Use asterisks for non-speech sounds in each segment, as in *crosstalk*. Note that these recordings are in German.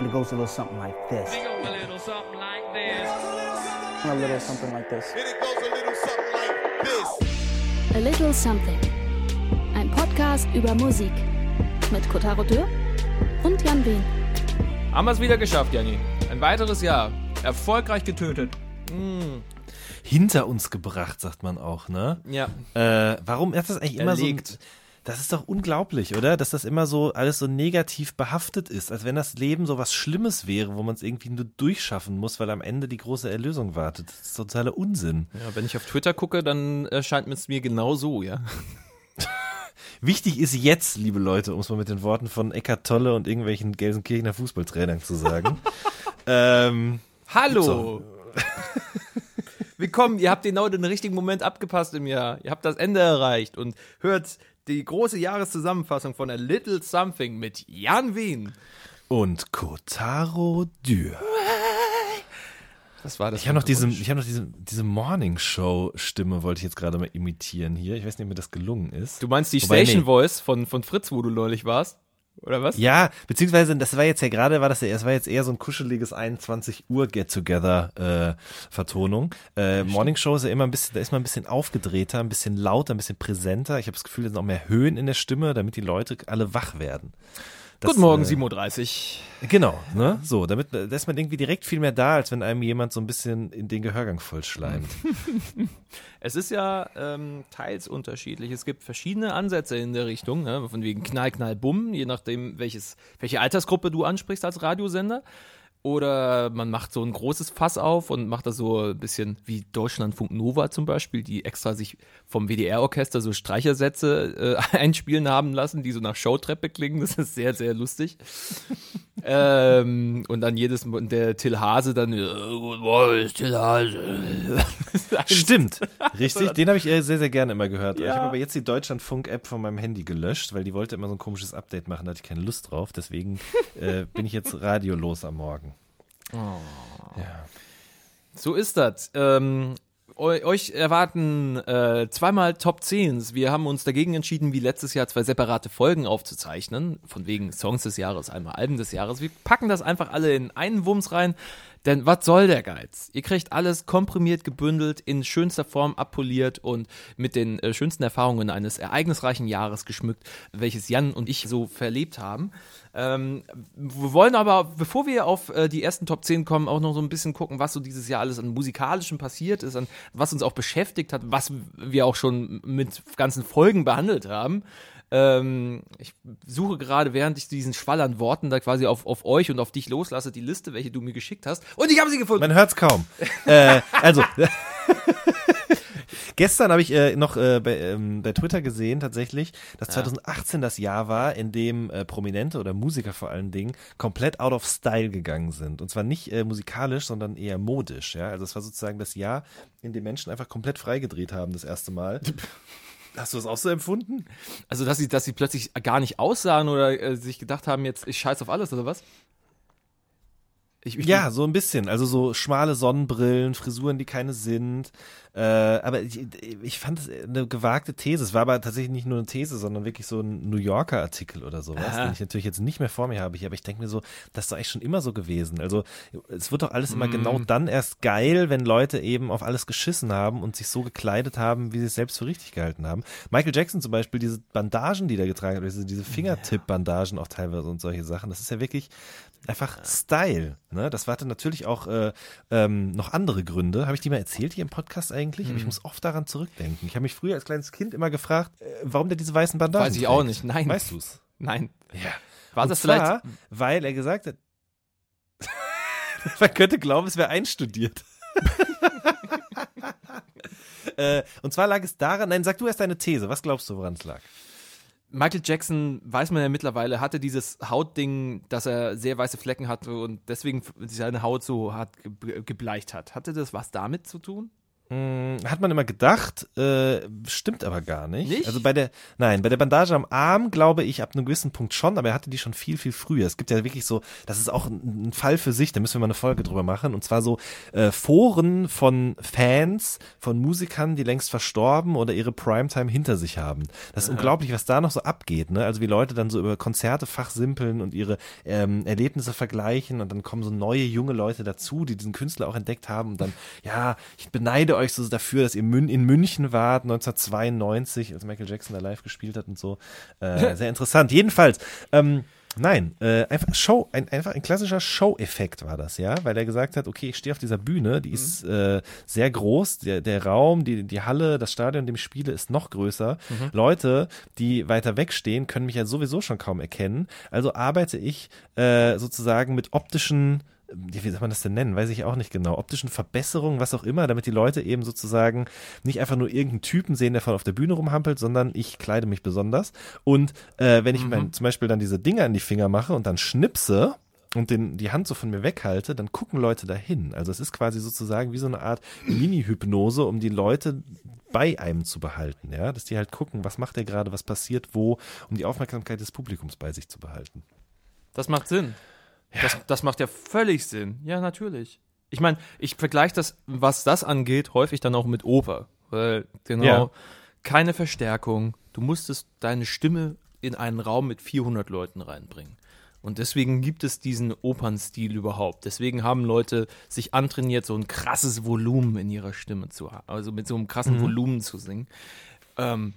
And it goes a little something like this. It goes a little something like this. A little something like this. And it goes a little something like this. A Little Something. Ein Podcast über Musik. Mit Kotaro Dürr und Jan Wehn. Haben wir es wieder geschafft, Janni. Ein weiteres Jahr. Erfolgreich getötet. hinter uns gebracht, sagt man auch, ne? Ja. Äh, warum ist das eigentlich immer Erlegt. so? Das ist doch unglaublich, oder? Dass das immer so alles so negativ behaftet ist, als wenn das Leben so was Schlimmes wäre, wo man es irgendwie nur durchschaffen muss, weil am Ende die große Erlösung wartet. Das ist totaler Unsinn. ja. Wenn ich auf Twitter gucke, dann erscheint es mir genau so, ja. *laughs* Wichtig ist jetzt, liebe Leute, um es mal mit den Worten von Eckart Tolle und irgendwelchen Gelsenkirchener Fußballtrainern zu sagen. *laughs* ähm, Hallo! Willkommen, ihr habt genau den richtigen Moment abgepasst im Jahr. Ihr habt das Ende erreicht und hört die große Jahreszusammenfassung von A Little Something mit Jan Wien. und Kotaro Dürr. Was war das? Ich habe noch diese, ich habe noch diese, diese Morning Show Stimme wollte ich jetzt gerade mal imitieren hier. Ich weiß nicht, ob mir das gelungen ist. Du meinst die Wobei, Station nee. Voice von, von Fritz, wo du neulich warst? Oder was? Ja, beziehungsweise das war jetzt ja gerade, war das ja, es war jetzt eher so ein kuscheliges 21 Uhr Get Together äh, Vertonung. Äh, Morning Show ist ja immer ein bisschen, da ist man ein bisschen aufgedrehter, ein bisschen lauter, ein bisschen präsenter. Ich habe das Gefühl, da sind auch mehr Höhen in der Stimme, damit die Leute alle wach werden. Das, Guten Morgen, äh, 7.30 Uhr. Genau, ne? So, damit da ist man irgendwie direkt viel mehr da, als wenn einem jemand so ein bisschen in den Gehörgang vollschleimt. *laughs* Es ist ja ähm, teils unterschiedlich. Es gibt verschiedene Ansätze in der Richtung, ne? von wegen Knall, Knall, Bumm, je nachdem, welches, welche Altersgruppe du ansprichst als Radiosender. Oder man macht so ein großes Fass auf und macht das so ein bisschen wie Deutschlandfunk Nova zum Beispiel, die extra sich vom WDR-Orchester so Streichersätze äh, *laughs* einspielen haben lassen, die so nach Showtreppe klingen. Das ist sehr, sehr lustig. *laughs* ähm, und dann jedes Mal der Till Hase dann, äh, Guten Morgen, Till Hase. *laughs* Stimmt, richtig. Den habe ich äh, sehr, sehr gerne immer gehört. Ja. Ich habe aber jetzt die Deutschlandfunk-App von meinem Handy gelöscht, weil die wollte immer so ein komisches Update machen, da hatte ich keine Lust drauf. Deswegen äh, bin ich jetzt radiolos am Morgen. Ja. So ist das. Ähm, eu- euch erwarten äh, zweimal Top 10s. Wir haben uns dagegen entschieden, wie letztes Jahr zwei separate Folgen aufzuzeichnen. Von wegen Songs des Jahres, einmal Alben des Jahres. Wir packen das einfach alle in einen Wumms rein. Denn was soll der Geiz? Ihr kriegt alles komprimiert, gebündelt, in schönster Form abpoliert und mit den äh, schönsten Erfahrungen eines ereignisreichen Jahres geschmückt, welches Jan und ich so verlebt haben. Ähm, wir wollen aber, bevor wir auf äh, die ersten Top 10 kommen, auch noch so ein bisschen gucken, was so dieses Jahr alles an musikalischem passiert ist, an was uns auch beschäftigt hat, was wir auch schon mit ganzen Folgen behandelt haben. Ähm, ich suche gerade, während ich diesen Schwall an Worten da quasi auf, auf euch und auf dich loslasse, die Liste, welche du mir geschickt hast. Und ich habe sie gefunden. Man hört's kaum. *laughs* äh, also, *laughs* gestern habe ich äh, noch äh, bei, ähm, bei Twitter gesehen tatsächlich, dass 2018 das Jahr war, in dem äh, Prominente oder Musiker vor allen Dingen komplett out of style gegangen sind. Und zwar nicht äh, musikalisch, sondern eher modisch. Ja? Also es war sozusagen das Jahr, in dem Menschen einfach komplett freigedreht haben, das erste Mal. *laughs* Hast du das auch so empfunden? Also, dass sie, dass sie plötzlich gar nicht aussahen oder äh, sich gedacht haben, jetzt ich scheiß auf alles oder was? Ich, ich, Ja, so ein bisschen. Also so schmale Sonnenbrillen, Frisuren, die keine sind. Äh, aber ich, ich fand es eine gewagte These. Es war aber tatsächlich nicht nur eine These, sondern wirklich so ein New Yorker Artikel oder sowas, Aha. den ich natürlich jetzt nicht mehr vor mir habe. Aber ich denke mir so, das ist doch eigentlich schon immer so gewesen. Also es wird doch alles immer genau dann erst geil, wenn Leute eben auf alles geschissen haben und sich so gekleidet haben, wie sie es selbst für richtig gehalten haben. Michael Jackson zum Beispiel, diese Bandagen, die er getragen hat, diese, diese Fingertip-Bandagen auch teilweise und solche Sachen, das ist ja wirklich einfach Style. Ne? Das hatte natürlich auch äh, ähm, noch andere Gründe. Habe ich die mal erzählt hier im Podcast eigentlich? Aber ich muss oft daran zurückdenken. Ich habe mich früher als kleines Kind immer gefragt, äh, warum der diese weißen Bandagen Weiß ich auch trägt. nicht. Nein. Weißt du's? Nein. Ja. War und das zwar, vielleicht. weil er gesagt hat, *laughs* man könnte glauben, es wäre einstudiert. *laughs* äh, und zwar lag es daran, nein, sag du erst deine These. Was glaubst du, woran es lag? Michael Jackson, weiß man ja mittlerweile, hatte dieses Hautding, dass er sehr weiße Flecken hatte und deswegen seine Haut so hat ge gebleicht hat. Hatte das was damit zu tun? Hat man immer gedacht, äh, stimmt aber gar nicht. Nicht? Also bei der, nein, bei der Bandage am Arm glaube ich ab einem gewissen Punkt schon, aber er hatte die schon viel, viel früher. Es gibt ja wirklich so, das ist auch ein, ein Fall für sich, da müssen wir mal eine Folge drüber machen. Und zwar so äh, Foren von Fans, von Musikern, die längst verstorben oder ihre Primetime hinter sich haben. Das ist unglaublich, was da noch so abgeht, ne? Also wie Leute dann so über Konzerte fachsimpeln und ihre ähm, Erlebnisse vergleichen und dann kommen so neue junge Leute dazu, die diesen Künstler auch entdeckt haben und dann, ja, ich beneide euch so dafür, dass ihr in München wart, 1992, als Michael Jackson da live gespielt hat und so. Äh, *laughs* sehr interessant. Jedenfalls, ähm, Nein, äh, einfach Show, ein, einfach ein klassischer Show-Effekt war das, ja, weil er gesagt hat, okay, ich stehe auf dieser Bühne, die ist äh, sehr groß, der, der Raum, die, die Halle, das Stadion, in dem ich spiele, ist noch größer. Leute, die weiter weg stehen, können mich ja sowieso schon kaum erkennen. Also arbeite ich äh, sozusagen mit optischen wie soll man das denn nennen? Weiß ich auch nicht genau. Optischen Verbesserungen, was auch immer, damit die Leute eben sozusagen nicht einfach nur irgendeinen Typen sehen, der voll auf der Bühne rumhampelt, sondern ich kleide mich besonders. Und äh, wenn ich mein, zum Beispiel dann diese Dinger in die Finger mache und dann schnipse, und den, die Hand so von mir weghalte, dann gucken Leute dahin. Also es ist quasi sozusagen wie so eine Art Mini-Hypnose, um die Leute bei einem zu behalten, ja, dass die halt gucken, was macht er gerade, was passiert wo, um die Aufmerksamkeit des Publikums bei sich zu behalten. Das macht Sinn. Das, das macht ja völlig Sinn. Ja, natürlich. Ich meine, ich vergleiche das, was das angeht, häufig dann auch mit Oper. Weil, genau, Ja. keine Verstärkung. Du musstest deine Stimme in einen Raum mit 400 Leuten reinbringen. Und deswegen gibt es diesen Opernstil überhaupt. Deswegen haben Leute sich antrainiert, so ein krasses Volumen in ihrer Stimme zu haben. Also mit so einem krassen Volumen zu singen. Ähm,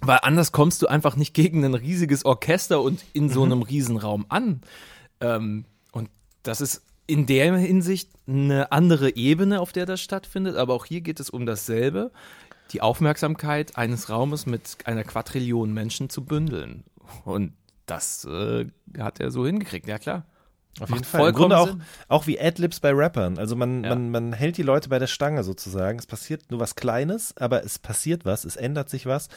weil anders kommst du einfach nicht gegen ein riesiges Orchester und in so einem Riesenraum an. Ähm, und das ist in der Hinsicht eine andere Ebene, auf der das stattfindet. Aber auch hier geht es um dasselbe. Die Aufmerksamkeit eines Raumes mit einer Quadrillion Menschen zu bündeln. Und das äh, hat er so hingekriegt, ja klar. Auf jeden Fall. Im Grunde auch, auch wie Adlibs bei Rappern. Also man, Ja. man, man hält die Leute bei der Stange sozusagen. Es passiert nur was Kleines, aber es passiert was, es ändert sich was.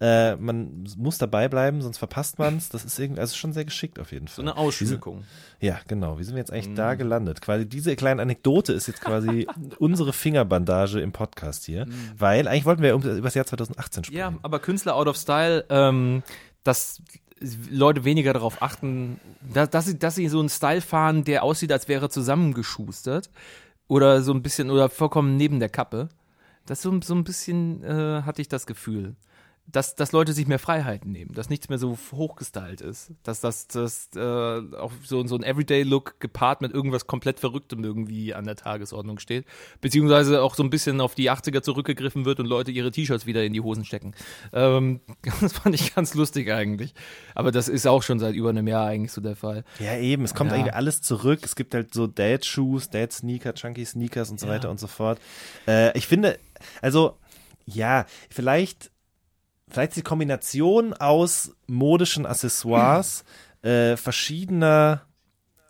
Äh, man muss dabei bleiben, sonst verpasst man es. Das ist irgendwie, also schon sehr geschickt auf jeden So Fall. eine Ausschmückung. Ja, genau. Wie sind wir jetzt eigentlich Mhm. da gelandet? Quasi diese kleine Anekdote ist jetzt quasi *laughs* unsere Fingerbandage im Podcast hier. Weil eigentlich wollten wir über das Jahr 2018 sprechen. Mhm. Ja, aber Künstler out of style, ähm, dass Leute weniger darauf achten, dass, dass, sie, dass sie so einen Style fahren, der aussieht, als wäre zusammengeschustert. Oder so ein bisschen, oder vollkommen neben der Kappe. Das so, so ein bisschen äh, hatte ich das Gefühl. Dass, dass Leute sich mehr Freiheiten nehmen, dass nichts mehr so hochgestylt ist, dass das, das äh, auch so, so ein Everyday-Look gepaart mit irgendwas komplett Verrücktem irgendwie an der Tagesordnung steht, beziehungsweise auch so ein bisschen auf die 80er zurückgegriffen wird und Leute ihre T-Shirts wieder in die Hosen stecken. Ähm, *laughs* das fand ich ganz lustig eigentlich. Aber das ist auch schon seit über einem Jahr eigentlich so der Fall. Ja, eben, es kommt Ja. eigentlich alles zurück. Es gibt halt so Dad-Shoes, Dad-Sneaker, Chunky-Sneakers und so Ja. weiter und so fort. Äh, ich finde, also, ja, vielleicht, vielleicht die Kombination aus modischen Accessoires, äh, verschiedener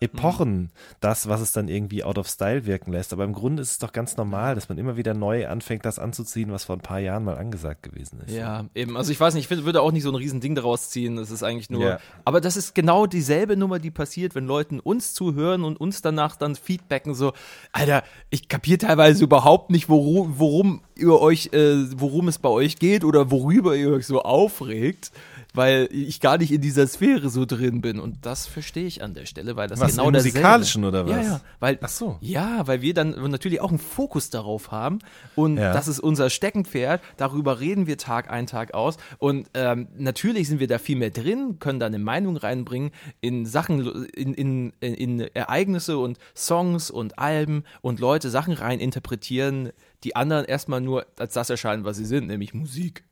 Epochen das, was es dann irgendwie out of style wirken lässt. Aber im Grunde ist es doch ganz normal, dass man immer wieder neu anfängt, das anzuziehen, was vor ein paar Jahren mal angesagt gewesen ist. Ja, eben. Also ich weiß nicht, ich würde auch nicht so ein riesen Ding daraus ziehen. Das ist eigentlich nur. Ja. Aber das ist genau dieselbe Nummer, die passiert, wenn Leuten uns zuhören und uns danach dann feedbacken, so, Alter, ich kapiere teilweise überhaupt nicht, worum, worum ihr euch, äh, worum es bei euch geht oder worüber ihr euch so aufregt. Weil ich gar nicht in dieser Sphäre so drin bin. Und das verstehe ich an der Stelle, weil das Was, genau dasselbe- Musikalischen oder was? Ja, ja. Weil, Ach so. Ja, weil wir dann natürlich auch einen Fokus darauf haben. Und Ja. das ist unser Steckenpferd. Darüber reden wir Tag ein, Tag aus. Und ähm, natürlich sind wir da viel mehr drin, können da eine Meinung reinbringen in Sachen, in, in, in Ereignisse und Songs und Alben und Leute Sachen rein interpretieren, die anderen erstmal nur als das erscheinen, was sie sind, nämlich Musik.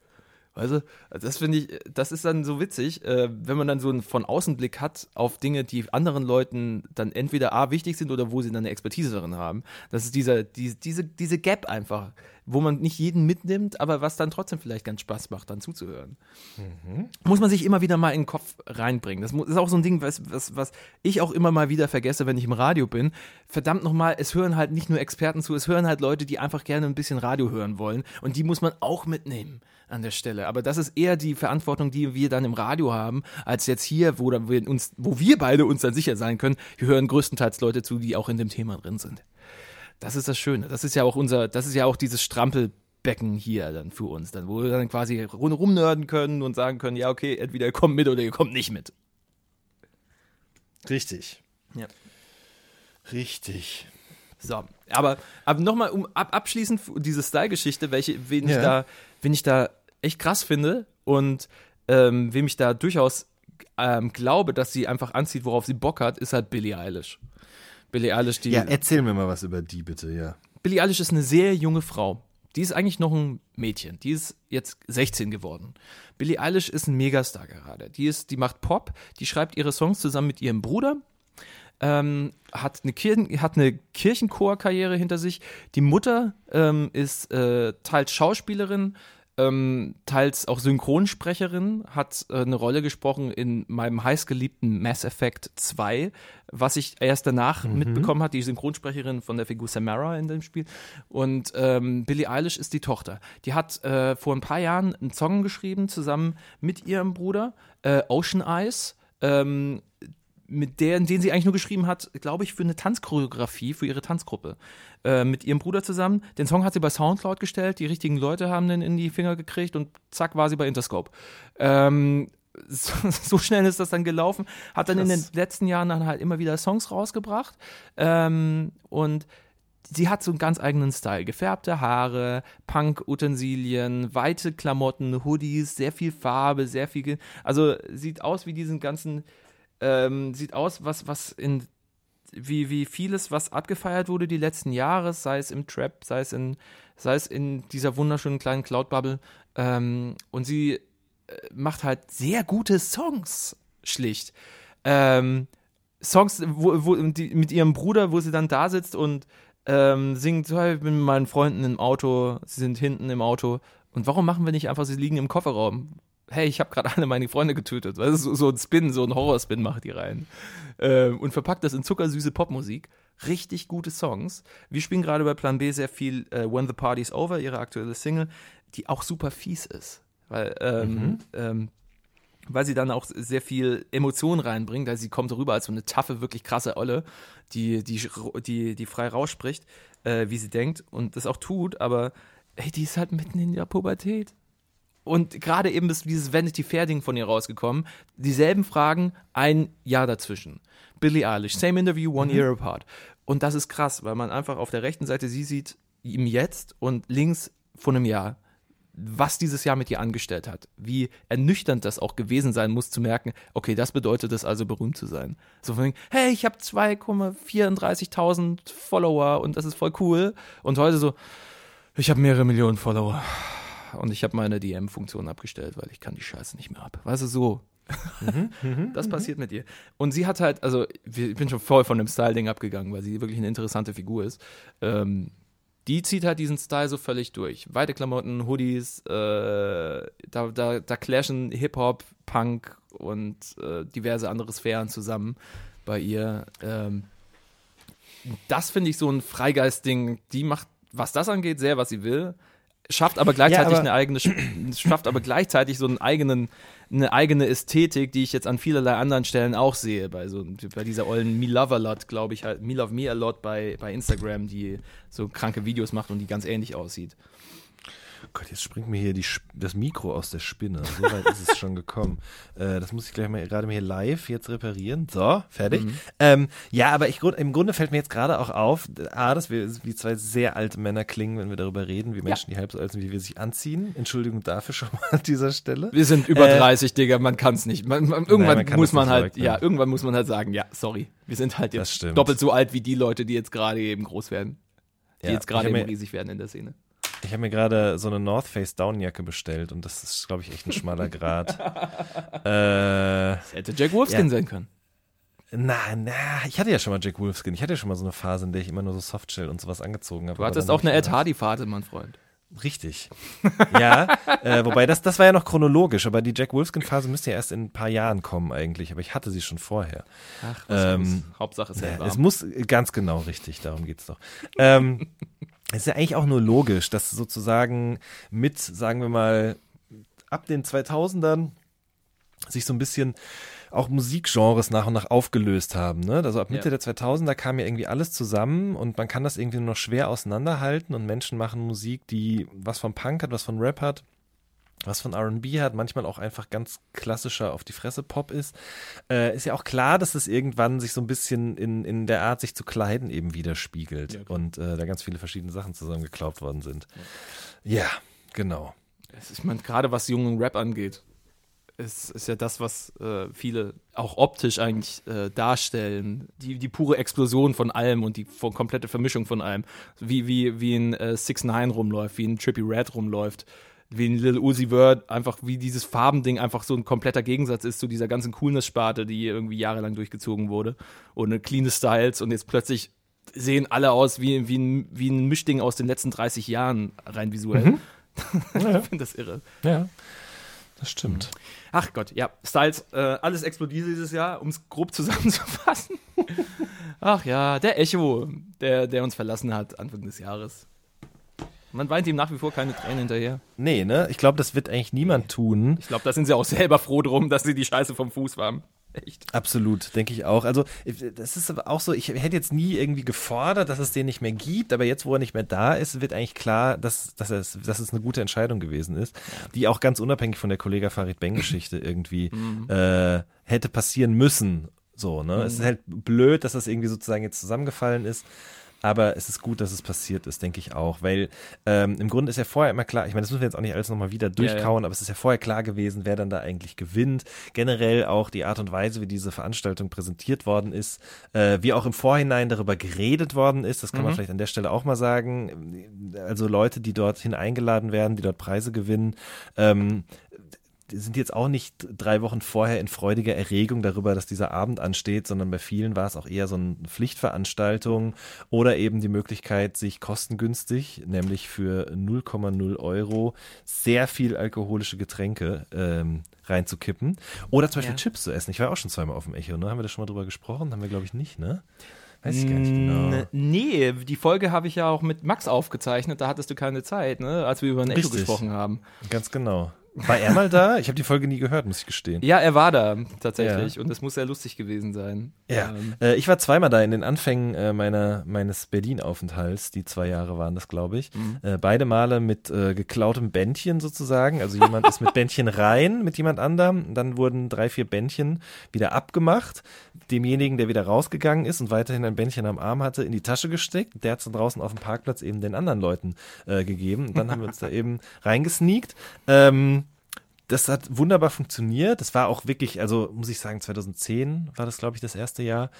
Weißt du, das finde ich, das ist dann so witzig, äh, wenn man dann so einen von Außenblick hat auf Dinge, die anderen Leuten dann entweder A wichtig sind oder wo sie dann eine Expertise darin haben. Das ist dieser, die, diese, diese Gap einfach, wo man nicht jeden mitnimmt, aber was dann trotzdem vielleicht ganz Spaß macht, dann zuzuhören. Muss man sich immer wieder mal in den Kopf reinbringen. Das ist auch so ein Ding, was, was, was ich auch immer mal wieder vergesse, wenn ich im Radio bin. Verdammt nochmal, es hören halt nicht nur Experten zu, es hören halt Leute, die einfach gerne ein bisschen Radio hören wollen. Und die muss man auch mitnehmen an der Stelle. Aber das ist eher die Verantwortung, die wir dann im Radio haben, als jetzt hier, wo, wir uns, wo wir beide uns dann sicher sein können, wir hören größtenteils Leute zu, die auch in dem Thema drin sind. Das ist das Schöne. Das ist ja auch unser, das ist ja auch dieses Strampelbecken hier dann für uns, dann, wo wir dann quasi rum- rumnörden können und sagen können, ja, okay, entweder ihr kommt mit oder ihr kommt nicht mit. Richtig. Ja. Richtig. So, aber, aber nochmal um ab, abschließend diese Style-Geschichte, welche, wen ich Ja. da, wen ich da echt krass finde und ähm, wem ich da durchaus ähm, glaube, dass sie einfach anzieht, worauf sie Bock hat, ist halt Billie Eilish. Billie Eilish, die Ja, erzähl mir mal was über die, bitte, ja. Billie Eilish ist eine sehr junge Frau. Die ist eigentlich noch ein Mädchen. Die ist jetzt 16 geworden. Billie Eilish ist ein Megastar gerade. Die ist, die macht Pop. Die schreibt ihre Songs zusammen mit ihrem Bruder. Ähm, hat eine, Kirchen, hat eine Kirchenchorkarriere hinter sich. Die Mutter ähm, ist äh, teils Schauspielerin, ähm, teils auch Synchronsprecherin, hat äh, eine Rolle gesprochen in meinem heißgeliebten Mass Effect 2, was ich erst danach mitbekommen hat, die Synchronsprecherin von der Figur Samara in dem Spiel. Und ähm, Billie Eilish ist die Tochter. Die hat äh, vor ein paar Jahren einen Song geschrieben, zusammen mit ihrem Bruder, äh, Ocean Eyes. Ähm, mit der, den sie eigentlich nur geschrieben hat, glaube ich, für eine Tanzchoreografie für ihre Tanzgruppe. Äh, mit ihrem Bruder zusammen. Den Song hat sie bei Soundcloud gestellt, die richtigen Leute haben den in die Finger gekriegt und zack war sie bei Interscope. Ähm, *laughs* so, so schnell ist das dann gelaufen. Hat dann in den letzten Jahren dann halt immer wieder Songs rausgebracht. Ähm, und sie hat so einen ganz eigenen Style. Gefärbte Haare, Punk-Utensilien, weite Klamotten, Hoodies, sehr viel Farbe, sehr viel. Also sieht aus wie diesen ganzen. Ähm, sieht aus, was, was in. Wie, wie vieles, was abgefeiert wurde die letzten Jahre, sei es im Trap, sei es in, sei es in dieser wunderschönen kleinen Cloud-Bubble. Ähm, und sie äh, macht halt sehr gute Songs, schlicht. Ähm, Songs wo, wo, die, mit ihrem Bruder, wo sie dann da sitzt und ähm, singt, hey, ich bin mit meinen Freunden im Auto, sie sind hinten im Auto. Und warum machen wir nicht einfach, sie liegen im Kofferraum? Hey, ich habe gerade *laughs* alle meine Freunde getötet. Weißt du, so, so ein Spin, so ein Horrorspin macht die rein. Ähm, und verpackt das in zuckersüße Popmusik. Richtig gute Songs. Wir spielen gerade bei Plan B sehr viel äh, When the Party's Over, ihre aktuelle Single, die auch super fies ist. Weil, ähm, ähm, weil sie dann auch sehr viel Emotionen reinbringt. Also sie kommt rüber als so eine taffe, wirklich krasse Olle, die, die, die, die frei rausspricht, äh, wie sie denkt und das auch tut, aber ey, die ist halt mitten in der Pubertät. Und gerade eben ist dieses Vanity Fair-Ding von ihr rausgekommen. Dieselben Fragen, ein Jahr dazwischen. Billie Eilish, same interview, one year apart. Und das ist krass, weil man einfach auf der rechten Seite sie sieht, im Jetzt und links von einem Jahr was dieses Jahr mit ihr angestellt hat, wie ernüchternd das auch gewesen sein muss, zu merken, okay, das bedeutet es also, berühmt zu sein. So von hey, ich habe 2,34.000 Follower und das ist voll cool. Und heute so, ich habe mehrere Millionen Follower und ich habe meine DM-Funktion abgestellt, weil ich kann die Scheiße nicht mehr ab. Weißt du, so. das passiert mit ihr. Und sie hat halt, also ich bin schon voll von dem Style-Ding abgegangen, weil sie wirklich eine interessante Figur ist. Ähm, die zieht halt diesen Style so völlig durch. Weite Klamotten, Hoodies, äh, da, da, da clashen Hip-Hop, Punk und äh, diverse andere Sphären zusammen bei ihr. Ähm, das finde ich so ein Freigeist-Ding. Die macht, was das angeht, sehr, was sie will. Schafft aber gleichzeitig aber- eine eigene, Sch- *clears throat* schafft aber gleichzeitig so einen eigenen, eine eigene Ästhetik, die ich jetzt an vielerlei anderen Stellen auch sehe. Bei so, bei dieser ollen Me Love a Lot, glaube ich halt, Me Love Me a Lot bei, bei Instagram, die so kranke Videos macht und die ganz ähnlich aussieht. Gott, jetzt springt mir hier die, das Mikro aus der Spinne. So weit ist es schon gekommen. *laughs* Äh, das muss ich gleich mal gerade hier live jetzt reparieren. So, fertig. Ähm, ja, aber ich, im Grunde fällt mir jetzt gerade auch auf, A, dass wir wie zwei sehr alte Männer klingen, wenn wir darüber reden, wie Menschen, die halb so alt sind, wie wir sich anziehen. Entschuldigung dafür schon mal an dieser Stelle. Wir sind über Äh, 30, Digga, man kann es nicht. Man, man, irgendwann man kann muss man halt, leugnen. ja, irgendwann muss man halt sagen, ja, sorry, wir sind halt jetzt doppelt so alt wie die Leute, die jetzt gerade eben groß werden. Die Ja, jetzt gerade eben mir- riesig werden in der Szene. Ich habe mir gerade so eine North Face Downjacke bestellt und das ist, glaube ich, echt ein schmaler *laughs* Grad. äh, Das hätte Jack Wolfskin Ja. sein können. na, na, ich hatte ja schon mal Jack Wolfskin. Ich hatte ja schon mal so eine Phase, in der ich immer nur so Softshell und sowas angezogen habe. Du hattest auch eine Ed Hardy-Phase, mein Freund. Richtig. Ja, äh, wobei das, das war ja noch chronologisch, aber die Jack Wolfskin-Phase müsste ja erst in ein paar Jahren kommen eigentlich, aber ich hatte sie schon vorher. Ach, was Ähm, muss. Hauptsache es Ja, hält es warm. muss ganz genau richtig, darum geht's doch. Ähm, *laughs* es ist ja eigentlich auch nur logisch, dass sozusagen mit, sagen wir mal, ab den 2000ern sich so ein bisschen auch Musikgenres nach und nach aufgelöst haben. Ne? Also ab Mitte Ja. der 2000er kam ja irgendwie alles zusammen und man kann das irgendwie nur noch schwer auseinanderhalten und Menschen machen Musik, die was von Punk hat, was von Rap hat, was von R&B hat, manchmal auch einfach ganz klassischer auf die Fresse Pop ist. Äh, ist ja auch klar, dass es irgendwann sich so ein bisschen in, in der Art, sich zu kleiden, eben widerspiegelt und äh, da ganz viele verschiedene Sachen zusammengeklaubt worden sind. Ja, genau. Es ist, ich meine, gerade was jungen Rap angeht, ist, ist ja das, was äh, viele auch optisch eigentlich äh, darstellen. Die, die pure Explosion von allem und die von, komplette Vermischung von allem. Wie, wie, wie ein äh, 6 9 rumläuft, wie ein Trippy Red rumläuft, wie ein Lil Uzi Vert, einfach wie dieses Farbending einfach so ein kompletter Gegensatz ist zu dieser ganzen Coolness-Sparte, die irgendwie jahrelang durchgezogen wurde. Und eine clean Styles und jetzt plötzlich sehen alle aus wie, wie, ein, wie ein Mischding aus den letzten 30 Jahren, rein visuell. *laughs* ich finde das irre. Ja, das stimmt. Ach Gott, ja, Styles, äh, alles explodiert dieses Jahr, um es grob zusammenzufassen. *laughs* Ach ja, der Echo, der, der uns verlassen hat Anfang des Jahres. Man weint ihm nach wie vor keine Tränen hinterher. Nee, ne? Ich glaube, das wird eigentlich niemand tun. Ich glaube, da sind sie auch selber froh drum, dass sie die Scheiße vom Fuß waren. Echt. Absolut, denke ich auch. Also, das ist aber auch so, ich hätte jetzt nie irgendwie gefordert, dass es den nicht mehr gibt, aber jetzt, wo er nicht mehr da ist, wird eigentlich klar, dass, dass, es, dass es eine gute Entscheidung gewesen ist, die auch ganz unabhängig von der Kollega Farid Beng-Geschichte *clears throat* irgendwie äh, hätte passieren müssen. So, ne? Es ist halt blöd, dass das irgendwie sozusagen jetzt zusammengefallen ist. Aber es ist gut, dass es passiert ist, denke ich auch. Weil ähm, im Grunde ist ja vorher immer klar, ich meine, das müssen wir jetzt auch nicht alles nochmal wieder durchkauen, aber es ist ja vorher klar gewesen, wer dann da eigentlich gewinnt. Generell auch die Art und Weise, wie diese Veranstaltung präsentiert worden ist, äh, wie auch im Vorhinein darüber geredet worden ist, das kann man vielleicht an der Stelle auch mal sagen. Also Leute, die dorthin eingeladen werden, die dort Preise gewinnen, ähm, sind jetzt auch nicht drei Wochen vorher in freudiger Erregung darüber, dass dieser Abend ansteht, sondern bei vielen war es auch eher so eine Pflichtveranstaltung oder eben die Möglichkeit, sich kostengünstig, nämlich für 0,0 Euro, sehr viel alkoholische Getränke ähm, reinzukippen. Oder zum Beispiel Ja. Chips zu essen. Ich war auch schon zweimal auf dem Echo, ne? Haben wir da schon mal drüber gesprochen? Haben wir, glaube ich, nicht, ne? Weiß ich gar nicht genau. N- Nee, die Folge habe ich ja auch mit Max aufgezeichnet, da hattest du keine Zeit, ne? als wir über ein Echo gesprochen haben. Ganz genau. War er mal da? Ich habe die Folge nie gehört, muss ich gestehen. Ja, er war da tatsächlich und es muss sehr lustig gewesen sein. Ja, Ähm, äh, ich war zweimal da in den Anfängen äh, meiner, meines Berlin-Aufenthalts. Die zwei Jahre waren das, glaube ich. Mhm. Äh, beide Male mit geklautem Bändchen sozusagen. Also jemand ist mit Bändchen rein mit jemand anderem. Dann wurden drei, vier Bändchen wieder abgemacht. Demjenigen, der wieder rausgegangen ist und weiterhin ein Bändchen am Arm hatte, in die Tasche gesteckt. Der hat es dann draußen auf dem Parkplatz eben den anderen Leuten gegeben. Und dann haben wir uns da *laughs* eben reingesneakt. Ähm, das hat wunderbar funktioniert. Das war auch wirklich, also muss ich sagen, 2010 war das, glaube ich, das erste Jahr.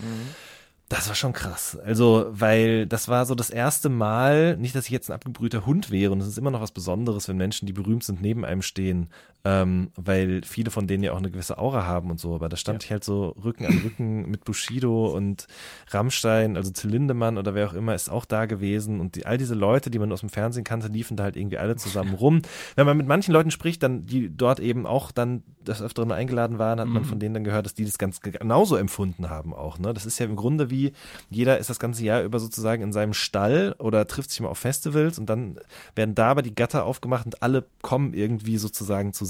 Das war schon krass. Also, weil das war so das erste Mal, nicht, dass ich jetzt ein abgebrühter Hund wäre, und es ist immer noch was Besonderes, wenn Menschen, die berühmt sind, neben einem stehen, ähm, weil viele von denen ja auch eine gewisse Aura haben und so. Aber da stand ich halt so Rücken an Rücken *laughs* mit Bushido und Rammstein, also Till Lindemann oder wer auch immer, ist auch da gewesen. Und die, all diese Leute, die man aus dem Fernsehen kannte, liefen da halt irgendwie alle zusammen *laughs* rum. Wenn man mit manchen Leuten spricht, dann, die dort eben auch dann das Öfteren eingeladen waren, hat man von denen dann gehört, dass die das ganz genauso empfunden haben auch. Ne? Das ist ja im Grunde wie, jeder ist das ganze Jahr über sozusagen in seinem Stall oder trifft sich mal auf Festivals und dann werden da aber die Gatter aufgemacht und alle kommen irgendwie sozusagen zusammen.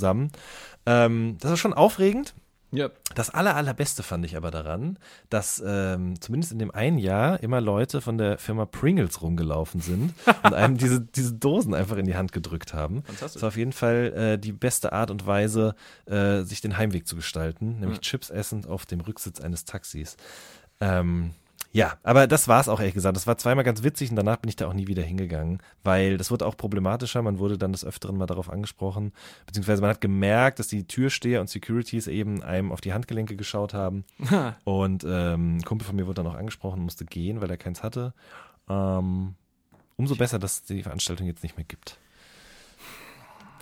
Ähm, das war schon aufregend. ja. Das aller, allerbeste fand ich aber daran, dass ähm, zumindest in dem einen Jahr immer Leute von der Firma Pringles rumgelaufen sind *laughs* und einem diese, diese Dosen einfach in die Hand gedrückt haben. Fantastisch. Das war auf jeden Fall äh, die beste Art und Weise, äh, sich den Heimweg zu gestalten, nämlich Chips essend auf dem Rücksitz eines Taxis. Ähm, ja, aber das war es auch ehrlich gesagt. Das war zweimal ganz witzig und danach bin ich da auch nie wieder hingegangen, weil das wurde auch problematischer. Man wurde dann des Öfteren mal darauf angesprochen, beziehungsweise man hat gemerkt, dass die Türsteher und Securities eben einem auf die Handgelenke geschaut haben. *laughs* und ähm, ein Kumpel von mir wurde dann auch angesprochen, musste gehen, weil er keins hatte. Ähm, umso besser, dass es die Veranstaltung jetzt nicht mehr gibt.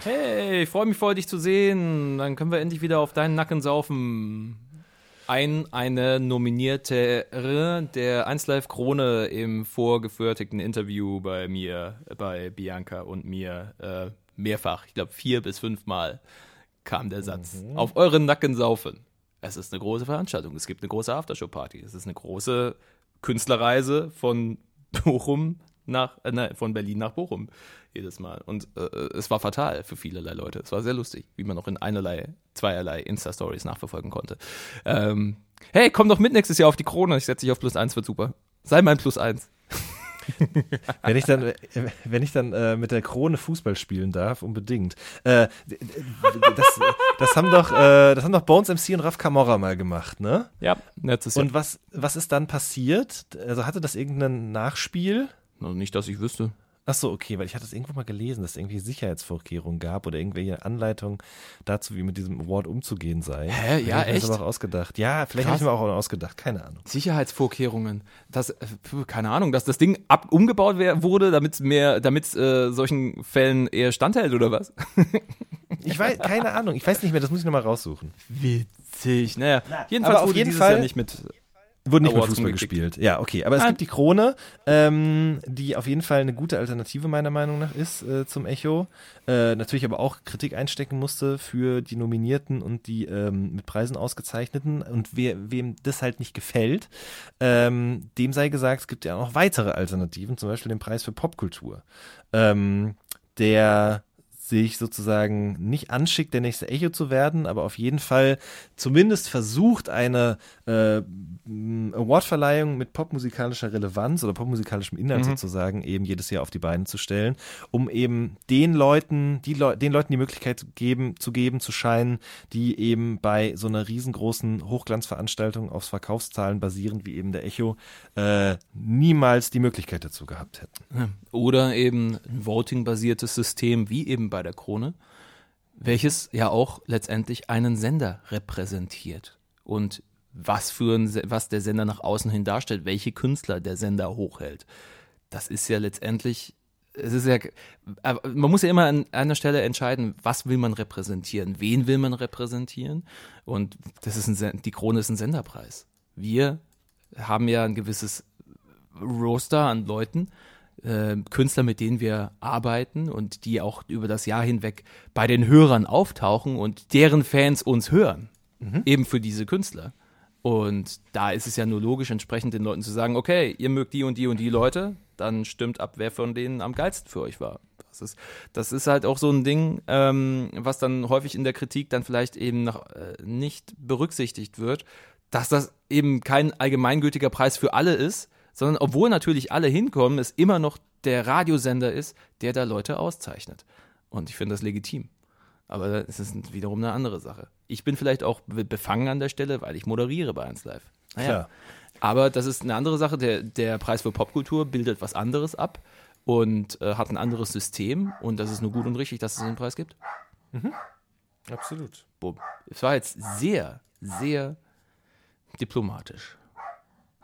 Hey, ich freue mich voll, dich zu sehen. Dann können wir endlich wieder auf deinen Nacken saufen. Ein, eine Nominierte der 1Live Krone im vorgefertigten Interview bei mir, bei Bianca und mir äh, mehrfach, ich glaube vier bis fünfmal kam der Satz. Auf euren Nacken saufen. Es ist eine große Veranstaltung. Es gibt eine große Aftershow-Party. Es ist eine große Künstlerreise von *laughs* Bochum nach, äh, nein, von Berlin nach Bochum jedes Mal. Und äh, es war fatal für vielerlei Leute. Es war sehr lustig, wie man auch in einerlei, zweierlei Insta-Stories nachverfolgen konnte. Ähm, hey, komm doch mit nächstes Jahr auf die Krone. Ich setze dich auf plus eins, wird super. Sei mein plus eins. *laughs* Wenn ich dann, äh, wenn ich dann äh, mit der Krone Fußball spielen darf, unbedingt. Äh, das, das haben doch, äh, das haben doch Bones MC und Raf Camorra mal gemacht, ne? Ja, letztes Jahr. Und was, was ist dann passiert? Also hatte das irgendein Nachspiel? Also nicht, dass ich wüsste. Ach so, okay, weil ich hatte es irgendwo mal gelesen, dass es irgendwie Sicherheitsvorkehrungen gab oder irgendwelche Anleitungen dazu, wie mit diesem Award umzugehen sei. Hä? Ja, echt? Das aber auch ausgedacht. Ja, vielleicht habe ich mir auch ausgedacht, keine Ahnung. Sicherheitsvorkehrungen. Das, äh, keine Ahnung, dass das Ding ab, umgebaut wurde, damit mehr, damit äh, solchen Fällen eher standhält oder was? *laughs* Ich weiß, keine Ahnung, ich weiß nicht mehr, das muss ich nochmal raussuchen. Witzig. Naja, jedenfalls aber auf wurde jeden dieses Fall- Jahr nicht mit. Wurde nicht mit Awards Fußball umgekickt. gespielt. Ja, okay. Aber es Nein. gibt die Krone, ähm, die auf jeden Fall eine gute Alternative meiner Meinung nach ist äh, zum Echo. Äh, natürlich aber auch Kritik einstecken musste für die Nominierten und die ähm, mit Preisen ausgezeichneten. Und wer, wem das halt nicht gefällt, ähm, dem sei gesagt, es gibt ja noch weitere Alternativen, zum Beispiel den Preis für Popkultur. Ähm, der sich sozusagen nicht anschickt, der nächste Echo zu werden, aber auf jeden Fall zumindest versucht, eine äh, Awardverleihung mit popmusikalischer Relevanz oder popmusikalischem Inhalt sozusagen eben jedes Jahr auf die Beine zu stellen, um eben den Leuten, die Leu den Leuten die Möglichkeit geben, zu geben, zu scheinen, die eben bei so einer riesengroßen Hochglanzveranstaltung aufs Verkaufszahlen basierend wie eben der Echo äh, niemals die Möglichkeit dazu gehabt hätten. Oder eben ein Voting-basiertes System, wie eben bei der Krone, welches ja auch letztendlich einen Sender repräsentiert. Und was für ein, was der Sender nach außen hin darstellt, welche Künstler der Sender hochhält. Das ist ja letztendlich, es ist ja, man muss ja immer an einer Stelle entscheiden, was will man repräsentieren, wen will man repräsentieren. Und das ist ein, die Krone ist ein Senderpreis. Wir haben ja ein gewisses Roster an Leuten, äh, Künstler, mit denen wir arbeiten und die auch über das Jahr hinweg bei den Hörern auftauchen und deren Fans uns hören. Eben für diese Künstler. Und da ist es ja nur logisch, entsprechend den Leuten zu sagen, okay, ihr mögt die und die und die Leute, dann stimmt ab, wer von denen am geilsten für euch war. Das ist, das ist halt auch so ein Ding, ähm, was dann häufig in der Kritik dann vielleicht eben noch äh, nicht berücksichtigt wird, dass das eben kein allgemeingültiger Preis für alle ist, sondern obwohl natürlich alle hinkommen, es immer noch der Radiosender ist, der da Leute auszeichnet. Und ich finde das legitim. Aber es ist wiederum eine andere Sache. Ich bin vielleicht auch be- befangen an der Stelle, weil ich moderiere bei 1 Live. Naja. Klar. Aber das ist eine andere Sache. Der, der Preis für Popkultur bildet was anderes ab und äh, hat ein anderes System. Und das ist nur gut und richtig, dass es einen Preis gibt. Absolut. Bumm. Es war jetzt sehr, sehr diplomatisch.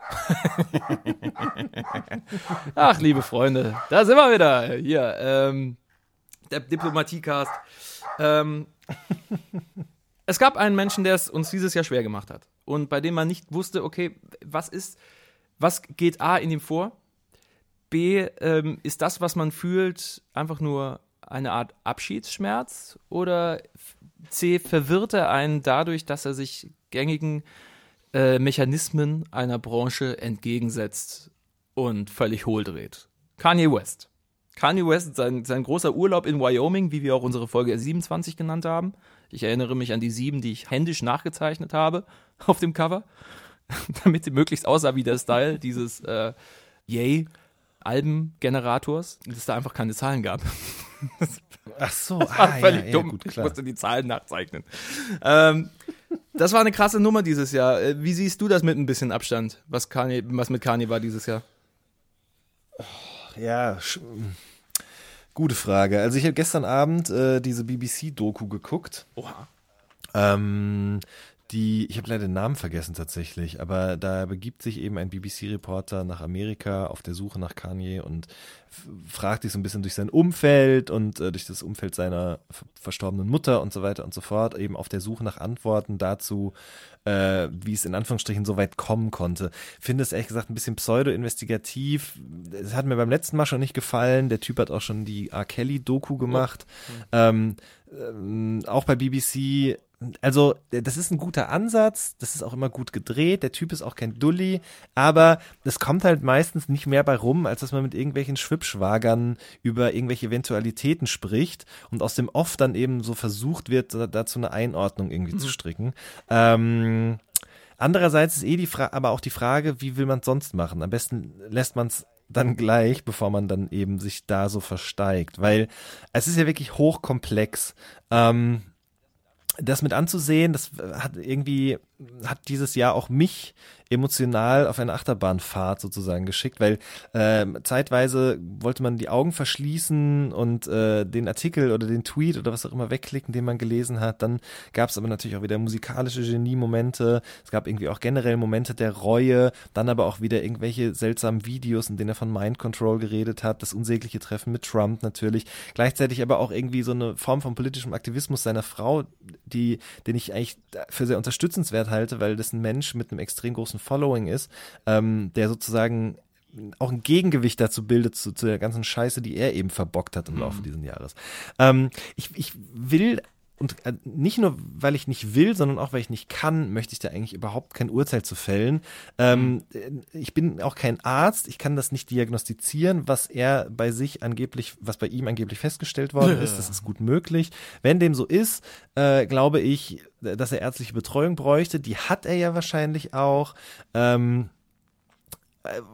*laughs* Ach, liebe Freunde, da sind wir wieder. Hier, ähm, der Diplomatiecast. Ähm, es gab einen Menschen, der es uns dieses Jahr schwer gemacht hat. Und bei dem man nicht wusste, okay, was ist, was geht A in ihm vor? B, ähm, ist das, was man fühlt, einfach nur eine Art Abschiedsschmerz? Oder C, verwirrt er einen dadurch, dass er sich gängigen äh, Mechanismen einer Branche entgegensetzt und völlig hohl dreht? Kanye West. Kanye West, sein, sein großer Urlaub in Wyoming, wie wir auch unsere Folge 27 genannt haben. Ich erinnere mich an die sieben, die ich händisch nachgezeichnet habe *laughs* auf dem Cover, *laughs* damit sie möglichst aussah wie der Style dieses äh, Yay Albengenerators, dass da einfach keine Zahlen gab. Ach so, war ah, völlig ja, ja, dumm. gut, ich musste die Zahlen nachzeichnen. ähm, das war eine krasse Nummer dieses Jahr. Äh, Wie siehst du das mit ein bisschen Abstand, was, Kanye, was mit Kanye war dieses Jahr? Ja, sch- gute Frage. Also ich habe gestern Abend äh, diese BBC-Doku geguckt. Oha. Ähm, die, ich habe leider den Namen vergessen tatsächlich, aber da begibt sich eben ein BBC-Reporter nach Amerika auf der Suche nach Kanye und fragt sich so ein bisschen durch sein Umfeld und äh, durch das Umfeld seiner verstorbenen Mutter und so weiter und so fort, eben auf der Suche nach Antworten dazu, äh, wie es in Anführungsstrichen so weit kommen konnte. Finde es ehrlich gesagt ein bisschen pseudo-investigativ. Es hat mir beim letzten Mal schon nicht gefallen. Der Typ hat auch schon die R. Kelly-Doku gemacht. Ähm, ähm, auch bei BBC also das ist ein guter Ansatz, das ist auch immer gut gedreht, der Typ ist auch kein Dulli, aber es kommt halt meistens nicht mehr bei rum, als dass man mit irgendwelchen Schwippschwagern über irgendwelche Eventualitäten spricht und aus dem Off dann eben so versucht wird, dazu eine Einordnung irgendwie zu stricken. Ähm, andererseits ist eh die Frage, aber auch die Frage, wie will man es sonst machen? Am besten lässt man es dann gleich, bevor man dann eben sich da so versteigt, weil es ist ja wirklich hochkomplex. Ähm, das mit anzusehen, das hat irgendwie, hat dieses Jahr auch mich emotional auf eine Achterbahnfahrt sozusagen geschickt, weil äh, zeitweise wollte man die Augen verschließen und äh, den Artikel oder den Tweet oder was auch immer wegklicken, den man gelesen hat. Dann gab es aber natürlich auch wieder musikalische Genie-Momente. Es gab irgendwie auch generell Momente der Reue, dann aber auch wieder irgendwelche seltsamen Videos, in denen er von Mind Control geredet hat, das unsägliche Treffen mit Trump natürlich. Gleichzeitig aber auch irgendwie so eine Form von politischem Aktivismus seiner Frau, die, den ich eigentlich für sehr unterstützenswert halte, weil das ein Mensch mit einem extrem großen Following ist, ähm, der sozusagen auch ein Gegengewicht dazu bildet, zu, zu der ganzen Scheiße, die er eben verbockt hat im Laufe mhm. dieses Jahres. Ähm, ich, ich will und äh, nicht nur, weil ich nicht will, sondern auch, weil ich nicht kann, möchte ich da eigentlich überhaupt kein Urteil zu fällen. Ähm, mhm. Ich bin auch kein Arzt, ich kann das nicht diagnostizieren, was er bei sich angeblich, was bei ihm angeblich festgestellt worden ist. Das ist gut möglich. Wenn dem so ist, äh, glaube ich, dass er ärztliche Betreuung bräuchte. Die hat er ja wahrscheinlich auch. Ähm, äh,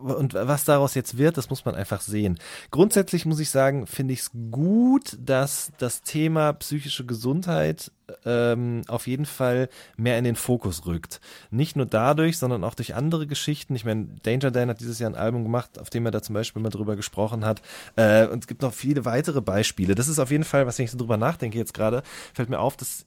und was daraus jetzt wird, das muss man einfach sehen. Grundsätzlich muss ich sagen, finde ich es gut, dass das Thema psychische Gesundheit ähm, auf jeden Fall mehr in den Fokus rückt. Nicht nur dadurch, sondern auch durch andere Geschichten. Ich meine, Danger Dan hat dieses Jahr ein Album gemacht, auf dem er da zum Beispiel mal drüber gesprochen hat. Äh, und es gibt noch viele weitere Beispiele. Das ist auf jeden Fall, was wenn ich so drüber nachdenke jetzt gerade, fällt mir auf, dass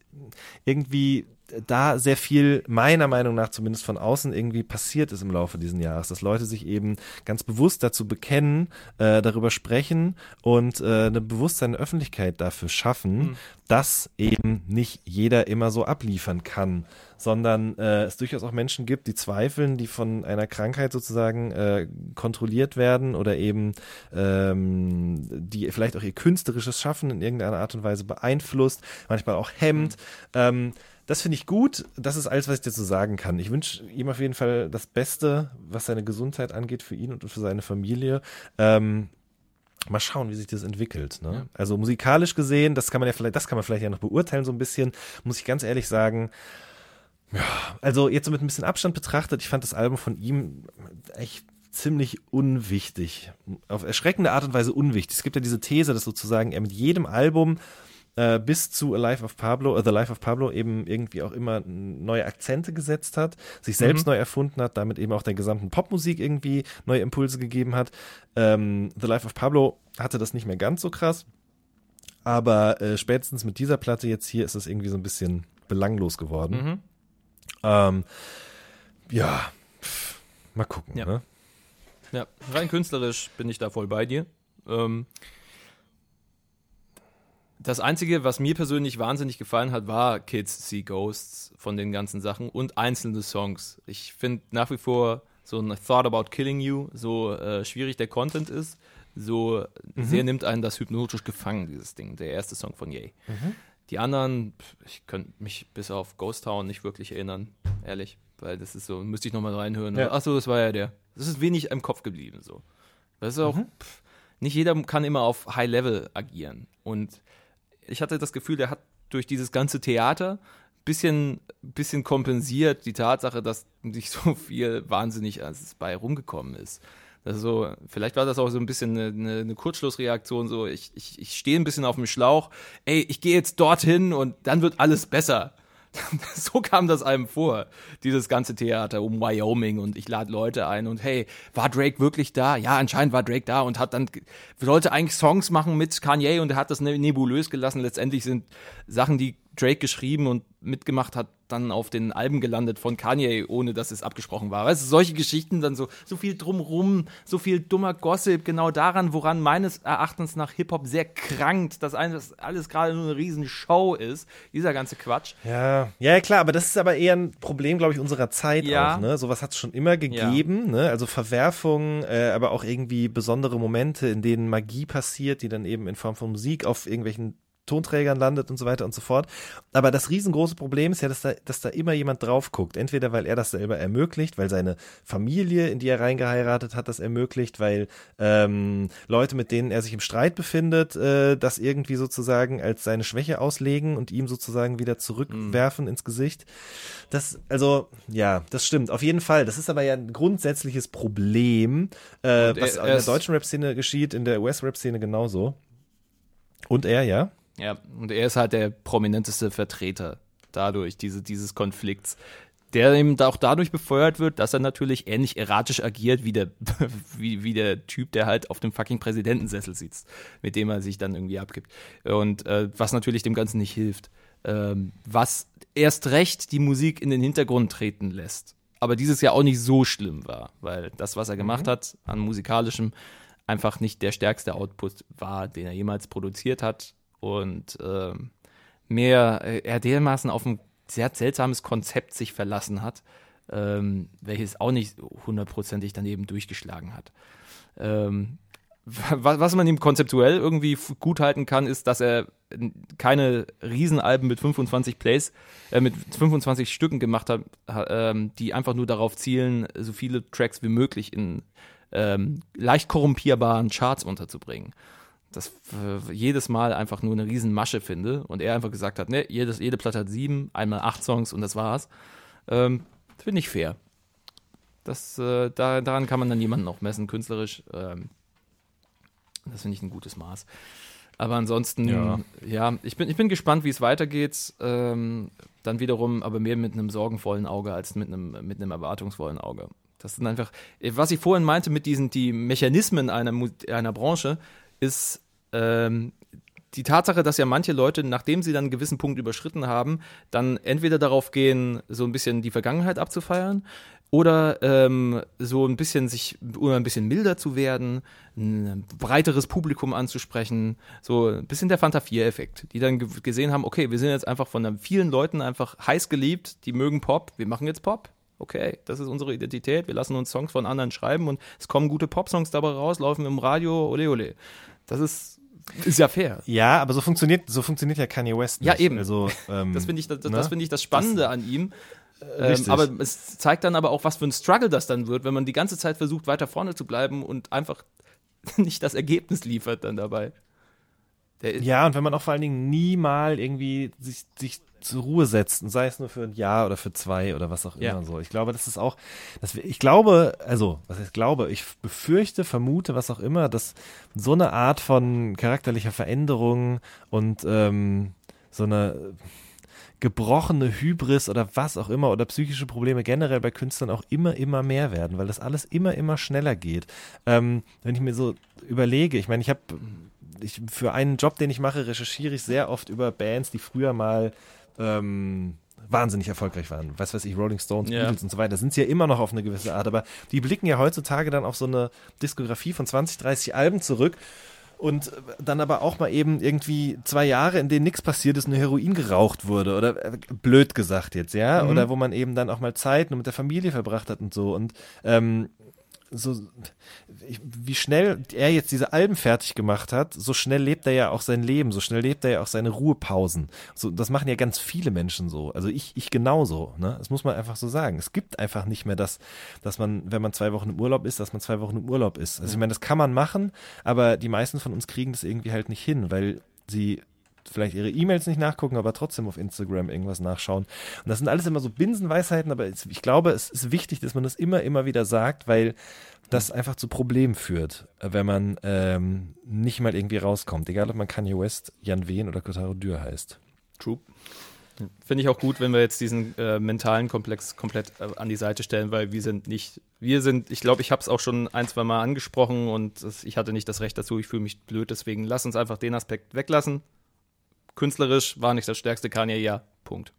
irgendwie da sehr viel, meiner Meinung nach zumindest von außen irgendwie passiert ist im Laufe dieses Jahres, dass Leute sich eben ganz bewusst dazu bekennen, äh, darüber sprechen und äh, eine Bewusstsein der Öffentlichkeit dafür schaffen, mhm. dass eben nicht jeder immer so abliefern kann, sondern äh, es durchaus auch Menschen gibt, die zweifeln, die von einer Krankheit sozusagen äh, kontrolliert werden oder eben ähm, die vielleicht auch ihr künstlerisches Schaffen in irgendeiner Art und Weise beeinflusst, manchmal auch hemmt. Mhm. Ähm, das finde ich gut. Das ist alles, was ich dazu sagen kann. Ich wünsche ihm auf jeden Fall das Beste, was seine Gesundheit angeht, für ihn und für seine Familie. Ähm, mal schauen, wie sich das entwickelt. Ne? Ja. Also musikalisch gesehen, das kann man ja vielleicht, das kann man vielleicht ja noch beurteilen so ein bisschen. Muss ich ganz ehrlich sagen. Ja, also jetzt so mit ein bisschen Abstand betrachtet, ich fand das Album von ihm echt ziemlich unwichtig. Auf erschreckende Art und Weise unwichtig. Es gibt ja diese These, dass sozusagen er mit jedem Album äh, bis zu A Life of Pablo, uh, The Life of Pablo eben irgendwie auch immer neue Akzente gesetzt hat, sich selbst mhm. neu erfunden hat, damit eben auch der gesamten Popmusik irgendwie neue Impulse gegeben hat. Ähm, The Life of Pablo hatte das nicht mehr ganz so krass, aber äh, spätestens mit dieser Platte jetzt hier ist es irgendwie so ein bisschen belanglos geworden. Mhm. Ähm, ja, pff, mal gucken. Ja. Ne? ja, rein künstlerisch bin ich da voll bei dir. Ähm, das Einzige, was mir persönlich wahnsinnig gefallen hat, war Kids See Ghosts von den ganzen Sachen und einzelne Songs. Ich finde nach wie vor so ein Thought About Killing You, so äh, schwierig der Content ist, so mhm. sehr nimmt einen das hypnotisch gefangen, dieses Ding, der erste Song von Yay. Mhm. Die anderen, ich könnte mich bis auf Ghost Town nicht wirklich erinnern, ehrlich, weil das ist so, müsste ich nochmal reinhören. Ja. Achso, das war ja der. Das ist wenig im Kopf geblieben, so. Das ist auch, mhm. pff, nicht jeder kann immer auf High Level agieren und ich hatte das Gefühl, der hat durch dieses ganze Theater bisschen, bisschen kompensiert die Tatsache, dass nicht so viel wahnsinnig als bei rumgekommen ist. Also, vielleicht war das auch so ein bisschen eine, eine, Kurzschlussreaktion, so ich, ich, ich stehe ein bisschen auf dem Schlauch, ey, ich gehe jetzt dorthin und dann wird alles besser. *laughs* so kam das einem vor, dieses ganze Theater um Wyoming und ich lade Leute ein und hey, war Drake wirklich da? Ja, anscheinend war Drake da und hat dann, sollte eigentlich Songs machen mit Kanye und er hat das ne-, nebulös gelassen. Letztendlich sind Sachen, die Drake geschrieben und mitgemacht hat, dann auf den Alben gelandet von Kanye, ohne dass es abgesprochen war. Weißt du, solche Geschichten dann so, so viel drumrum, so viel dummer Gossip, genau daran, woran meines Erachtens nach Hip-Hop sehr krankt, dass alles, alles gerade nur eine riesen Show ist, dieser ganze Quatsch. Ja, ja, klar, aber das ist aber eher ein Problem, glaube ich, unserer Zeit ja. auch, ne? Sowas hat es schon immer gegeben, ja. ne? Also Verwerfungen, äh, aber auch irgendwie besondere Momente, in denen Magie passiert, die dann eben in Form von Musik auf irgendwelchen Tonträgern landet und so weiter und so fort. Aber das riesengroße Problem ist ja, dass da, dass da immer jemand drauf guckt. Entweder weil er das selber ermöglicht, weil seine Familie, in die er reingeheiratet hat, das ermöglicht, weil ähm, Leute, mit denen er sich im Streit befindet, äh, das irgendwie sozusagen als seine Schwäche auslegen und ihm sozusagen wieder zurückwerfen ins Gesicht. Das, also, ja, das stimmt. Auf jeden Fall. Das ist aber ja ein grundsätzliches Problem, äh, was in der deutschen Rap-Szene geschieht, in der US-Rap-Szene genauso. Und er, ja? Ja, und er ist halt der prominenteste Vertreter dadurch, diese, dieses Konflikts, der eben auch dadurch befeuert wird, dass er natürlich ähnlich erratisch agiert wie der, *laughs* wie, wie der Typ, der halt auf dem fucking Präsidentensessel sitzt, mit dem er sich dann irgendwie abgibt. Und äh, was natürlich dem Ganzen nicht hilft. Ähm, was erst recht die Musik in den Hintergrund treten lässt. Aber dieses Jahr auch nicht so schlimm war, weil das, was er gemacht hat an musikalischem, einfach nicht der stärkste Output war, den er jemals produziert hat. Und ähm, mehr, äh, er dermaßen auf ein sehr seltsames Konzept sich verlassen hat, ähm, welches auch nicht hundertprozentig daneben durchgeschlagen hat. Ähm, wa- was man ihm konzeptuell irgendwie gut halten kann, ist, dass er keine Riesenalben mit 25 Plays, äh, mit 25 Stücken gemacht hat, ha- ähm, die einfach nur darauf zielen, so viele Tracks wie möglich in ähm, leicht korrumpierbaren Charts unterzubringen. Das äh, jedes Mal einfach nur eine Riesenmasche finde und er einfach gesagt hat, ne, jedes, jede Platte hat sieben, einmal acht Songs und das war's. Ähm, finde ich fair. Das, äh, da, daran kann man dann jemanden auch messen, künstlerisch. Ähm, das finde ich ein gutes Maß. Aber ansonsten, ja, Ja. ich, bin, ich bin gespannt, wie es weitergeht. Ähm, dann wiederum, aber mehr mit einem sorgenvollen Auge als mit einem, mit einem erwartungsvollen Auge. Das sind einfach, was ich vorhin meinte mit diesen, die Mechanismen einer, einer Branche, ist ähm, die Tatsache, dass ja manche Leute, nachdem sie dann einen gewissen Punkt überschritten haben, dann entweder darauf gehen, so ein bisschen die Vergangenheit abzufeiern oder ähm, so ein bisschen sich, oder ein bisschen milder zu werden, ein breiteres Publikum anzusprechen, so ein bisschen der Fanta 4-Effekt, die dann ge gesehen haben, okay, wir sind jetzt einfach von vielen Leuten einfach heiß geliebt, die mögen Pop, wir machen jetzt Pop. Okay, das ist unsere Identität. Wir lassen uns Songs von anderen schreiben und es kommen gute Popsongs dabei raus, laufen im Radio, ole ole. Das ist, ist ja fair. Ja, aber so funktioniert, so funktioniert ja Kanye West nicht. Ja, eben. Also, ähm, Das finde ich, das, das ne? finde ich das Spannende an ihm. Ähm, aber es zeigt dann aber auch, was für ein Struggle das dann wird, wenn man die ganze Zeit versucht, weiter vorne zu bleiben und einfach *laughs* nicht das Ergebnis liefert dann dabei. Ja, und wenn man auch vor allen Dingen nie mal irgendwie sich, sich zur Ruhe setzt, und sei es nur für ein Jahr oder für zwei oder was auch immer Ja. so. Ich glaube, das ist auch, dass wir, ich glaube, also, was heißt glaube, ich befürchte, vermute, was auch immer, dass so eine Art von charakterlicher Veränderung und ähm, so eine gebrochene Hybris oder was auch immer oder psychische Probleme generell bei Künstlern auch immer, immer mehr werden, weil das alles immer, immer schneller geht. Ähm, wenn ich mir so überlege, ich meine, ich habe ich, für einen Job, den ich mache, recherchiere ich sehr oft über Bands, die früher mal ähm, wahnsinnig erfolgreich waren. Was weiß ich, Rolling Stones, Ja. Beatles und so weiter. Sind sie ja immer noch auf eine gewisse Art, aber die blicken ja heutzutage dann auf so eine Diskografie von 20, 30 Alben zurück und äh, dann aber auch mal eben irgendwie zwei Jahre, in denen nichts passiert ist, nur Heroin geraucht wurde oder äh, blöd gesagt jetzt, ja, oder wo man eben dann auch mal Zeit nur mit der Familie verbracht hat und so und ähm, so, wie schnell er jetzt diese Alben fertig gemacht hat, so schnell lebt er ja auch sein Leben, so schnell lebt er ja auch seine Ruhepausen. So, das machen ja ganz viele Menschen so. Also ich, ich genauso. Ne? Das muss man einfach so sagen. Es gibt einfach nicht mehr das, dass man, wenn man zwei Wochen im Urlaub ist, dass man zwei Wochen im Urlaub ist. Also ich meine, das kann man machen, aber die meisten von uns kriegen das irgendwie halt nicht hin, weil sie vielleicht ihre E-Mails nicht nachgucken, aber trotzdem auf Instagram irgendwas nachschauen. Und das sind alles immer so Binsenweisheiten, aber ich glaube, es ist wichtig, dass man das immer, immer wieder sagt, weil das einfach zu Problemen führt, wenn man ähm, nicht mal irgendwie rauskommt. Egal, ob man Kanye West, Jan Wehn oder Kotaro Dürr heißt. True. Finde ich auch gut, wenn wir jetzt diesen äh, mentalen Komplex komplett äh, an die Seite stellen, weil wir sind nicht, wir sind, ich glaube, ich habe es auch schon ein, zwei Mal angesprochen und es, ich hatte nicht das Recht dazu, ich fühle mich blöd, deswegen lass uns einfach den Aspekt weglassen. Künstlerisch war nicht das stärkste Kanye, ja, Punkt.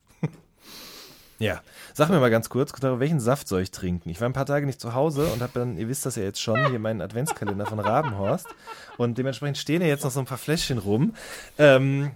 Ja. Sag mir mal ganz kurz, welchen Saft soll ich trinken? Ich war ein paar Tage nicht zu Hause und habe dann, ihr wisst das ja jetzt schon, hier meinen Adventskalender von Rabenhorst und dementsprechend stehen ja jetzt noch so ein paar Fläschchen rum. Ähm,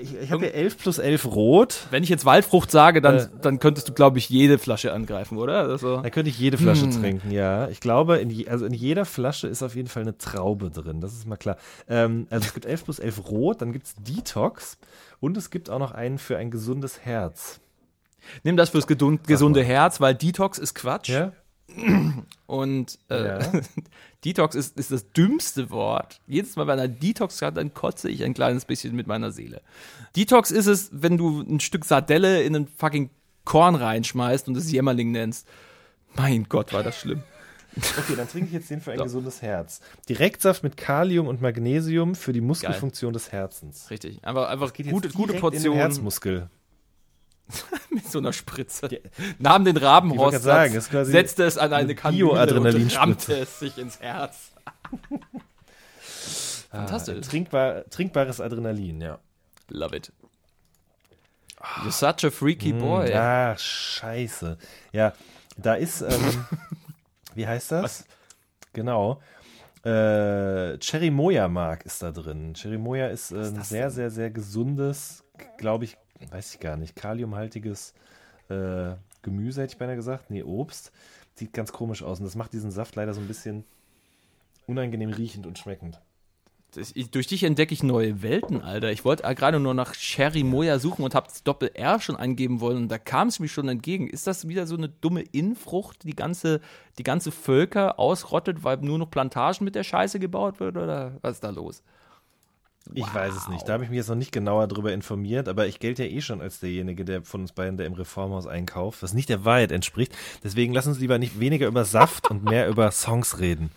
Ich, ich habe hier 11 plus 11 rot. Wenn ich jetzt Waldfrucht sage, dann, Äh. dann könntest du, glaube ich, jede Flasche angreifen, oder? Also, Da könnte ich jede Flasche Hm. trinken, ja. Ich glaube, in, je, also in jeder Flasche ist auf jeden Fall eine Traube drin, das ist mal klar. Ähm, also es gibt 11 plus 11 rot, dann gibt es Detox und es gibt auch noch einen für ein gesundes Herz. nimm das fürs gesunde Herz, weil Detox ist Quatsch. Ja? Und äh, Ja. *laughs* Detox ist, ist das dümmste Wort. Jedes Mal, wenn einer Detox hat, dann kotze ich ein kleines bisschen mit meiner Seele. Detox ist es, wenn du ein Stück Sardelle in einen fucking Korn reinschmeißt und es Jämmerling nennst. Mein Gott, war das schlimm. Okay, dann trinke ich jetzt den für ein So. gesundes Herz. Direktsaft mit Kalium und Magnesium für die Muskelfunktion des Herzens. Richtig. Einfach, einfach gute, gute Portion In den Herzmuskel. *laughs* mit so einer Spritze. Nahm den Rabenhorst, sagen, ist setzte es an eine Kanüle und rammte es sich ins Herz. *laughs* Fantastisch. Trinkbar, trinkbares Adrenalin, ja. Love it. You're such a freaky boy. Ah, scheiße. Ja, da ist, ähm, *laughs* wie heißt das? Genau. Äh, Cherry Moya Mark ist da drin. Cherry Moya ist, äh, ein sehr, sehr, sehr gesundes, glaube ich, weiß ich gar nicht, kaliumhaltiges äh, Gemüse, hätte ich beinahe gesagt. Nee, Obst. Sieht ganz komisch aus und das macht diesen Saft leider so ein bisschen unangenehm riechend und schmeckend. Das, ich, durch dich entdecke ich neue Welten, Alter. Ich wollte gerade nur nach Sherry Moya suchen und habe das Doppel-R schon eingeben wollen und da kam es mir schon entgegen. Ist das wieder so eine dumme Infrucht, die ganze, die ganze Völker ausrottet, weil nur noch Plantagen mit der Scheiße gebaut wird oder was ist da los? Ich weiß es nicht. Da habe ich mich jetzt noch nicht genauer darüber informiert, aber ich gelte ja eh schon als derjenige, der von uns beiden, der im Reformhaus einkauft, was nicht der Wahrheit entspricht. Deswegen lass uns lieber nicht weniger über Saft und mehr über Songs reden.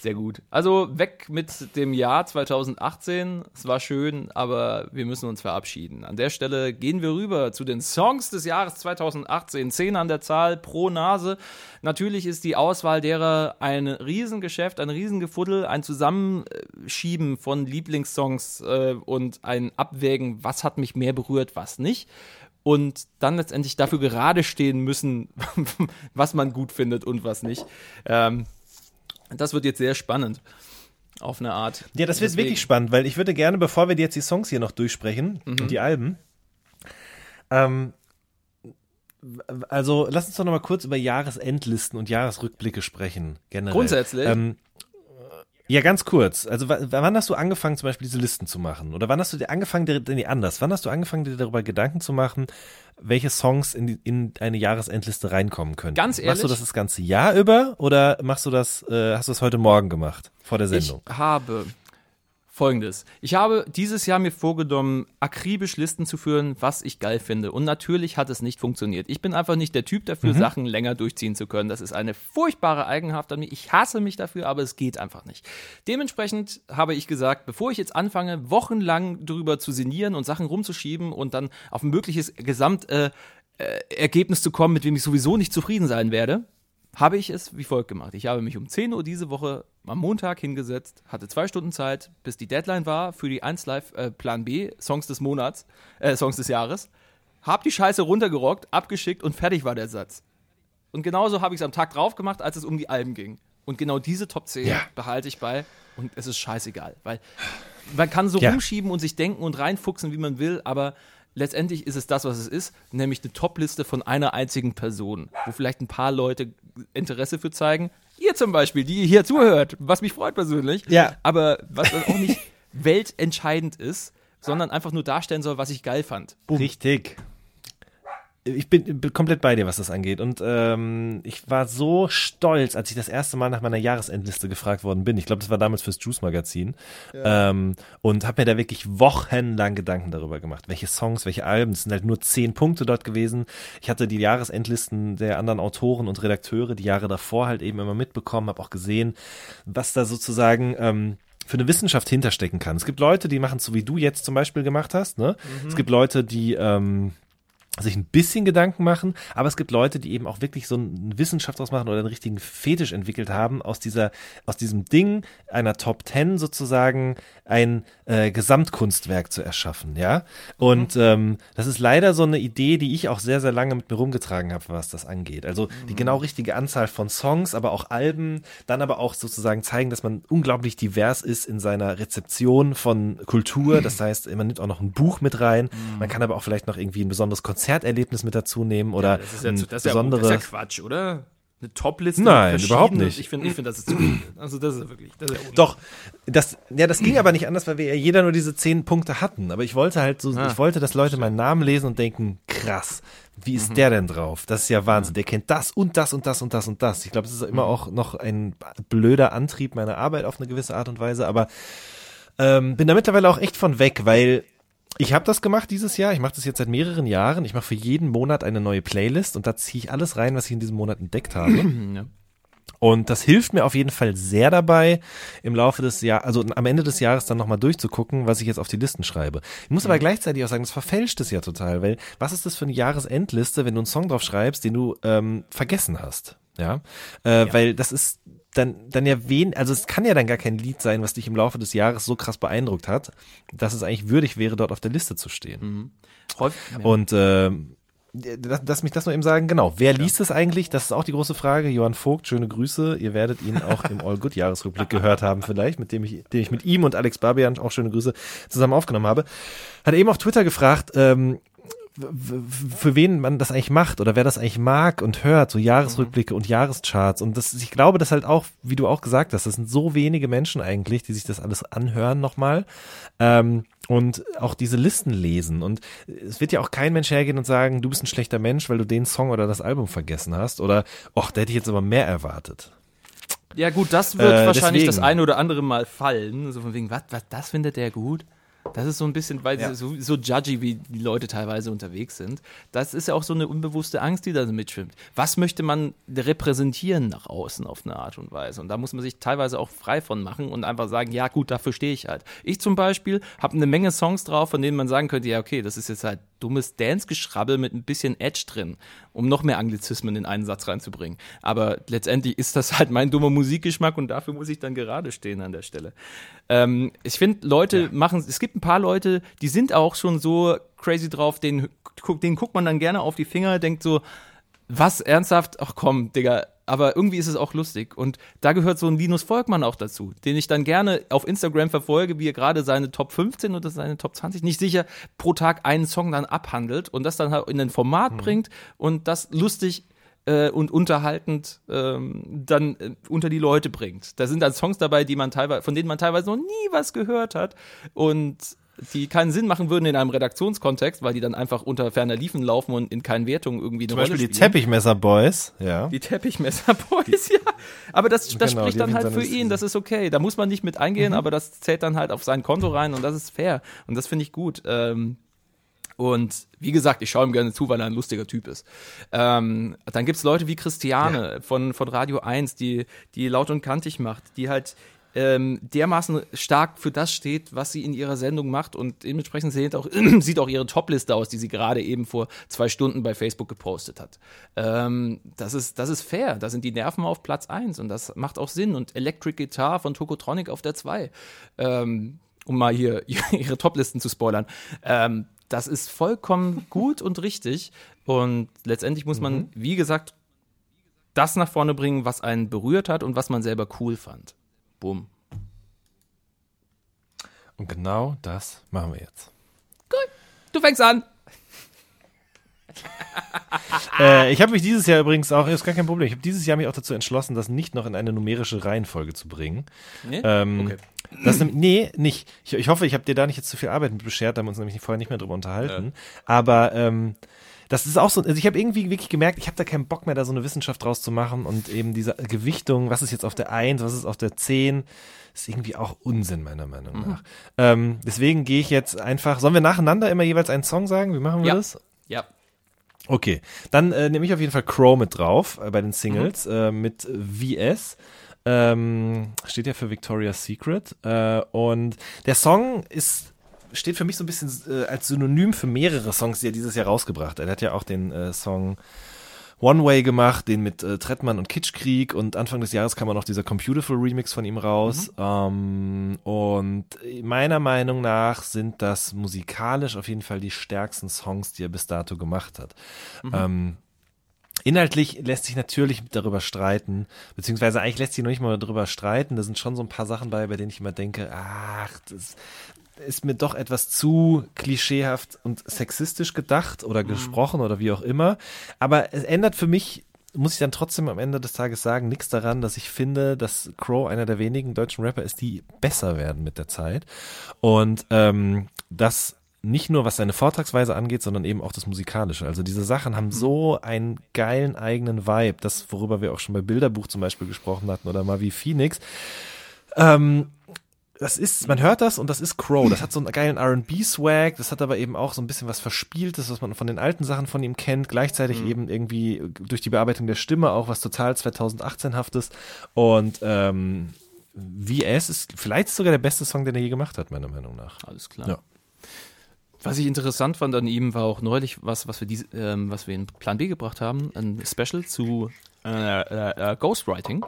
Sehr gut. Also weg mit dem Jahr 2018. Es war schön, aber wir müssen uns verabschieden. An der Stelle gehen wir rüber zu den Songs des Jahres 2018. Zehn an der Zahl pro Nase. Natürlich ist die Auswahl derer ein Riesengeschäft, ein Riesengefuddel, ein Zusammenschieben von Lieblingssongs äh, und ein Abwägen, was hat mich mehr berührt, was nicht und dann letztendlich dafür gerade stehen müssen, *laughs* was man gut findet und was nicht. Ähm, das wird jetzt sehr spannend. Auf eine Art. Ja, das wird wirklich spannend, weil ich würde gerne, bevor wir jetzt die Songs hier noch durchsprechen und die Alben, ähm, also lass uns doch noch mal kurz über Jahresendlisten und Jahresrückblicke sprechen. Generell. Grundsätzlich? Ähm, ja, ganz kurz. Also wann hast du angefangen, zum Beispiel diese Listen zu machen? Oder wann hast du dir angefangen, dir, nee, anders, wann hast du angefangen, dir darüber Gedanken zu machen, welche Songs in, die, in eine Jahresendliste reinkommen können? Ganz Machst ehrlich? du das das ganze Jahr über oder machst du das, äh, hast du das heute Morgen gemacht, vor der Ich Sendung? habe folgendes. Ich habe dieses Jahr mir vorgenommen, akribisch Listen zu führen, was ich geil finde. Und natürlich hat es nicht funktioniert. Ich bin einfach nicht der Typ dafür, Mhm. Sachen länger durchziehen zu können. Das ist eine furchtbare Eigenhaft an mir. Ich hasse mich dafür, aber es geht einfach nicht. Dementsprechend habe ich gesagt, bevor ich jetzt anfange, wochenlang drüber zu sinnieren und Sachen rumzuschieben und dann auf ein mögliches Gesamtergebnis äh, äh, zu kommen, mit dem ich sowieso nicht zufrieden sein werde, habe ich es wie folgt gemacht. Ich habe mich um 10 Uhr diese Woche am Montag hingesetzt, hatte zwei Stunden Zeit, bis die Deadline war für die 1 Live äh, Plan B, Songs des Monats, äh, Songs des Jahres. Hab die Scheiße runtergerockt, abgeschickt und fertig war der Satz. Und genauso habe ich es am Tag drauf gemacht, als es um die Alben ging. Und genau diese Top 10 Ja. behalte ich bei und es ist scheißegal, weil man kann so Ja. rumschieben und sich denken und reinfuchsen, wie man will, aber letztendlich ist es das, was es ist, nämlich eine Topliste von einer einzigen Person, wo vielleicht ein paar Leute Interesse für zeigen. Ihr zum Beispiel, die ihr hier zuhört, was mich freut persönlich. Ja. Aber was dann auch nicht *laughs* weltentscheidend ist, sondern einfach nur darstellen soll, was ich geil fand. Richtig. Ich bin, bin komplett bei dir, was das angeht. Und ähm, ich war so stolz, als ich das erste Mal nach meiner Jahresendliste gefragt worden bin. Ich glaube, das war damals fürs Juice-Magazin. Ähm, und habe mir da wirklich wochenlang Gedanken darüber gemacht. Welche Songs, welche Alben. Es sind halt nur zehn Punkte dort gewesen. Ich hatte die Jahresendlisten der anderen Autoren und Redakteure die Jahre davor halt eben immer mitbekommen, habe auch gesehen, was da sozusagen ähm, für eine Wissenschaft hinterstecken kann. Es gibt Leute, die machen es so, wie du jetzt zum Beispiel gemacht hast. Ne? Es gibt Leute, die ähm, sich ein bisschen Gedanken machen, aber es gibt Leute, die eben auch wirklich so eine Wissenschaft draus machen oder einen richtigen Fetisch entwickelt haben, aus dieser, aus diesem Ding einer Top Ten sozusagen ein äh, Gesamtkunstwerk zu erschaffen, ja. Und Mhm. ähm, das ist leider so eine Idee, die ich auch sehr, sehr lange mit mir rumgetragen habe, was das angeht. Also die Mhm. genau richtige Anzahl von Songs, aber auch Alben, dann aber auch sozusagen zeigen, dass man unglaublich divers ist in seiner Rezeption von Kultur. Das *clears throat* heißt, man nimmt auch noch ein Buch mit rein. Man kann aber auch vielleicht noch irgendwie ein besonderes Konzerterlebnis mit dazu nehmen oder Das ist ja, das ist ja, besonderes. das ist ja Quatsch, oder? Eine Top-Liste? Nein, überhaupt nicht. Ich finde, ich find, das ist zu viel. Also, das ist wirklich. Das ist ja Doch, das, ja, das ging aber nicht anders, weil wir ja jeder nur diese zehn Punkte hatten. Aber ich wollte halt so, Ah. ich wollte, dass Leute meinen Namen lesen und denken, krass, wie Mhm. ist der denn drauf? Das ist ja Wahnsinn. Der kennt das und das und das und das und das. Ich glaube, es ist immer Mhm. auch noch ein blöder Antrieb meiner Arbeit auf eine gewisse Art und Weise, aber ähm, bin da mittlerweile auch echt von weg, weil ich habe das gemacht dieses Jahr. Ich mache das jetzt seit mehreren Jahren. Ich mache für jeden Monat eine neue Playlist und da ziehe ich alles rein, was ich in diesem Monat entdeckt habe. *clears throat* Ja. Und das hilft mir auf jeden Fall sehr dabei, im Laufe des Jahres, also am Ende des Jahres dann nochmal durchzugucken, was ich jetzt auf die Listen schreibe. Ich muss aber gleichzeitig auch sagen, das verfälscht es ja total, weil was ist das für eine Jahresendliste, wenn du einen Song drauf schreibst, den du ähm, vergessen hast? Ja, äh, weil das ist dann, dann ja wen, also es kann ja dann gar kein Lied sein, was dich im Laufe des Jahres so krass beeindruckt hat, dass es eigentlich würdig wäre, dort auf der Liste zu stehen. Häufig, ja. Und ähm, lass, lass mich das nur eben sagen, genau. Wer liest es eigentlich? Das ist auch die große Frage. Johann Vogt, schöne Grüße. Ihr werdet ihn auch im All Good Jahresrückblick gehört haben, vielleicht, mit dem ich, den ich mit ihm und Alex Barbian auch schöne Grüße zusammen aufgenommen habe. Hat eben auf Twitter gefragt, ähm, für wen man das eigentlich macht oder wer das eigentlich mag und hört, so Jahresrückblicke und Jahrescharts. Und das, ich glaube, das halt auch, wie du auch gesagt hast, das sind so wenige Menschen eigentlich, die sich das alles anhören nochmal. Ähm, und auch diese Listen lesen. Und es wird ja auch kein Mensch hergehen und sagen, du bist ein schlechter Mensch, weil du den Song oder das Album vergessen hast. Oder, ach, da hätte ich jetzt aber mehr erwartet. ja, gut, das wird Äh, wahrscheinlich deswegen. das eine oder andere Mal fallen. So von wegen, was, was, das findet der gut? Das ist so ein bisschen, weil Ja. so, so judgy, wie die Leute teilweise unterwegs sind. Das ist ja auch so eine unbewusste Angst, die da mitschwimmt. Was möchte man repräsentieren nach außen auf eine Art und Weise? Und da muss man sich teilweise auch frei von machen und einfach sagen, ja gut, dafür stehe ich halt. Ich zum Beispiel habe eine Menge Songs drauf, von denen man sagen könnte, ja okay, das ist jetzt halt dummes Dance-Geschrabbel mit ein bisschen Edge drin, um noch mehr Anglizismen in einen Satz reinzubringen. Aber letztendlich ist das halt mein dummer Musikgeschmack und dafür muss ich dann gerade stehen an der Stelle. Ähm, ich finde, Leute machen, es gibt ein paar Leute, die sind auch schon so crazy drauf, denen, denen guckt man dann gerne auf die Finger, denkt so, was, ernsthaft? Ach komm, Digga. Aber irgendwie ist es auch lustig. Und da gehört so ein Linus Volkmann auch dazu, den ich dann gerne auf Instagram verfolge, wie er gerade seine Top 15 oder seine Top 20, nicht sicher, pro Tag einen Song dann abhandelt und das dann halt in ein Format bringt und das lustig äh, und unterhaltend ähm, dann äh, unter die Leute bringt. Da sind dann Songs dabei, die man teilweise, von denen man teilweise noch nie was gehört hat und die keinen Sinn machen würden in einem Redaktionskontext, weil die dann einfach unter ferner Liefen laufen und in keinen Wertungen irgendwie eine Zum Rolle Beispiel die spielen. Teppichmesser Boys, ja. Die Teppichmesser-Boys, *laughs* ja. Aber das, das Genau, spricht dann halt für ihn, das ist okay. Da muss man nicht mit eingehen, aber das zählt dann halt auf sein Konto rein und das ist fair. Und das finde ich gut. Ähm, und wie gesagt, ich schaue ihm gerne zu, weil er ein lustiger Typ ist. Ähm, dann gibt's Leute wie Christiane von, von Radio 1, die, die laut und kantig macht, die halt ähm, dermaßen stark für das steht, was sie in ihrer Sendung macht und dementsprechend sieht auch, *clears throat* sieht auch ihre Topliste aus, die sie gerade eben vor zwei Stunden bei Facebook gepostet hat. Ähm, das, ist, das ist fair, da sind die Nerven auf Platz 1 und das macht auch Sinn und Electric Guitar von Tokotronic auf der 2. Ähm, um mal hier *laughs* ihre Toplisten zu spoilern. Ähm, das ist vollkommen *laughs* gut und richtig. Und letztendlich muss man, wie gesagt, das nach vorne bringen, was einen berührt hat und was man selber cool fand. Bumm. Und genau das machen wir jetzt. Du fängst an. *laughs* Äh, ich habe mich dieses Jahr übrigens auch, ist gar kein Problem, ich habe dieses Jahr mich auch dazu entschlossen, das nicht noch in eine numerische Reihenfolge zu bringen. Nee? Ähm, Okay. das, nee, nicht. Ich, ich hoffe, ich habe dir da nicht jetzt zu viel Arbeit mit beschert, da haben wir uns nämlich vorher nicht mehr drüber unterhalten. Aber ähm, das ist auch so, also ich habe irgendwie wirklich gemerkt, ich habe da keinen Bock mehr, da so eine Wissenschaft draus zu machen und eben diese Gewichtung, was ist jetzt auf der 1, was ist auf der 10, ist irgendwie auch Unsinn, meiner Meinung nach. Ähm, deswegen gehe ich jetzt einfach, sollen wir nacheinander immer jeweils einen Song sagen? Wie machen wir Ja. das? Ja. Okay, dann äh, nehme ich auf jeden Fall Crow mit drauf äh, bei den Singles äh, mit VS. Ähm, steht ja für Victoria's Secret. Äh, und der Song ist steht für mich so ein bisschen äh, als Synonym für mehrere Songs, die er dieses Jahr rausgebracht hat. Er hat ja auch den äh, Song One Way gemacht, den mit äh, Trettmann und Kitschkrieg und Anfang des Jahres kam auch noch dieser Computerful Remix von ihm raus. Ähm, und meiner Meinung nach sind das musikalisch auf jeden Fall die stärksten Songs, die er bis dato gemacht hat. Ähm, Inhaltlich lässt sich natürlich darüber streiten, beziehungsweise eigentlich lässt sich noch nicht mal darüber streiten. Da sind schon so ein paar Sachen bei, bei denen ich immer denke, ach, das ist mir doch etwas zu klischeehaft und sexistisch gedacht oder gesprochen oder wie auch immer. Aber es ändert für mich, muss ich dann trotzdem am Ende des Tages sagen, nichts daran, dass ich finde, dass Crow einer der wenigen deutschen Rapper ist, die besser werden mit der Zeit. Und ähm, das nicht nur was seine Vortragsweise angeht, sondern eben auch das Musikalische. Also diese Sachen haben so einen geilen eigenen Vibe, das, worüber wir auch schon bei Bilderbuch zum Beispiel gesprochen hatten oder mal wie Phoenix. Ähm, das ist, man hört das und das ist Crow. Das hat so einen geilen R&B-Swag, das hat aber eben auch so ein bisschen was Verspieltes, was man von den alten Sachen von ihm kennt, gleichzeitig eben irgendwie durch die Bearbeitung der Stimme auch was total 2018-haftes und ähm, VS ist vielleicht sogar der beste Song, den er je gemacht hat, meiner Meinung nach. Alles klar. Ja. Was ich interessant fand an ihm war auch neulich was, was wir, diese, ähm, was wir in Plan B gebracht haben, ein Special zu äh, äh, äh, Ghostwriting,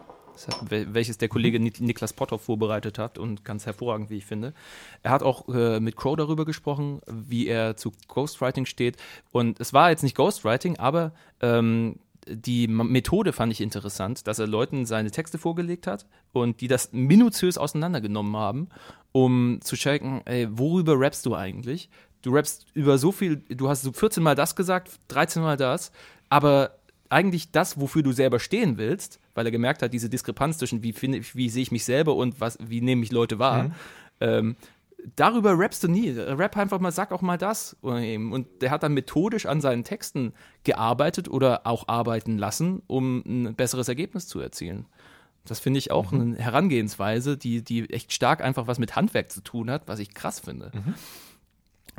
welches der Kollege Nik- Niklas Potthoff vorbereitet hat und ganz hervorragend, wie ich finde. Er hat auch äh, mit Crow darüber gesprochen, wie er zu Ghostwriting steht. Und es war jetzt nicht Ghostwriting, aber ähm, die Methode fand ich interessant, dass er Leuten seine Texte vorgelegt hat und die das minutiös auseinandergenommen haben, um zu checken, ey, worüber rappst du eigentlich? Du rappst über so viel, du hast so 14 Mal das gesagt, 13 Mal das, aber eigentlich das, wofür du selber stehen willst, weil er gemerkt hat, diese Diskrepanz zwischen wie finde ich, wie sehe ich mich selber und was, wie nehme ich Leute wahr, ähm, darüber rappst du nie. Rap einfach mal, sag auch mal das. Und der hat dann methodisch an seinen Texten gearbeitet oder auch arbeiten lassen, um ein besseres Ergebnis zu erzielen. Das finde ich auch eine Herangehensweise, die, die echt stark einfach was mit Handwerk zu tun hat, was ich krass finde.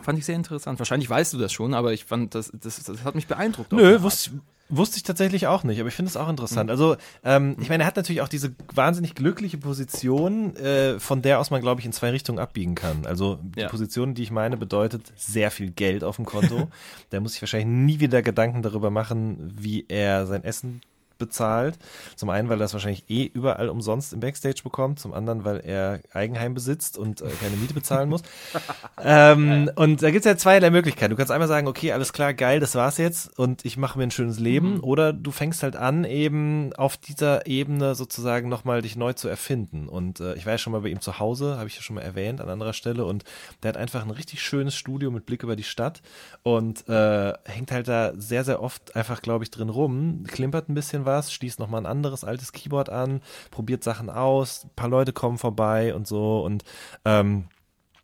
Fand ich sehr interessant. Wahrscheinlich weißt du das schon, aber ich fand, das, das, das hat mich beeindruckt. Nö, wusste, wusste ich tatsächlich auch nicht, aber ich finde es auch interessant. Also, ähm, ich meine, er hat natürlich auch diese wahnsinnig glückliche Position, äh, von der aus man, glaube ich, in zwei Richtungen abbiegen kann. Also, die Ja. Position, die ich meine, bedeutet sehr viel Geld auf dem Konto. *laughs* der muss sich wahrscheinlich nie wieder Gedanken darüber machen, wie er sein Essen bezahlt. Zum einen, weil er das wahrscheinlich eh überall umsonst im Backstage bekommt, zum anderen, weil er Eigenheim besitzt und äh, keine Miete bezahlen muss. *laughs* ähm, und da gibt es ja zweierlei Möglichkeiten. Du kannst einmal sagen, okay, alles klar, geil, das war's jetzt und ich mache mir ein schönes Leben. Oder du fängst halt an, eben auf dieser Ebene sozusagen nochmal dich neu zu erfinden. Und äh, ich war ja schon mal bei ihm zu Hause, habe ich ja schon mal erwähnt, an anderer Stelle. Und der hat einfach ein richtig schönes Studio mit Blick über die Stadt und äh, hängt halt da sehr, sehr oft einfach, glaube ich, drin rum, klimpert ein bisschen was, schließt nochmal ein anderes altes Keyboard an, probiert Sachen aus, ein paar Leute kommen vorbei und so. Und ähm,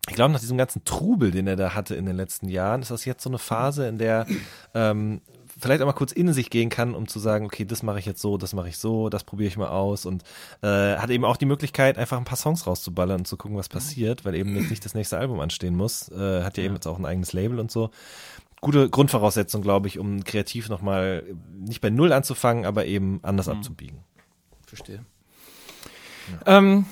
ich glaube, nach diesem ganzen Trubel, den er da hatte in den letzten Jahren, ist das jetzt so eine Phase, in der ähm, vielleicht auch mal kurz in sich gehen kann, um zu sagen, okay, das mache ich jetzt so, das mache ich so, das probiere ich mal aus und äh, hat eben auch die Möglichkeit, einfach ein paar Songs rauszuballern und zu gucken, was passiert, weil eben jetzt nicht das nächste Album anstehen muss. Äh, hat ja, eben jetzt auch ein eigenes Label und so. Gute Grundvoraussetzung, glaube ich, um kreativ nochmal nicht bei Null anzufangen, aber eben anders abzubiegen. Verstehe. Ähm,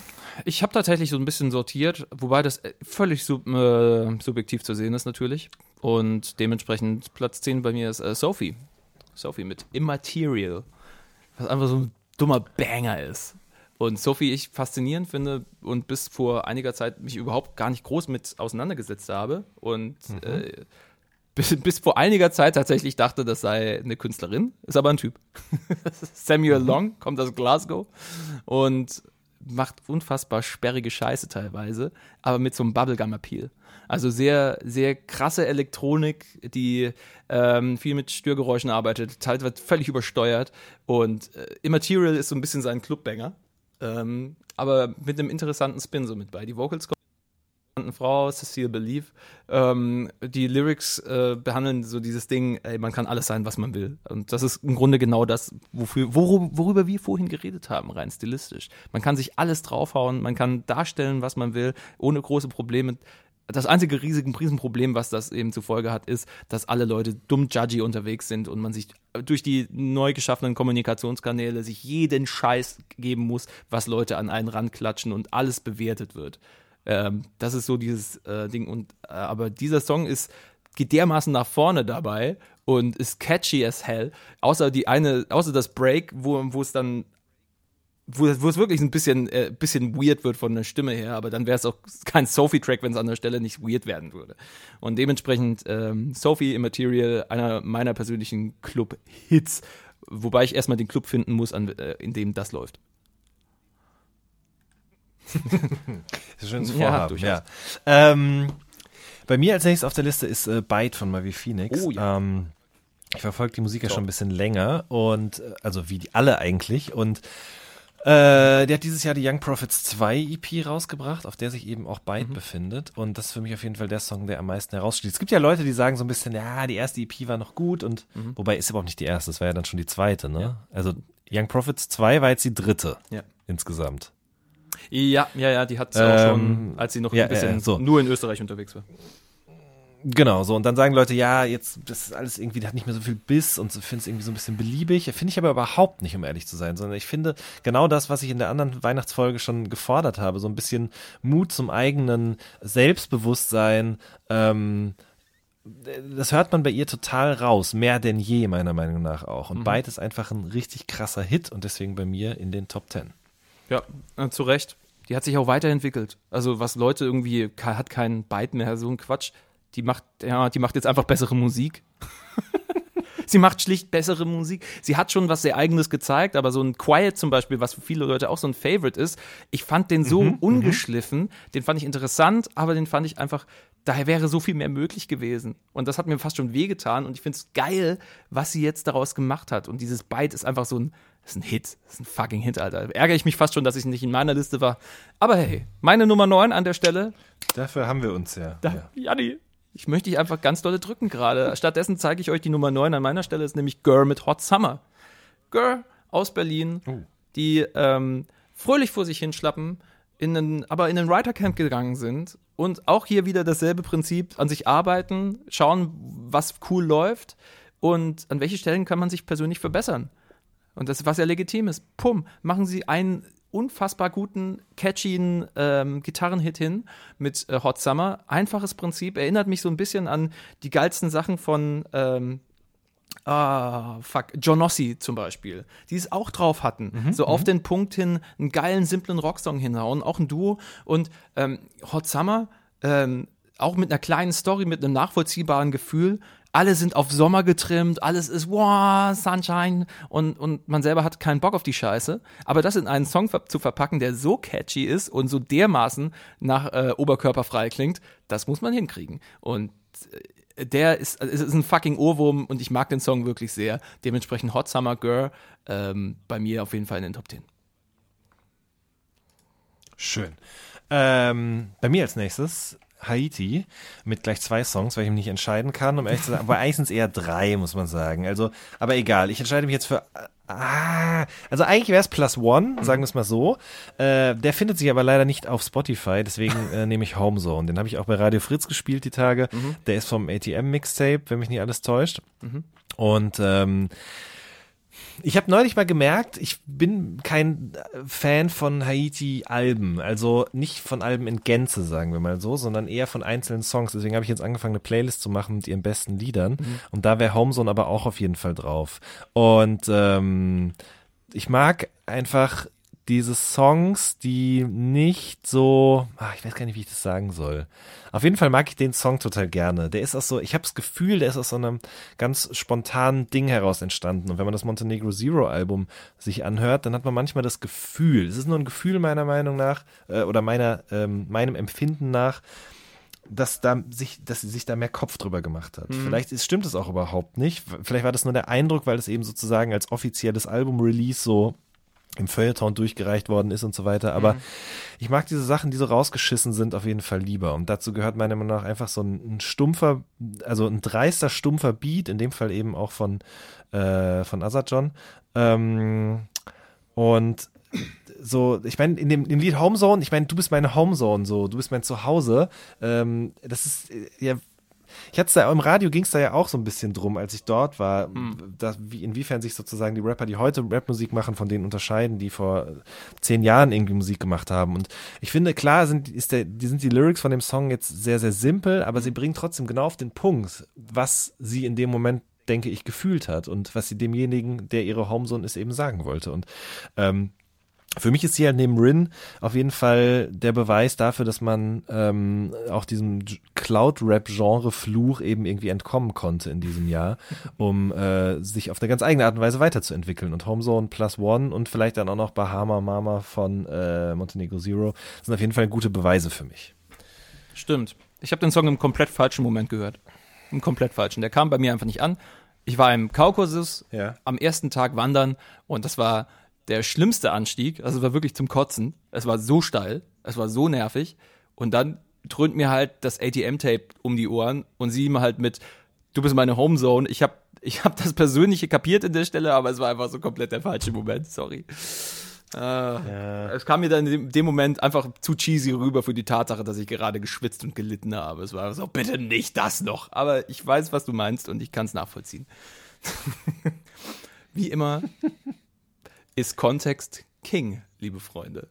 ich habe tatsächlich so ein bisschen sortiert, wobei das äh, völlig sub, äh, subjektiv zu sehen ist natürlich. Und dementsprechend Platz 10 bei mir ist äh, Sophie. Sophie mit Immaterial. Was einfach so ein dummer Banger ist. Und Sophie ich faszinierend finde und bis vor einiger Zeit mich überhaupt gar nicht groß mit auseinandergesetzt habe. Und äh, bis, bis vor einiger Zeit tatsächlich dachte, das sei eine Künstlerin, ist aber ein Typ. *laughs* Samuel Long kommt aus Glasgow und macht unfassbar sperrige Scheiße teilweise, aber mit so einem Bubblegum-Appeal. Also sehr, sehr krasse Elektronik, die ähm, viel mit Störgeräuschen arbeitet, teilweise völlig übersteuert und äh, Immaterial ist so ein bisschen sein Clubbanger, ähm, aber mit einem interessanten Spin so mit bei. Die Vocals kommen Frau, Cecile Believe. Ähm, die Lyrics äh, behandeln so dieses Ding, ey, man kann alles sein, was man will. Und das ist im Grunde genau das, wofür, worum, worüber wir vorhin geredet haben, rein stilistisch. Man kann sich alles draufhauen, man kann darstellen, was man will, ohne große Probleme. Das einzige riesige Riesenproblem, was das eben zur Folge hat, ist, dass alle Leute dumm judgy unterwegs sind und man sich durch die neu geschaffenen Kommunikationskanäle sich jeden Scheiß geben muss, was Leute an einen ranklatschen und alles bewertet wird. Ähm, das ist so dieses äh, Ding. Und äh, aber dieser Song ist geht dermaßen nach vorne dabei und ist catchy as hell. Außer die eine, außer das Break, wo, es dann wo, wo es wirklich ein bisschen, äh, bisschen weird wird von der Stimme her, aber dann wäre es auch kein Sophie-Track, wenn es an der Stelle nicht weird werden würde. Und dementsprechend ähm, Sophie Immaterial, einer meiner persönlichen Club-Hits, wobei ich erstmal den Club finden muss, an, äh, in dem das läuft. Das *laughs* ist ein schönes Ja, Vorhaben. durchaus. Ja, Ähm, bei mir als nächstes auf der Liste ist äh, Bite von Mavi Phoenix. Oh ja. ähm, ich verfolge die Musik ja schon ein bisschen länger und äh, also wie die alle eigentlich und äh, der hat dieses Jahr die Young Prophets 2 EP rausgebracht, auf der sich eben auch Mhm. Bite befindet. Und das ist für mich auf jeden Fall der Song, der am meisten heraussteht. Es gibt ja Leute, die sagen so ein bisschen, ja, die erste EP war noch gut und Mhm. wobei ist überhaupt nicht die erste, das war ja dann schon die zweite, ne? Also Young Prophets 2 war jetzt die dritte Ja. insgesamt. Ja, ja, ja, die hat sie auch schon, Ähm, als sie noch ja, ein bisschen ja, so. nur in Österreich unterwegs war. Genau, so. Und dann sagen Leute, ja, jetzt, das ist alles irgendwie, das hat nicht mehr so viel Biss und so, finde es irgendwie so ein bisschen beliebig. Finde ich aber überhaupt nicht, um ehrlich zu sein, sondern ich finde genau das, was ich in der anderen Weihnachtsfolge schon gefordert habe, so ein bisschen Mut zum eigenen Selbstbewusstsein, ähm, das hört man bei ihr total raus, mehr denn je, meiner Meinung nach auch. Und Byte ist einfach ein richtig krasser Hit und deswegen bei mir in den Top Ten. Ja, äh, zu Recht. Die hat sich auch weiterentwickelt. Also was Leute irgendwie, hat keinen Byte mehr, so ein Quatsch. Die macht, ja, die macht jetzt einfach bessere Musik. *laughs* Sie macht schlicht bessere Musik. Sie hat schon was sehr Eigenes gezeigt, aber so ein Quiet zum Beispiel, was für viele Leute auch so ein Favorite ist, ich fand den so ungeschliffen, den fand ich interessant, aber den fand ich einfach, daher wäre so viel mehr möglich gewesen. Und das hat mir fast schon wehgetan und ich finde es geil, was sie jetzt daraus gemacht hat. Und dieses Byte ist einfach so ein, das ist ein Hit, das ist ein fucking Hit, Alter. Ärgere ich mich fast schon, dass ich nicht in meiner Liste war. Aber hey, meine Nummer 9 an der Stelle, Dafür haben wir uns ja. da, Janni, ich möchte dich einfach ganz dolle drücken gerade. Stattdessen zeige ich euch die Nummer 9 an meiner Stelle, ist nämlich Girl mit Hot Summer. Girl aus Berlin, die ähm, fröhlich vor sich hinschlappen, in einen, aber in ein Writer-Camp gegangen sind und auch hier wieder dasselbe Prinzip, an sich arbeiten, schauen, was cool läuft und an welche Stellen kann man sich persönlich verbessern. Und das, was ja legitim ist. Pum, machen sie einen unfassbar guten, catchyen ähm, Gitarrenhit hin mit äh, Hot Summer. Einfaches Prinzip, erinnert mich so ein bisschen an die geilsten Sachen von ähm, Ah, fuck. Johnossi zum Beispiel, die es auch drauf hatten. so auf den Punkt hin einen geilen, simplen Rocksong hinhauen, auch ein Duo. Und ähm, Hot Summer, ähm, auch mit einer kleinen Story, mit einem nachvollziehbaren Gefühl. Alle sind auf Sommer getrimmt, alles ist wow, Sunshine und, und man selber hat keinen Bock auf die Scheiße. Aber das in einen Song zu verpacken, der so catchy ist und so dermaßen nach äh, oberkörperfrei klingt, das muss man hinkriegen. Und äh, der ist, es ist ein fucking Ohrwurm und ich mag den Song wirklich sehr. Dementsprechend Hot Summer Girl ähm, bei mir auf jeden Fall in den Top 10. Schön. Ähm, bei mir als nächstes Haiti mit gleich zwei Songs, weil ich mich nicht entscheiden kann, um ehrlich zu sagen. Es eher drei, muss man sagen. Also, aber egal. Ich entscheide mich jetzt für. Ah, also eigentlich wäre es Plus One, sagen wir es mal so. Äh, der findet sich aber leider nicht auf Spotify, deswegen äh, nehme ich Homezone. Den habe ich auch bei Radio Fritz gespielt die Tage. Der ist vom ATM Mixtape, wenn mich nicht alles täuscht. Und ähm, ich habe neulich mal gemerkt, ich bin kein Fan von Haiti-Alben. Also nicht von Alben in Gänze, sagen wir mal so, sondern eher von einzelnen Songs. Deswegen habe ich jetzt angefangen, eine Playlist zu machen mit ihren besten Liedern. Und da wäre Homezone aber auch auf jeden Fall drauf. Und ähm, ich mag einfach diese Songs, die nicht so, ah, ich weiß gar nicht, wie ich das sagen soll. Auf jeden Fall mag ich den Song total gerne. Der ist aus so, ich habe das Gefühl, der ist aus so einem ganz spontanen Ding heraus entstanden. Und wenn man das Montenegro Zero Album sich anhört, dann hat man manchmal das Gefühl, es ist nur ein Gefühl meiner Meinung nach äh, oder meiner ähm, meinem Empfinden nach, dass da sich, dass sie sich da mehr Kopf drüber gemacht hat. Vielleicht ist, stimmt es auch überhaupt nicht. Vielleicht war das nur der Eindruck, weil es eben sozusagen als offizielles Album-Release so im Feuilleton durchgereicht worden ist und so weiter. Aber ich mag diese Sachen, die so rausgeschissen sind, auf jeden Fall lieber. Und dazu gehört meiner Meinung nach einfach so ein, ein stumpfer, also ein dreister, stumpfer Beat, in dem Fall eben auch von, äh, von Azajon. Ähm, und so, ich meine, in dem, im Lied Homezone, ich meine, du bist meine Homezone, so, du bist mein Zuhause. Ähm, das ist äh, ja Ich hatte da im Radio ging es da ja auch so ein bisschen drum, als ich dort war, dass, wie, inwiefern sich sozusagen die Rapper, die heute Rapmusik machen, von denen unterscheiden, die vor zehn Jahren irgendwie Musik gemacht haben. Und ich finde, klar sind, ist der, die sind die Lyrics von dem Song jetzt sehr, sehr simpel, aber sie bringen trotzdem genau auf den Punkt, was sie in dem Moment denke ich, gefühlt hat und was sie demjenigen, der ihre Homezone ist, eben sagen wollte. Und ähm, für mich ist hier halt neben Rin auf jeden Fall der Beweis dafür, dass man ähm, auch diesem Cloud-Rap-Genre-Fluch eben irgendwie entkommen konnte in diesem Jahr, um äh, sich auf eine ganz eigene Art und Weise weiterzuentwickeln. Und Homezone Plus One und vielleicht dann auch noch Bahama Mama von äh, Montenegro Zero sind auf jeden Fall gute Beweise für mich. Stimmt. Ich habe den Song im komplett falschen Moment gehört. Im komplett falschen. Der kam bei mir einfach nicht an. Ich war im Kaukasus Ja. am ersten Tag wandern und das war der schlimmste Anstieg. Also es war wirklich zum Kotzen. Es war so steil, es war so nervig. Und dann dröhnt mir halt das ATM-Tape um die Ohren und sie ihm halt mit, du bist meine Homezone. Ich habe ich hab das Persönliche kapiert in der Stelle, aber es war einfach so komplett der falsche Moment. Sorry. Äh, Es kam mir dann in dem, dem Moment einfach zu cheesy rüber für die Tatsache, dass ich gerade geschwitzt und gelitten habe. Es war so, bitte nicht das noch. Aber ich weiß, was du meinst und ich kann es nachvollziehen. *laughs* Wie immer ist Kontext King, liebe Freunde.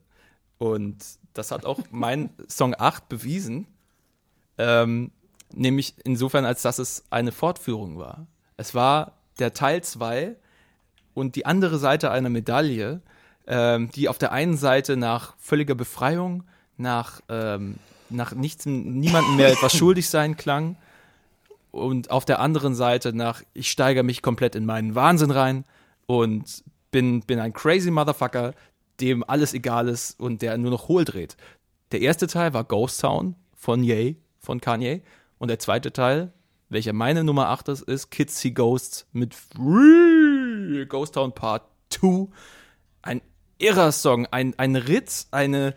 Und das hat auch *laughs* mein Song 8 bewiesen. Ähm, nämlich insofern, als dass es eine Fortführung war. Es war der Teil 2 und die andere Seite einer Medaille, ähm, die auf der einen Seite nach völliger Befreiung, nach, ähm, nach nichts, niemandem mehr etwas *laughs* schuldig sein klang und auf der anderen Seite nach, ich steigere mich komplett in meinen Wahnsinn rein und bin, bin ein crazy Motherfucker, dem alles egal ist und der nur noch hohl dreht. Der erste Teil war Ghost Town von Ye, von Kanye. Und der zweite Teil, welcher meine Nummer 8 ist, ist Kids See Ghosts mit Free Ghost Town Part 2. Ein irrer Song, ein, ein Ritz, eine,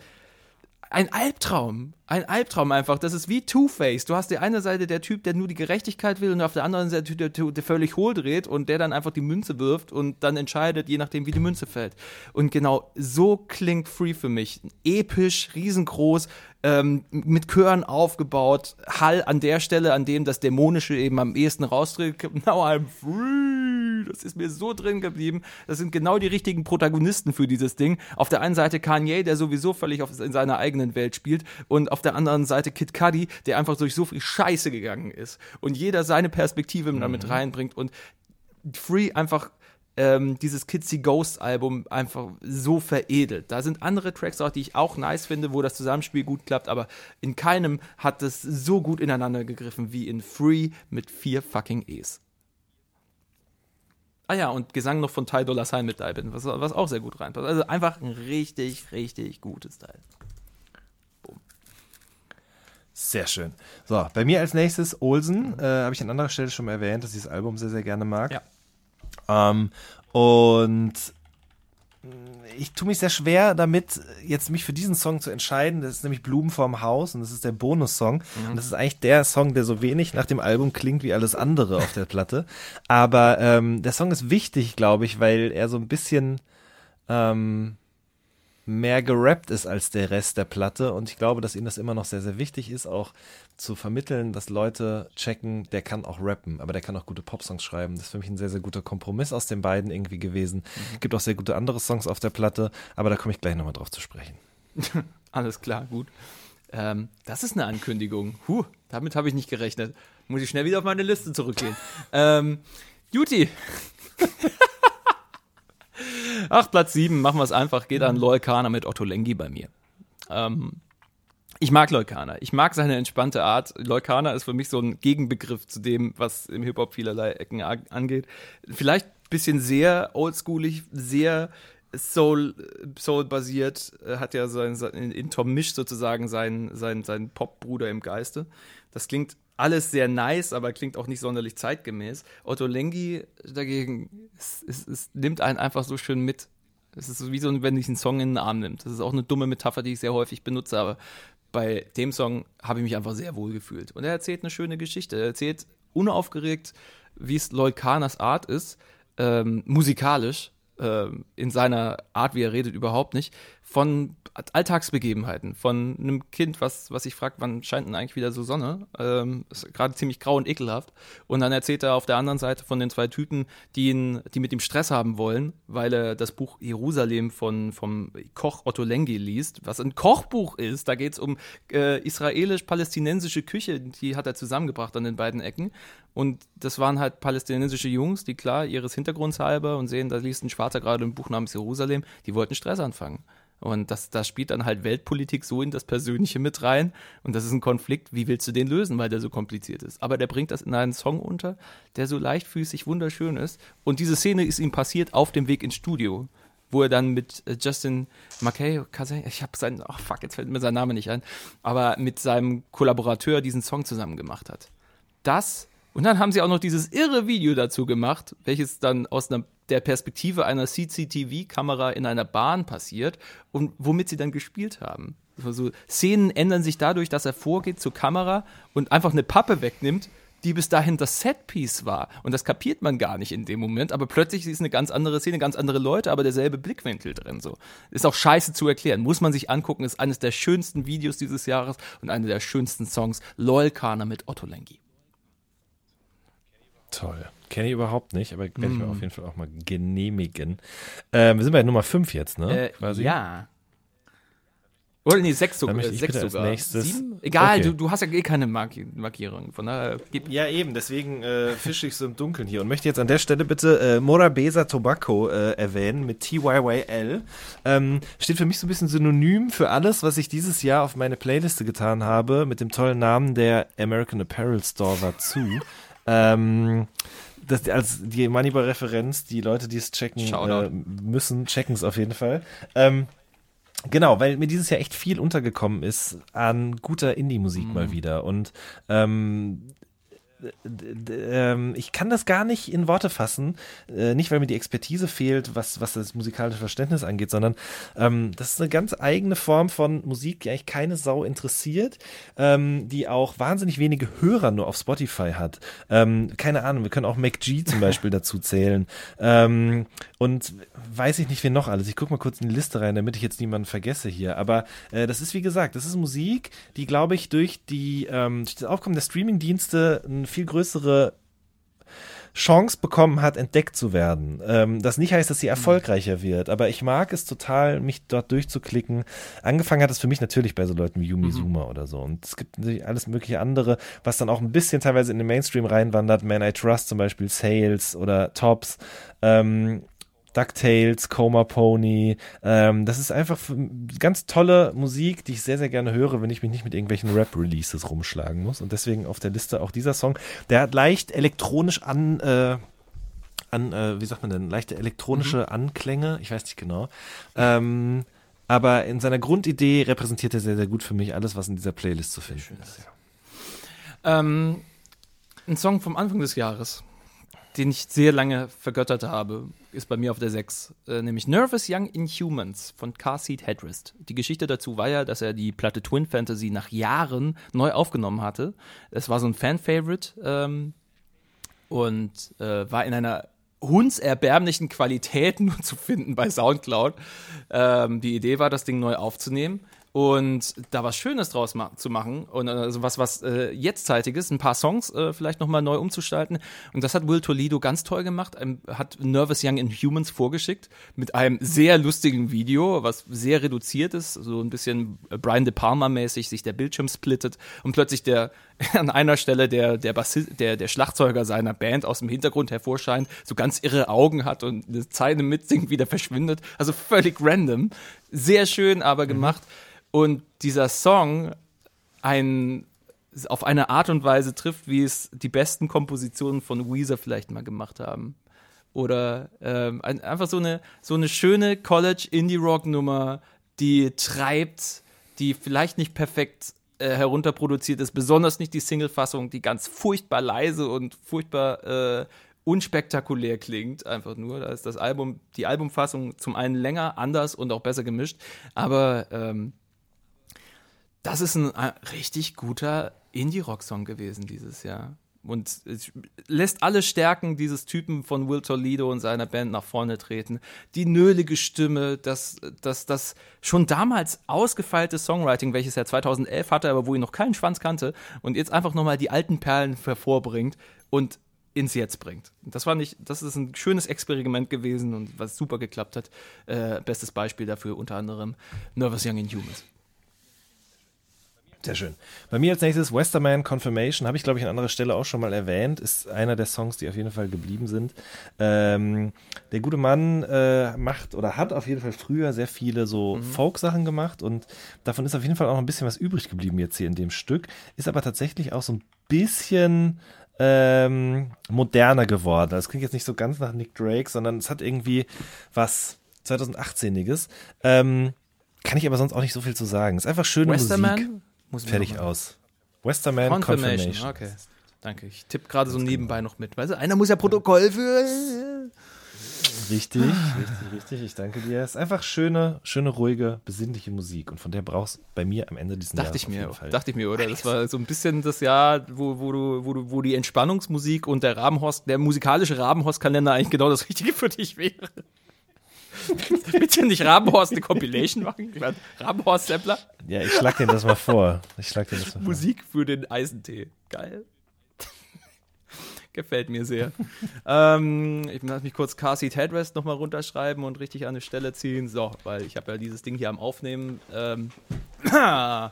ein Albtraum. Ein Albtraum einfach. Das ist wie Two-Face. Du hast die eine Seite der Typ, der nur die Gerechtigkeit will und auf der anderen Seite der Typ, der völlig hohl dreht und der dann einfach die Münze wirft und dann entscheidet, je nachdem, wie die Münze fällt. Und genau so klingt Free für mich. Episch, riesengroß, ähm, mit Chören aufgebaut, Hall an der Stelle, an dem das Dämonische eben am ehesten raustritt. Now I'm free. Das ist mir so drin geblieben. Das sind genau die richtigen Protagonisten für dieses Ding. Auf der einen Seite Kanye, der sowieso völlig auf, in seiner eigenen Welt spielt und auf der anderen Seite Kid Cudi, der einfach durch so viel Scheiße gegangen ist und jeder seine Perspektive damit reinbringt und Free einfach ähm, dieses Kitsy Ghost Album einfach so veredelt. Da sind andere Tracks auch, die ich auch nice finde, wo das Zusammenspiel gut klappt, aber in keinem hat es so gut ineinander gegriffen wie in Free mit vier fucking E's. Ah ja, und Gesang noch von Ty Dolla Sign mit dabei, was, was auch sehr gut reinpasst. Also einfach ein richtig, richtig gutes Teil. Sehr schön. So, bei mir als nächstes Olsen, äh, habe ich an anderer Stelle schon mal erwähnt, dass ich das Album sehr, sehr gerne mag. Ja. Ähm, und ich tue mich sehr schwer damit, jetzt mich für diesen Song zu entscheiden. Das ist nämlich Blumen vorm Haus und das ist der Bonussong. Und das ist eigentlich der Song, der so wenig nach dem Album klingt wie alles andere auf der Platte. Aber ähm, der Song ist wichtig, glaube ich, weil er so ein bisschen ähm, mehr gerappt ist als der Rest der Platte und ich glaube, dass ihnen das immer noch sehr, sehr wichtig ist, auch zu vermitteln, dass Leute checken, der kann auch rappen, aber der kann auch gute Popsongs schreiben. Das ist für mich ein sehr, sehr guter Kompromiss aus den beiden irgendwie gewesen. Gibt auch sehr gute andere Songs auf der Platte, aber da komme ich gleich nochmal drauf zu sprechen. *laughs* Alles klar, gut. Ähm, das ist eine Ankündigung. Huh, damit habe ich nicht gerechnet. Muss ich schnell wieder auf meine Liste zurückgehen. *laughs* ähm, Juti. *laughs* Ach, Platz 7, machen wir es einfach. Geht an Loikana mit Otto Lengi bei mir. Ähm, ich mag Leukana. Ich mag seine entspannte Art. Leukana ist für mich so ein Gegenbegriff zu dem, was im Hip-Hop vielerlei Ecken angeht. Vielleicht ein bisschen sehr oldschoolig, sehr Soul, Soul-basiert. Er hat ja sein, sein, in, in Tom Misch sozusagen seinen, seinen, seinen Pop-Bruder im Geiste. Das klingt alles sehr nice, aber klingt auch nicht sonderlich zeitgemäß. Otto Lengi dagegen, es, es, es nimmt einen einfach so schön mit. Es ist wie so, wenn dich einen Song in den Arm nimmt. Das ist auch eine dumme Metapher, die ich sehr häufig benutze, aber bei dem Song habe ich mich einfach sehr wohl gefühlt. Und er erzählt eine schöne Geschichte. Er erzählt unaufgeregt, wie es Karners Art ist, ähm, musikalisch. Äh, in seiner Art, wie er redet, überhaupt nicht, von Alltagsbegebenheiten, von einem Kind, was, was sich fragt, wann scheint denn eigentlich wieder so Sonne? Ähm, ist gerade ziemlich grau und ekelhaft. Und dann erzählt er auf der anderen Seite von den zwei Typen, die, ihn, die mit ihm Stress haben wollen, weil er das Buch Jerusalem von, vom Koch Otto Lengi liest, was ein Kochbuch ist. Da geht es um äh, israelisch-palästinensische Küche, die hat er zusammengebracht an den beiden Ecken. Und das waren halt palästinensische Jungs, die klar ihres Hintergrunds halber und sehen, da liest ein Schwarzer gerade ein Buch namens Jerusalem, die wollten Stress anfangen. Und das, das spielt dann halt Weltpolitik so in das Persönliche mit rein. Und das ist ein Konflikt, wie willst du den lösen, weil der so kompliziert ist. Aber der bringt das in einen Song unter, der so leichtfüßig wunderschön ist. Und diese Szene ist ihm passiert auf dem Weg ins Studio, wo er dann mit äh, Justin McKay, ich habe seinen, ach fuck, jetzt fällt mir sein Name nicht ein, aber mit seinem Kollaborateur diesen Song zusammen gemacht hat. Das und dann haben sie auch noch dieses irre Video dazu gemacht, welches dann aus einer, der Perspektive einer CCTV-Kamera in einer Bahn passiert und womit sie dann gespielt haben. Also Szenen ändern sich dadurch, dass er vorgeht zur Kamera und einfach eine Pappe wegnimmt, die bis dahin das Setpiece war. Und das kapiert man gar nicht in dem Moment, aber plötzlich ist eine ganz andere Szene, ganz andere Leute, aber derselbe Blickwinkel drin. So. Ist auch scheiße zu erklären. Muss man sich angucken, ist eines der schönsten Videos dieses Jahres und einer der schönsten Songs. Lol Kana mit Otto Lengi. Toll. Kenne ich überhaupt nicht, aber werde ich mir auf jeden Fall auch mal genehmigen. Ähm, wir sind bei Nummer 5 jetzt, ne? Äh, ja. Oder nee, sechs sogar. möchte ich sechs bitte als sogar. nächstes- Sieben? Egal, Okay. du, du hast ja eh keine Marki Markierung. Von daher. Ja, eben, deswegen äh, fische ich so im Dunkeln hier und möchte jetzt an der Stelle bitte äh, Morabeza Tobacco äh, erwähnen mit TYYL. Ähm, steht für mich so ein bisschen synonym für alles, was ich dieses Jahr auf meine Playliste getan habe, mit dem tollen Namen der American Apparel Store war zu. Ähm, das, als die Moneyball-Referenz, die Leute, die es checken äh, müssen, checken es auf jeden Fall. Ähm, Genau, weil mir dieses Jahr echt viel untergekommen ist an guter Indie-Musik mal wieder. Und ähm, ich kann das gar nicht in Worte fassen, äh, nicht weil mir die Expertise fehlt, was, was das musikalische Verständnis angeht, sondern ähm, das ist eine ganz eigene Form von Musik, die eigentlich keine Sau interessiert, ähm, die auch wahnsinnig wenige Hörer nur auf Spotify hat. Ähm, keine Ahnung, wir können auch MacG zum Beispiel dazu zählen. Ähm, und weiß ich nicht, wen noch alles. Ich gucke mal kurz in die Liste rein, damit ich jetzt niemanden vergesse hier. Aber äh, das ist, wie gesagt, das ist Musik, die, glaube ich, durch, die, ähm, durch das Aufkommen der Streamingdienste eine viel größere Chance bekommen hat, entdeckt zu werden. Ähm, das nicht heißt, dass sie erfolgreicher wird, aber ich mag es total, mich dort durchzuklicken. Angefangen hat es für mich natürlich bei so Leuten wie Yumi Suma oder so. Und es gibt natürlich alles mögliche andere, was dann auch ein bisschen teilweise in den Mainstream reinwandert. Man I Trust zum Beispiel, Sales oder Tops. Ähm, DuckTales, Coma Pony. Ähm, das ist einfach ganz tolle Musik, die ich sehr, sehr gerne höre, wenn ich mich nicht mit irgendwelchen Rap-Releases rumschlagen muss. Und deswegen auf der Liste auch dieser Song. Der hat leicht elektronisch an, äh, an äh, wie sagt man denn, leichte elektronische Anklänge. Ich weiß nicht genau. Ähm, aber in seiner Grundidee repräsentiert er sehr, sehr gut für mich alles, was in dieser Playlist zu finden ist. Ja. Ähm, ein Song vom Anfang des Jahres, den ich sehr lange vergöttert habe, ist bei mir auf der 6. Äh, nämlich Nervous Young Inhumans von Car Headrest. Die Geschichte dazu war ja, dass er die Platte Twin Fantasy nach Jahren neu aufgenommen hatte. Es war so ein Fan-Favorite ähm, und äh, war in einer hundserbärmlichen Qualität *laughs* nur zu finden bei Soundcloud. Ähm, die Idee war, das Ding neu aufzunehmen und da was Schönes draus ma zu machen und äh, also was was äh, jetztzeitiges, ein paar Songs äh, vielleicht noch mal neu umzustalten und das hat Will Toledo ganz toll gemacht, ähm, hat Nervous Young Inhumans vorgeschickt mit einem sehr lustigen Video, was sehr reduziert ist, so ein bisschen äh, Brian De Palma mäßig sich der Bildschirm splittet und plötzlich der *laughs* an einer Stelle der der Bassist, der der Schlagzeuger seiner Band aus dem Hintergrund hervorscheint, so ganz irre Augen hat und eine Zeile mitsingt, wieder verschwindet, also völlig random, sehr schön aber gemacht und dieser Song ein auf eine Art und Weise trifft, wie es die besten Kompositionen von Weezer vielleicht mal gemacht haben. Oder ähm, ein, einfach so eine, so eine schöne College-Indie-Rock-Nummer, die treibt, die vielleicht nicht perfekt äh, herunterproduziert ist, besonders nicht die Single-Fassung, die ganz furchtbar leise und furchtbar äh, unspektakulär klingt, einfach nur. Da ist das Album, die Albumfassung zum einen länger, anders und auch besser gemischt, aber ähm, das ist ein äh, richtig guter Indie-Rock-Song gewesen dieses Jahr. Und lässt alle Stärken dieses Typen von Will Toledo und seiner Band nach vorne treten. Die nölige Stimme, das, das, das schon damals ausgefeilte Songwriting, welches er 2011 hatte, aber wo ihn noch keinen Schwanz kannte und jetzt einfach nochmal die alten Perlen hervorbringt und ins Jetzt bringt. Das war nicht, das ist ein schönes Experiment gewesen und was super geklappt hat. Äh, bestes Beispiel dafür unter anderem Nervous Young Inhumans. Sehr schön. Bei mir als nächstes Westerman Confirmation, habe ich glaube ich an anderer Stelle auch schon mal erwähnt, ist einer der Songs, die auf jeden Fall geblieben sind. Ähm, der gute Mann äh, macht oder hat auf jeden Fall früher sehr viele so mhm. Folk-Sachen gemacht und davon ist auf jeden Fall auch noch ein bisschen was übrig geblieben jetzt hier in dem Stück. Ist aber tatsächlich auch so ein bisschen ähm, moderner geworden. Das klingt jetzt nicht so ganz nach Nick Drake, sondern es hat irgendwie was 2018iges. Ähm, kann ich aber sonst auch nicht so viel zu sagen. Ist einfach schöne Westerman? Musik. Muss Fertig aus. Westerman Confirmation. Confirmation. Okay. Danke. Ich tippe gerade so nebenbei noch mit. Weißt du, einer muss ja Protokoll führen. Richtig, richtig, richtig. Ich danke dir. Es ist einfach schöne, schöne, ruhige, besinnliche Musik. Und von der brauchst du bei mir am Ende diesen Dachte Jahres ich mir, dachte ich mir, oder? Das war so ein bisschen das Jahr, wo, wo, du, wo, du, wo die Entspannungsmusik und der Rabenhorst, der musikalische Rabenhorst-Kalender eigentlich genau das Richtige für dich wäre. *laughs* Bitte nicht Rabenhorst eine Compilation machen? Rabenhorst-Sampler? Ja, ich schlag dir das mal vor. Ich schlag dir das mal Musik für den Eisentee. Geil. *laughs* Gefällt mir sehr. ähm, ich lasse mich kurz Car Seat Headrest nochmal runterschreiben und richtig an eine Stelle ziehen. So, weil ich habe ja dieses Ding hier am Aufnehmen. Ähm, *clears throat*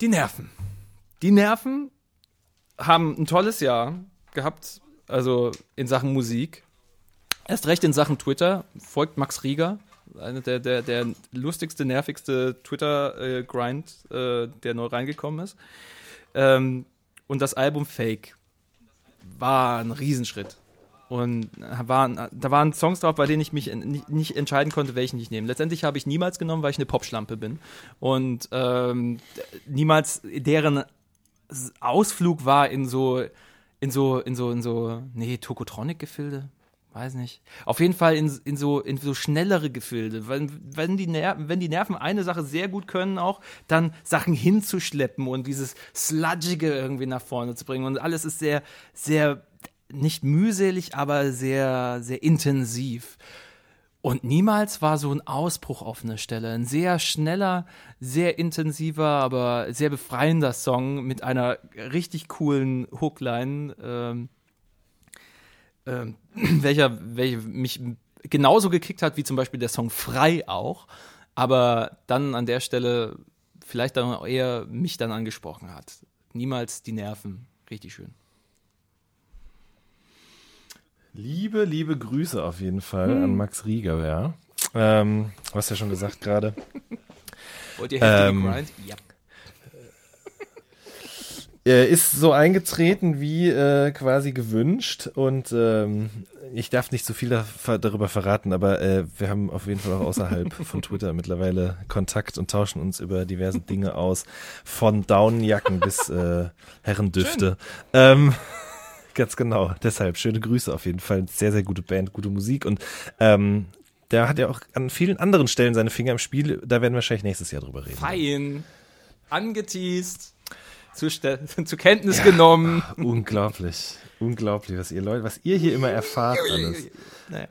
die Nerven. Die Nerven haben ein tolles Jahr gehabt, also in Sachen Musik. Erst recht in Sachen Twitter folgt Max Rieger, einer der, der, der lustigste, nervigste Twitter-Grind, äh, der neu reingekommen ist. Ähm, und das Album Fake war ein Riesenschritt. Und waren, da waren Songs drauf, bei denen ich mich nicht, nicht entscheiden konnte, welchen ich nehme. Letztendlich habe ich niemals genommen, weil ich eine Popschlampe bin. Und ähm, niemals deren Ausflug war in so, in so, in so, in so, nee, Tokotronic-Gefilde weiß nicht. Auf jeden Fall in, in, so, in so schnellere Gefilde. Wenn, wenn, die wenn die Nerven eine Sache sehr gut können, auch dann Sachen hinzuschleppen und dieses Sludgige irgendwie nach vorne zu bringen. Und alles ist sehr, sehr, nicht mühselig, aber sehr, sehr intensiv. Und niemals war so ein Ausbruch auf einer Stelle. Ein sehr schneller, sehr intensiver, aber sehr befreiender Song mit einer richtig coolen Hookline. Ähm, ähm, *clears throat* welcher, welcher mich genauso gekickt hat wie zum Beispiel der Song Frei auch, aber dann an der Stelle vielleicht dann eher mich dann angesprochen hat. Niemals die Nerven. Richtig schön. Liebe, liebe Grüße auf jeden Fall hm. an Max Rieger, ja. Ähm, du hast ja schon gesagt gerade. *laughs* Wollt ihr heftige ähm, Grind? Ja. Er ist so eingetreten wie äh, quasi gewünscht und ähm, ich darf nicht zu so viel da, darüber verraten, aber äh, wir haben auf jeden Fall auch außerhalb *laughs* von Twitter mittlerweile Kontakt und tauschen uns über diverse Dinge aus, von Daunenjacken bis äh, Herrendüfte. Ähm, *laughs* ganz genau, deshalb schöne Grüße auf jeden Fall. Sehr, sehr gute Band, gute Musik und ähm, der hat ja auch an vielen anderen Stellen seine Finger im Spiel. Da werden wir wahrscheinlich nächstes Jahr drüber reden. Fein. Angeteased zu, *laughs* zur Kenntnis ja, genommen. *laughs* Unglaublich. Unglaublich, was ihr Leute, was ihr hier immer erfahrt alles. Naja.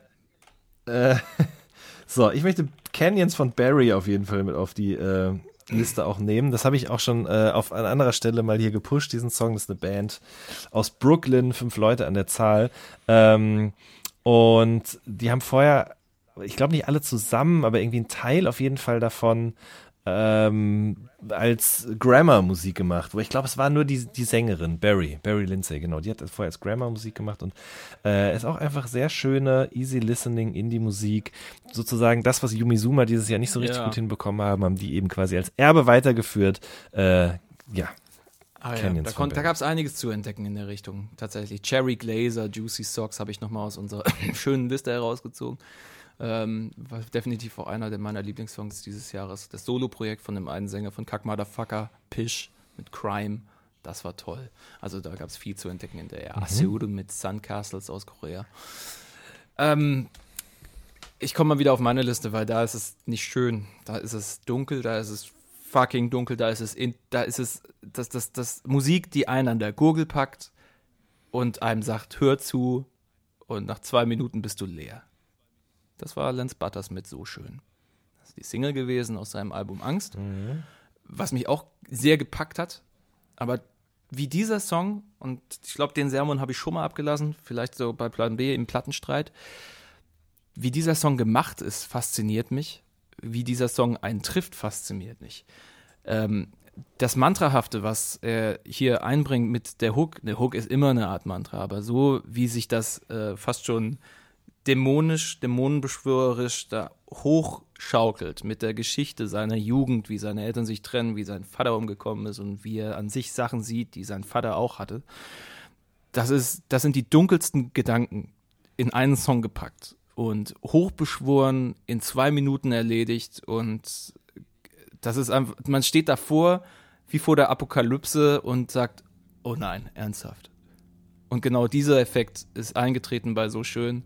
Äh, *laughs* so, ich möchte Canyons von Barry auf jeden Fall mit auf die äh, Liste auch nehmen. Das habe ich auch schon äh, auf an anderer Stelle mal hier gepusht, diesen Song. Das ist eine Band aus Brooklyn, fünf Leute an der Zahl. Ähm, und die haben vorher, ich glaube nicht alle zusammen, aber irgendwie ein Teil auf jeden Fall davon ähm, als Grammar-Musik gemacht, wo ich glaube, es war nur die, die Sängerin, Barry, Barry Lindsay, genau, die hat vorher als Grammar-Musik gemacht und äh, ist auch einfach sehr schöne, easy listening Indie-Musik. Sozusagen das, was Yumizuma dieses Jahr nicht so richtig ja. gut hinbekommen haben, haben die eben quasi als Erbe weitergeführt. Äh, ja, Ah, ja. Da, da gab es einiges zu entdecken in der Richtung. Tatsächlich. Cherry Glazer, Juicy Socks habe ich nochmal aus unserer *laughs* schönen Liste herausgezogen. Ähm, war definitiv auch einer der meiner Lieblingssongs dieses Jahres. Das Solo-Projekt von dem einen Sänger von Kack Motherfucker, Pish mit Crime. Das war toll. Also da gab es viel zu entdecken in der mhm. Aseuru mit Sun Castles aus Korea. Ähm, ich komme mal wieder auf meine Liste, weil da ist es nicht schön. Da ist es dunkel, da ist es fucking dunkel, da ist es, in, da ist es, das, das, das Musik, die einen an der Gurgel packt, und einem sagt, hör zu und nach zwei Minuten bist du leer. Das war Lance Butters mit So Schön. Das ist die Single gewesen aus seinem Album Angst, was mich auch sehr gepackt hat. Aber wie dieser Song, und ich glaube, den Sermon habe ich schon mal abgelassen, vielleicht so bei Plan B im Plattenstreit, wie dieser Song gemacht ist, fasziniert mich. Wie dieser Song einen trifft, fasziniert mich. Ähm, das Mantrahafte, was er hier einbringt mit der Hook, der Hook ist immer eine Art Mantra, aber so wie sich das äh, fast schon dämonisch, dämonenbeschwörerisch da hochschaukelt mit der Geschichte seiner Jugend, wie seine Eltern sich trennen, wie sein Vater umgekommen ist und wie er an sich Sachen sieht, die sein Vater auch hatte. Das ist, das sind die dunkelsten Gedanken in einen Song gepackt und hochbeschworen in zwei Minuten erledigt und das ist einfach, man steht davor wie vor der Apokalypse und sagt, oh nein, ernsthaft. Und genau dieser Effekt ist eingetreten bei so schön.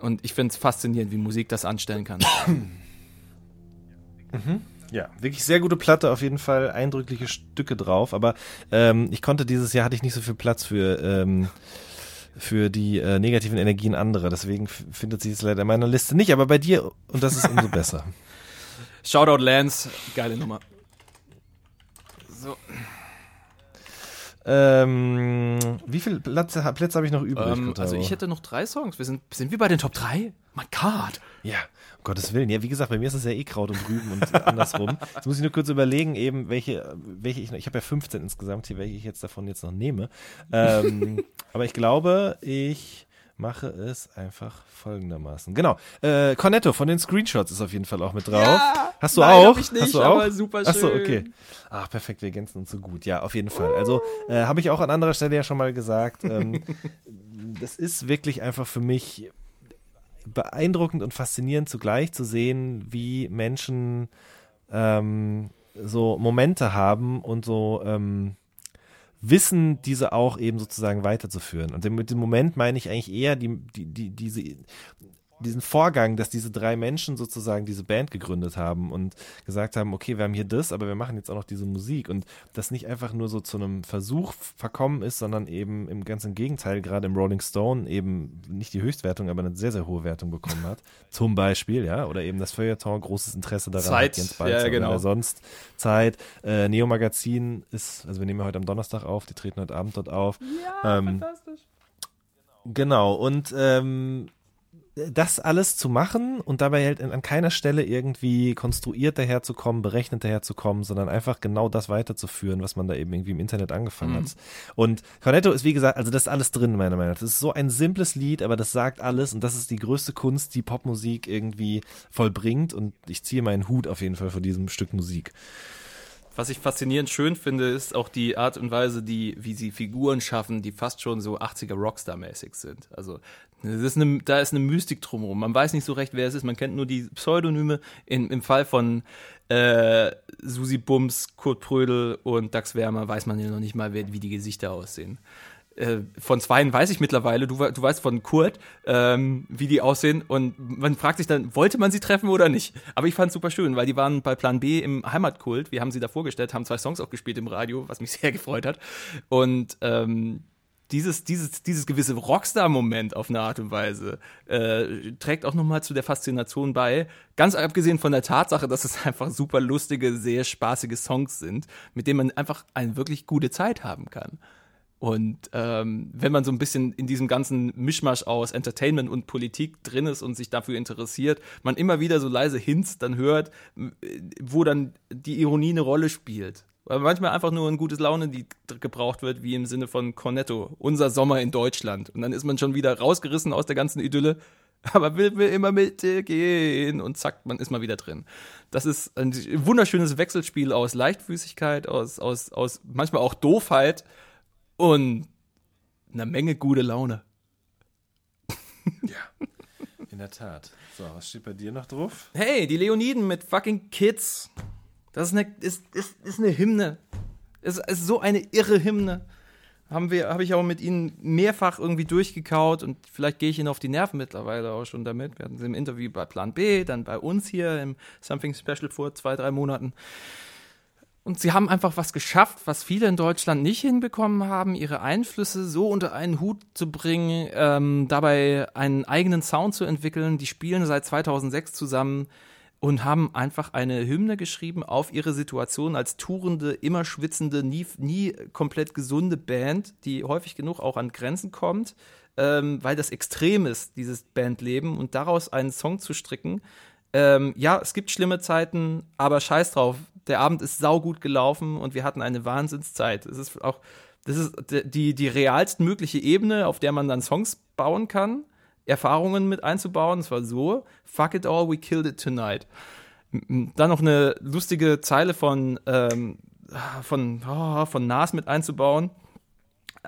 Und ich finde es faszinierend, wie Musik das anstellen kann. *coughs* Ja, wirklich sehr gute Platte, auf jeden Fall eindrückliche Stücke drauf, aber ähm, ich konnte dieses Jahr hatte ich nicht so viel Platz für ähm, für die äh, negativen Energien anderer, deswegen findet sie es leider in meiner Liste nicht, aber bei dir und das ist umso *laughs* besser. Shoutout Lance, geile Nummer. So, Ähm, wie viele Plätze, Plätze habe ich noch übrig? ähm, also ich hätte noch drei Songs. Wir sind, sind wir bei den Top 3? My God. Ja, um Gottes Willen. Ja, wie gesagt, bei mir ist es ja eh Kraut und Rüben und *laughs* andersrum. Jetzt muss ich nur kurz überlegen, eben, welche, welche ich noch, ich habe ja 15 insgesamt hier, welche ich jetzt davon jetzt noch nehme. Ähm, *laughs* aber ich glaube, ich mache es einfach folgendermaßen. Genau. Äh, Cornetto von den Screenshots ist auf jeden Fall auch mit drauf. Ja, Hast du nein, auch? hab ich nicht, Hast du aber auch? super Ach so, schön. okay. Ach, perfekt, wir ergänzen uns so gut. Ja, auf jeden Fall. Also, äh, habe ich auch an anderer Stelle ja schon mal gesagt. Ähm, *laughs* das ist wirklich einfach für mich beeindruckend und faszinierend zugleich zu sehen, wie Menschen ähm, so Momente haben und so ähm, wissen, diese auch eben sozusagen weiterzuführen. Und mit dem Moment meine ich eigentlich eher die, die, die, diese, diesen Vorgang, dass diese drei Menschen sozusagen diese Band gegründet haben und gesagt haben, okay, wir haben hier das, aber wir machen jetzt auch noch diese Musik und das nicht einfach nur so zu einem Versuch verkommen ist, sondern eben im ganzen Gegenteil, gerade im Rolling Stone eben nicht die Höchstwertung, aber eine sehr, sehr hohe Wertung bekommen hat. *laughs* Zum Beispiel, ja, oder eben das Feuilleton großes Interesse daran Zeit, hat, Jens Balzer ja, genau. sonst Zeit. Äh, Neo Magazin ist, also wir nehmen ja heute am Donnerstag auf, die treten heute Abend dort auf. Ja, ähm, fantastisch. Genau, und ähm, das alles zu machen und dabei halt an keiner Stelle irgendwie konstruiert daherzukommen, berechnet daherzukommen, sondern einfach genau das weiterzuführen, was man da eben irgendwie im Internet angefangen hat. Und Cornetto ist, wie gesagt, also das ist alles drin, meiner Meinung nach. Das ist so ein simples Lied, aber das sagt alles und das ist die größte Kunst, die Popmusik irgendwie vollbringt und ich ziehe meinen Hut auf jeden Fall vor diesem Stück Musik. Was ich faszinierend schön finde, ist auch die Art und Weise, die, wie sie Figuren schaffen, die fast schon so 80er Rockstar-mäßig sind. Also ist eine, da ist eine Mystik drumherum. Man weiß nicht so recht, wer es ist. Man kennt nur die Pseudonyme. In, Im Fall von äh, Susi Bums, Kurt Prödel und Dax Wermer weiß man ja noch nicht mal, wie die Gesichter aussehen. Äh, von zweien weiß ich mittlerweile, du, du weißt von Kurt, ähm, wie die aussehen und man fragt sich dann, wollte man sie treffen oder nicht? Aber ich fand es super schön, weil die waren bei Plan B im Heimatkult, wir haben sie da vorgestellt, haben zwei Songs auch gespielt im Radio, was mich *laughs* sehr gefreut hat und ähm, dieses, dieses, dieses gewisse Rockstar-Moment auf eine Art und Weise äh, trägt auch nochmal zu der Faszination bei. Ganz abgesehen von der Tatsache, dass es einfach super lustige, sehr spaßige Songs sind, mit denen man einfach eine wirklich gute Zeit haben kann. Und ähm, wenn man so ein bisschen in diesem ganzen Mischmasch aus Entertainment und Politik drin ist und sich dafür interessiert, man immer wieder so leise Hints dann hört, m- wo dann die Ironie eine Rolle spielt. Weil manchmal einfach nur ein gutes Laune, die gebraucht wird, wie im Sinne von Cornetto, unser Sommer in Deutschland. Und dann ist man schon wieder rausgerissen aus der ganzen Idylle, *laughs* aber will, will immer mitgehen und zack, man ist mal wieder drin. Das ist ein wunderschönes Wechselspiel aus Leichtfüßigkeit, aus, aus, aus manchmal auch Doofheit und eine Menge gute Laune. In der Tat. So, was steht bei dir noch drauf? Hey, die Leoniden mit fucking Kids. Das ist eine, ist, ist, ist eine Hymne. Es ist so eine irre Hymne. Haben wir, habe ich auch mit ihnen mehrfach irgendwie durchgekaut und vielleicht gehe ich ihnen auf die Nerven mittlerweile auch schon damit. Wir hatten sie im Interview bei Plan B, dann bei uns hier im Something Special vor zwei, drei Monaten. Und sie haben einfach was geschafft, was viele in Deutschland nicht hinbekommen haben, ihre Einflüsse so unter einen Hut zu bringen, ähm, dabei einen eigenen Sound zu entwickeln. Die spielen seit 2006 zusammen und haben einfach eine Hymne geschrieben auf ihre Situation als tourende, immer schwitzende, nie, nie komplett gesunde Band, die häufig genug auch an Grenzen kommt, ähm, weil das extrem ist, dieses Bandleben und daraus einen Song zu stricken. Ähm, ja, es gibt schlimme Zeiten, aber scheiß drauf. Der Abend ist saugut gelaufen und wir hatten eine Wahnsinnszeit. Es ist auch, das ist die, die realstmögliche Ebene, auf der man dann Songs bauen kann. Erfahrungen mit einzubauen. Es war so, fuck it all, we killed it tonight. Dann noch eine lustige Zeile von, ähm, von, oh, von Nas mit einzubauen.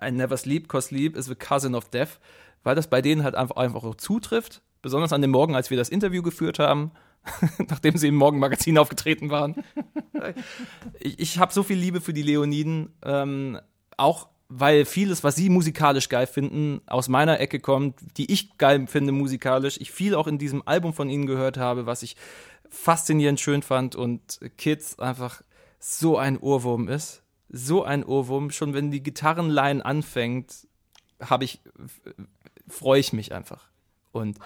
I never sleep, cause sleep is the cousin of death, weil das bei denen halt einfach, einfach auch zutrifft. Besonders an dem Morgen, als wir das Interview geführt haben, *laughs* nachdem sie im Morgenmagazin aufgetreten waren. *laughs* ich ich habe so viel Liebe für die Leoniden, ähm, auch weil vieles, was sie musikalisch geil finden, aus meiner Ecke kommt, die ich geil finde musikalisch. Ich viel auch in diesem Album von ihnen gehört habe, was ich faszinierend schön fand und Kids einfach so ein Ohrwurm ist. So ein Ohrwurm. Schon wenn die Gitarrenline anfängt, habe ich, freue ich mich einfach. Und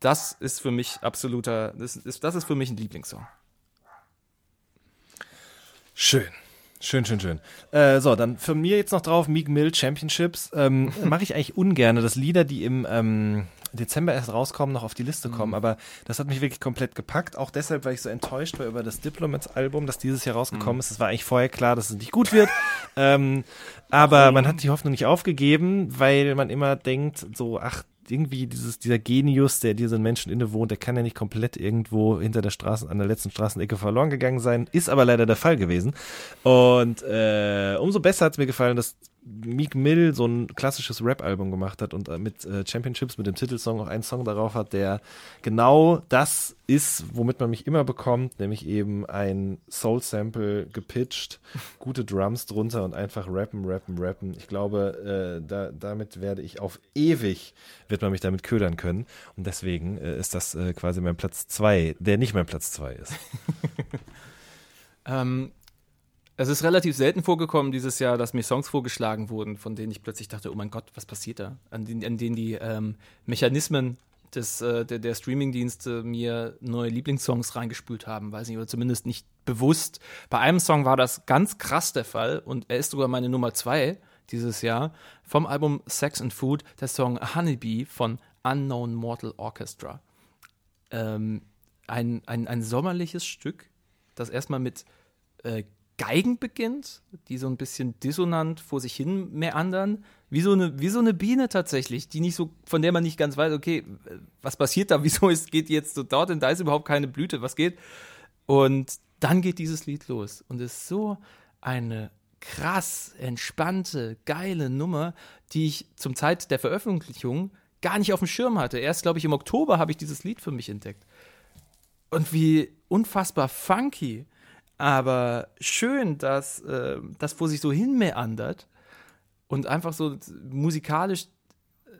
das ist für mich absoluter, das ist, das ist für mich ein Lieblingssong. Schön. Schön, schön, schön. Äh, so, dann für mir jetzt noch drauf Meek Mill Championships. Ähm, *laughs* Mache ich eigentlich ungern, dass Lieder, die im ähm, Dezember erst rauskommen, noch auf die Liste kommen. Aber das hat mich wirklich komplett gepackt. Auch deshalb, weil ich so enttäuscht war über das Diplomats-Album, das dieses Jahr rausgekommen ist. Es war eigentlich vorher klar, dass es nicht gut wird. ähm, aber man hat die Hoffnung nicht aufgegeben, weil man immer denkt, so, ach, irgendwie dieses, dieser Genius, der diesen Menschen innewohnt, der kann ja nicht komplett irgendwo hinter der Straße, an der letzten Straßenecke verloren gegangen sein. Ist aber leider der Fall gewesen. Und äh, umso besser hat es mir gefallen, dass Meek Mill so ein klassisches Rap-Album gemacht hat und äh, mit äh, Championships, mit dem Titelsong auch einen Song darauf hat, der genau das ist, womit man mich immer bekommt, nämlich eben ein Soul-Sample gepitcht, *laughs* gute Drums drunter und einfach rappen, rappen, rappen. Ich glaube, äh, da, damit werde ich auf ewig, wird man mich damit ködern können. Und deswegen äh, ist das äh, quasi mein Platz zwei, der nicht mein Platz zwei ist. *laughs* ähm, es ist relativ selten vorgekommen dieses Jahr, dass mir Songs vorgeschlagen wurden, von denen ich plötzlich dachte, oh mein Gott, was passiert da? An, den, an denen die ähm, Mechanismen des, äh, der, der Streamingdienste mir neue Lieblingssongs reingespült haben, weiß nicht, oder zumindest nicht bewusst. Bei einem Song war das ganz krass der Fall und er ist sogar meine Nummer zwei dieses Jahr vom Album Sex and Food, der Song Honeybee von Unknown Mortal Orchestra. Ähm, ein, ein, ein sommerliches Stück, das erstmal mit äh, Geigen beginnt, die so ein bisschen dissonant vor sich hin meandern, wie so eine, wie so eine Biene tatsächlich, die nicht so, von der man nicht ganz weiß, okay, was passiert da, *laughs* wieso es geht jetzt so dort und da ist überhaupt keine Blüte, was geht? Und dann geht dieses Lied los und ist so eine krass entspannte, geile Nummer, die ich zum Zeit der Veröffentlichung gar nicht auf dem Schirm hatte. Erst, glaube ich, im Oktober habe ich dieses Lied für mich entdeckt. Und wie unfassbar funky aber schön, dass äh, das vor sich so hinmeandert und einfach so musikalisch äh,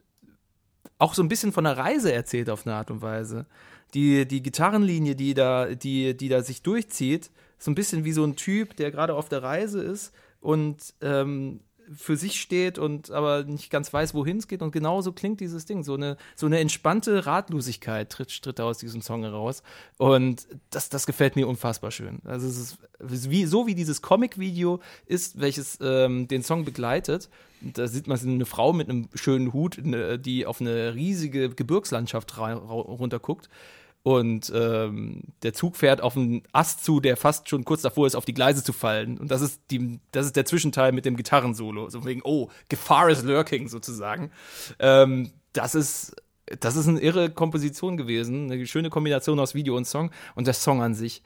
auch so ein bisschen von der Reise erzählt auf eine Art und Weise. Die, die Gitarrenlinie, die da, die, die da sich durchzieht, so ein bisschen wie so ein Typ, der gerade auf der Reise ist und ähm, für sich steht und aber nicht ganz weiß, wohin es geht. Und genauso klingt dieses Ding. So eine, so eine entspannte Ratlosigkeit tritt, tritt aus diesem Song heraus. Und das, das gefällt mir unfassbar schön. Also es ist wie, so wie dieses Comic-Video ist, welches ähm, den Song begleitet. Da sieht man eine Frau mit einem schönen Hut, die auf eine riesige Gebirgslandschaft runterguckt und ähm, der Zug fährt auf einen Ast zu, der fast schon kurz davor ist, auf die Gleise zu fallen. Und das ist, die, das ist der Zwischenteil mit dem Gitarrensolo. So wegen, oh, Gefahr is lurking sozusagen. Ähm, das ist, das ist eine irre Komposition gewesen. Eine schöne Kombination aus Video und Song. Und der Song an sich,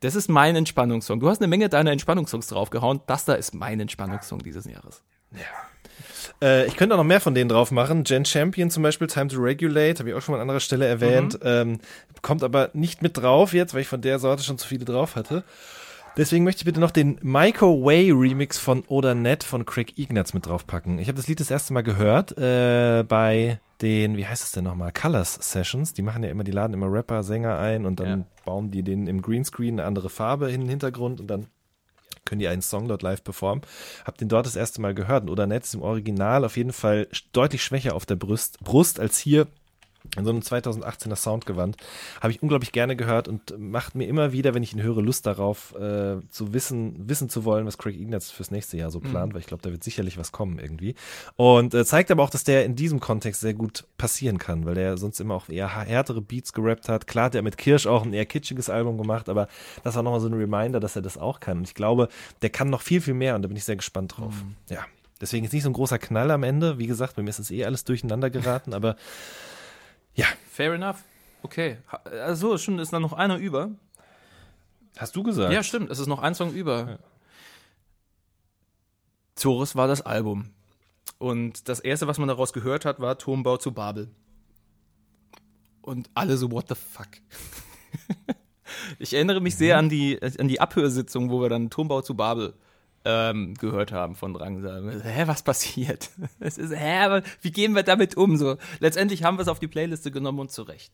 das ist mein Entspannungssong. Du hast eine Menge deiner Entspannungssongs draufgehauen. Das da ist mein Entspannungssong dieses Jahres. Ja. Äh, ich könnte auch noch mehr von denen drauf machen. Jen Champion zum Beispiel, Time to Regulate, habe ich auch schon mal an anderer Stelle erwähnt. Mhm. Ähm, kommt aber nicht mit drauf jetzt, weil ich von der Sorte schon zu viele drauf hatte. Deswegen möchte ich bitte noch den Michael Way Remix von Oder Net von Craig Ignatz mit draufpacken. Ich habe das Lied das erste Mal gehört äh, bei den, wie heißt es denn nochmal, Colors Sessions. Die machen ja immer, die laden immer Rapper, Sänger ein und dann Ja. bauen die denen im Greenscreen eine andere Farbe in den Hintergrund und dann können die einen Song dort live performen. Hab den dort das erste Mal gehört. Und Oder Net ist im Original auf jeden Fall deutlich schwächer auf der Brust, Brust als hier in so einem 2018er Soundgewand. Habe ich unglaublich gerne gehört und macht mir immer wieder, wenn ich ihn höre, Lust darauf, äh, zu wissen, wissen zu wollen, was Craig Ignatz fürs nächste Jahr so plant, weil ich glaube, da wird sicherlich was kommen irgendwie. Und äh, zeigt aber auch, dass der in diesem Kontext sehr gut passieren kann, weil der sonst immer auch eher härtere Beats gerappt hat. Klar hat er mit Kirsch auch ein eher kitschiges Album gemacht, aber das war nochmal so ein Reminder, dass er das auch kann. Und ich glaube, der kann noch viel, viel mehr und da bin ich sehr gespannt drauf. Ja. Deswegen ist nicht so ein großer Knall am Ende. Wie gesagt, bei mir ist es eh alles durcheinander geraten, *laughs* aber ja, Fair enough. Okay. Also, stimmt, ist dann noch einer über. Hast du gesagt? Ja, stimmt, es ist noch ein Song über. Zores war das Album. Und das erste, was man daraus gehört hat, war Turmbau zu Babel. Und alle so, what the fuck? *laughs* ich erinnere mich sehr an die, an die Abhörsitzung, wo wir dann Turmbau zu Babel ähm, gehört haben von Drangsal. Hä, was passiert? *laughs* Es ist, hä, wie gehen wir damit um? So, letztendlich haben wir es auf die Playliste genommen und zurecht.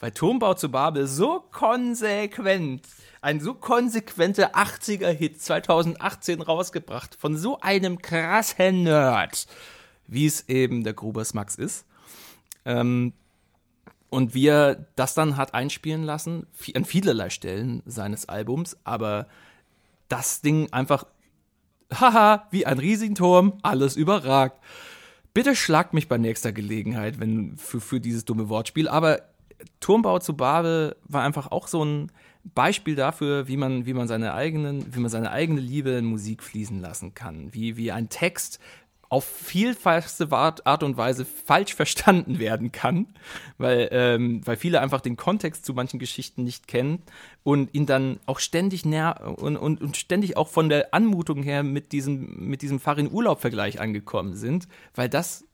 Weil Turmbau zu Babel so konsequent, ein so konsequenter 80er-Hit 2018 rausgebracht von so einem krassen Nerd, wie es eben der Grubers Max ist. Ähm, und er das dann hat einspielen lassen, an vielerlei Stellen seines Albums, aber das Ding einfach, haha, wie ein Riesenturm, alles überragt. Bitte schlagt mich bei nächster Gelegenheit, wenn für, für dieses dumme Wortspiel. Aber Turmbau zu Babel war einfach auch so ein Beispiel dafür, wie man, wie man seine eigenen, wie man seine eigene Liebe in Musik fließen lassen kann. Wie, wie ein Text auf vielfachste Art und Weise falsch verstanden werden kann, weil, ähm, weil viele einfach den Kontext zu manchen Geschichten nicht kennen und ihn dann auch ständig näher und, und, und ständig auch von der Anmutung her mit diesem, mit diesem Farin-Urlaub-Vergleich angekommen sind, weil das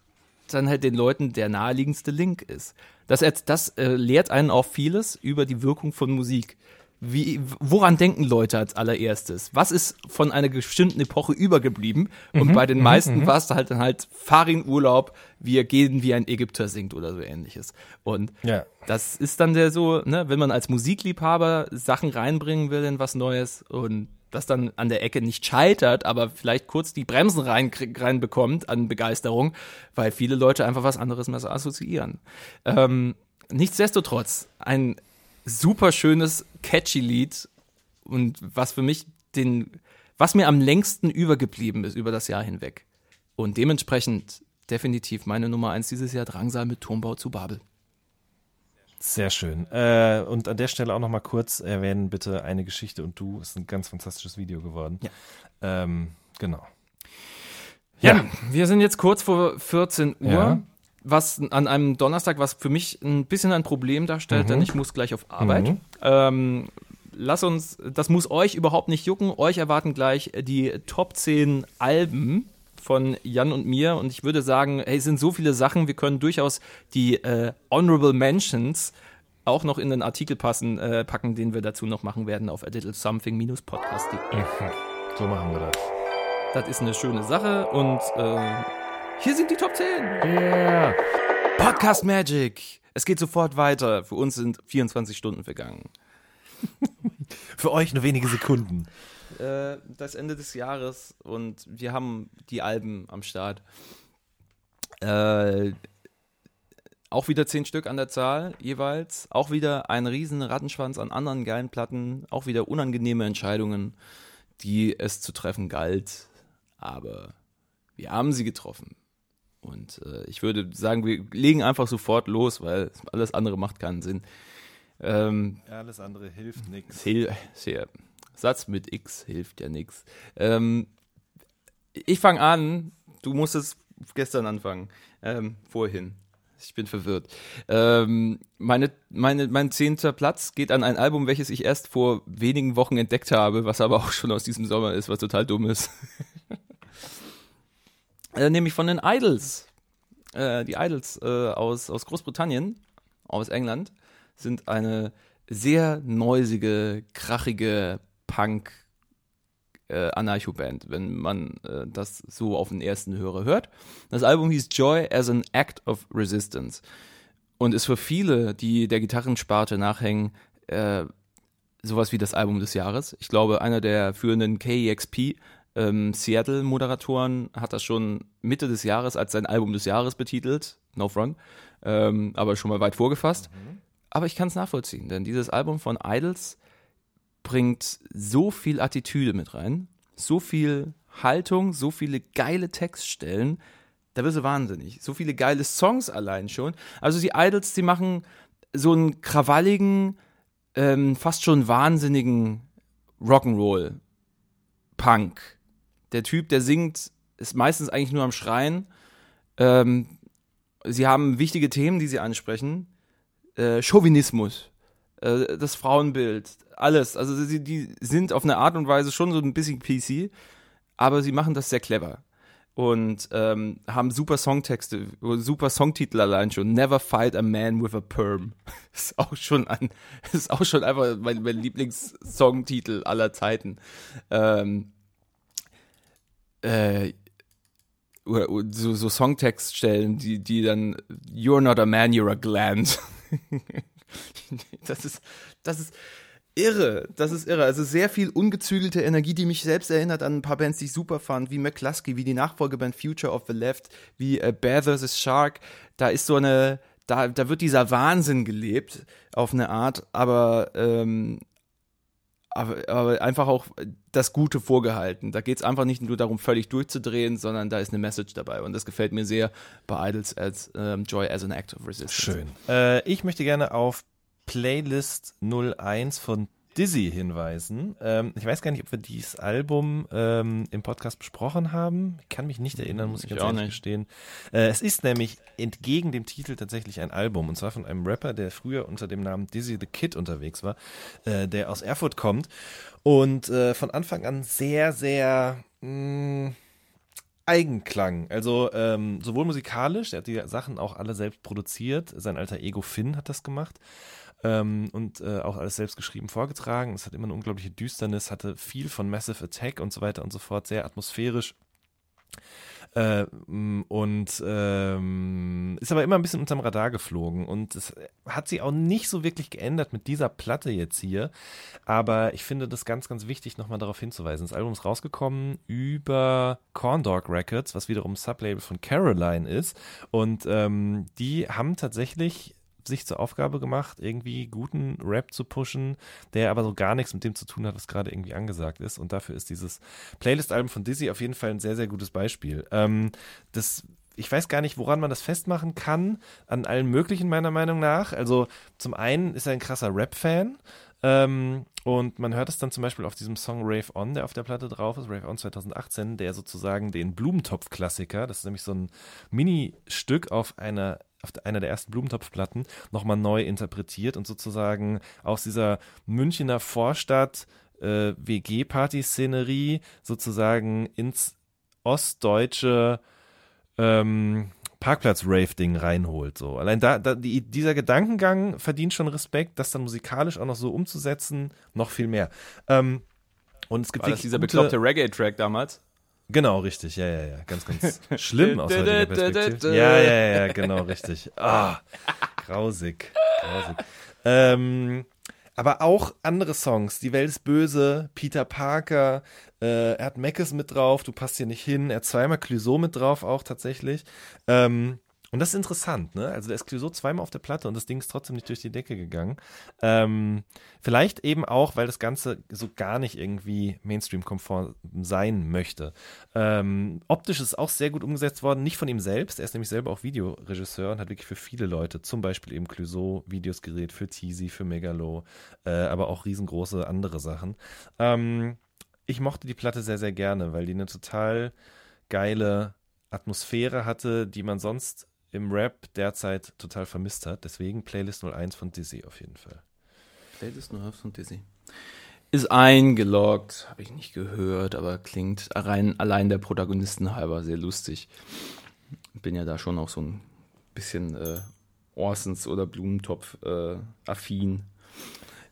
dann halt den Leuten der naheliegendste Link ist. Das, das äh, lehrt einen auch vieles über die Wirkung von Musik. Wie, woran denken Leute als allererstes? Was ist von einer bestimmten Epoche übergeblieben? Und bei den meisten war es halt dann halt Farin Urlaub, wir gehen wie ein Ägypter singt oder so ähnliches. Und Ja. das ist dann der so, ne, wenn man als Musikliebhaber Sachen reinbringen will in was Neues und das dann an der Ecke nicht scheitert, aber vielleicht kurz die Bremsen rein, reinbekommt an Begeisterung, weil viele Leute einfach was anderes mehr so assoziieren. Ähm, nichtsdestotrotz, ein super schönes, catchy Lied und was für mich den, was mir am längsten übergeblieben ist über das Jahr hinweg. Und dementsprechend definitiv meine Nummer eins dieses Jahr Drangsal mit Turmbau zu Babel. Sehr schön. Äh, und an der Stelle auch noch mal kurz erwähnen, bitte eine Geschichte und du. Ist ein ganz fantastisches Video geworden. Ja. Ähm, genau. Ja, wir sind jetzt kurz vor 14 Uhr. Ja. Was an einem Donnerstag, was für mich ein bisschen ein Problem darstellt, Mhm. denn ich muss gleich auf Arbeit. Ähm, lass uns, das muss euch überhaupt nicht jucken. Euch erwarten gleich die Top 10 Alben von Jan und mir. Und ich würde sagen, hey, es sind so viele Sachen, wir können durchaus die äh, Honorable Mentions auch noch in den Artikel passen, äh, packen, den wir dazu noch machen werden auf a little something-podcast.de. So machen wir das. Das ist eine schöne Sache und äh, hier sind die Top 10. Yeah. Podcast Magic. Es geht sofort weiter. Für uns sind 24 Stunden vergangen. *laughs* Für euch nur wenige Sekunden. Äh, das Ende des Jahres und wir haben die Alben am Start. Äh, auch wieder 10 Stück an der Zahl jeweils. Auch wieder ein riesen Rattenschwanz an anderen geilen Platten. Auch wieder unangenehme Entscheidungen, die es zu treffen galt. Aber wir haben sie getroffen. Und äh, ich würde sagen, wir legen einfach sofort los, weil alles andere macht keinen Sinn. Ähm, Alles andere hilft nichts. Hil Satz mit X hilft ja nichts. Ähm, ich fange an. Du musstest gestern anfangen. Ähm, vorhin. Ich bin verwirrt. Ähm, meine, meine, mein zehnter Platz geht an ein Album, welches ich erst vor wenigen Wochen entdeckt habe, was aber auch schon aus diesem Sommer ist, was total dumm ist. *laughs* äh, nämlich von den Idols. Äh, die Idols äh, aus, aus Großbritannien, aus England, sind eine sehr neusige, krachige Punk äh, Anarcho-Band, wenn man äh, das so auf den ersten Hörer hört. Das Album hieß Joy as an Act of Resistance und ist für viele, die der Gitarrensparte nachhängen, äh, sowas wie das Album des Jahres. Ich glaube, einer der führenden KEXP ähm, Seattle-Moderatoren hat das schon Mitte des Jahres als sein Album des Jahres betitelt. No front. Ähm, aber schon mal weit vorgefasst. Aber ich kann es nachvollziehen, denn dieses Album von Idols bringt so viel Attitüde mit rein, so viel Haltung, so viele geile Textstellen. Da wirst du wahnsinnig. So viele geile Songs allein schon. Also die Idols, die machen so einen krawalligen, ähm, fast schon wahnsinnigen Rock'n'Roll, Punk. Der Typ, der singt, ist meistens eigentlich nur am Schreien. Ähm, sie haben wichtige Themen, die sie ansprechen. Äh, Chauvinismus, äh, das Frauenbild, alles. Also sie, die sind auf eine Art und Weise schon so ein bisschen PC, aber sie machen das sehr clever. Und ähm, haben super Songtexte, super Songtitel allein schon. Never fight a man with a perm. *laughs* Ist auch schon ein, ist auch schon einfach mein, mein Lieblingssongtitel aller Zeiten. Ähm, äh, oder, oder so, so Songtextstellen, die, die dann You're not a man, you're a gland. *laughs* das ist, das ist irre. Das ist irre. Also sehr viel ungezügelte Energie, die mich selbst erinnert an ein paar Bands, die ich super fand, wie McCluskey, wie die Nachfolgeband Future of the Left, wie äh, Bear vs. Shark. Da ist so eine, da, da wird dieser Wahnsinn gelebt auf eine Art, aber ähm, aber, aber einfach auch das Gute vorgehalten. Da geht es einfach nicht nur darum, völlig durchzudrehen, sondern da ist eine Message dabei. Und das gefällt mir sehr bei Idols als ähm, Joy as an Act of Resistance. Schön. Äh, ich möchte gerne auf Playlist 01 von Dizzy hinweisen. Ähm, ich weiß gar nicht, ob wir dieses Album ähm, im Podcast besprochen haben. Ich kann mich nicht erinnern, muss ich, Ich ganz ehrlich gestehen. Äh, es ist nämlich entgegen dem Titel tatsächlich ein Album. Und zwar von einem Rapper, der früher unter dem Namen Dizzy the Kid unterwegs war, äh, der aus Erfurt kommt. Und äh, von Anfang an sehr, sehr mh, Eigenklang. Also ähm, sowohl musikalisch, er hat die Sachen auch alle selbst produziert. Sein alter Ego Finn hat das gemacht. Ähm, und äh, auch alles selbst geschrieben vorgetragen. Es hat immer eine unglaubliche Düsternis, hatte viel von Massive Attack und so weiter und so fort, sehr atmosphärisch. Äh, und ähm, ist aber immer ein bisschen unterm Radar geflogen und es hat sich auch nicht so wirklich geändert mit dieser Platte jetzt hier. Aber ich finde das ganz, ganz wichtig, nochmal darauf hinzuweisen. Das Album ist rausgekommen über Corn Dog Records, was wiederum Sublabel von Caroline ist. Und ähm, die haben tatsächlich sich zur Aufgabe gemacht, irgendwie guten Rap zu pushen, der aber so gar nichts mit dem zu tun hat, was gerade irgendwie angesagt ist. Und dafür ist dieses Playlist-Album von Dizzy auf jeden Fall ein sehr, sehr gutes Beispiel. Ähm, das ich weiß gar nicht, woran man das festmachen kann. An allen möglichen, meiner Meinung nach. Also, zum einen ist er ein krasser Rap-Fan. Ähm, und man hört es dann zum Beispiel auf diesem Song Rave On, der auf der Platte drauf ist, Rave On 2018, der sozusagen den Blumentopf-Klassiker, das ist nämlich so ein Mini-Stück auf einer auf einer der ersten Blumentopf-Platten nochmal neu interpretiert und sozusagen aus dieser Münchner Vorstadt äh, WG-Party-Szenerie sozusagen ins ostdeutsche ähm, Parkplatz-Rave-Ding reinholt. So. Allein da, da die, dieser Gedankengang verdient schon Respekt, das dann musikalisch auch noch so umzusetzen, noch viel mehr. Ähm, und es gibt War das wirklich dieser bekloppte Reggae-Track damals? Genau, richtig, ja, ja, ja. Ganz, ganz schlimm aus heutiger *laughs* Perspektive. Ja, ja, ja, genau, richtig. Ah, grausig, grausig. Ähm, aber auch andere Songs. Die Welt ist böse, Peter Parker, äh, er hat Meckes mit drauf, du passt hier nicht hin, er hat zweimal Clouseau mit drauf auch tatsächlich. Ähm, und das ist interessant, ne? Also da ist Clouseau zweimal auf der Platte und das Ding ist trotzdem nicht durch die Decke gegangen. Ähm, vielleicht eben auch, weil das Ganze so gar nicht irgendwie Mainstream-konform sein möchte. Ähm, optisch ist auch sehr gut umgesetzt worden, nicht von ihm selbst. Er ist nämlich selber auch Videoregisseur und hat wirklich für viele Leute, zum Beispiel eben Clouseau, Videos gedreht, für Teasy, für Megalo, äh, aber auch riesengroße andere Sachen. Ähm, ich mochte die Platte sehr, sehr gerne, weil die eine total geile Atmosphäre hatte, die man sonst im Rap derzeit total vermisst hat. Deswegen Playlist 01 von Dizzy auf jeden Fall. Playlist nur von Dizzy. Ist eingeloggt, habe ich nicht gehört, aber klingt rein allein der Protagonisten halber sehr lustig. Bin ja da schon auch so ein bisschen äh, Orsons oder Blumentopf äh, affin.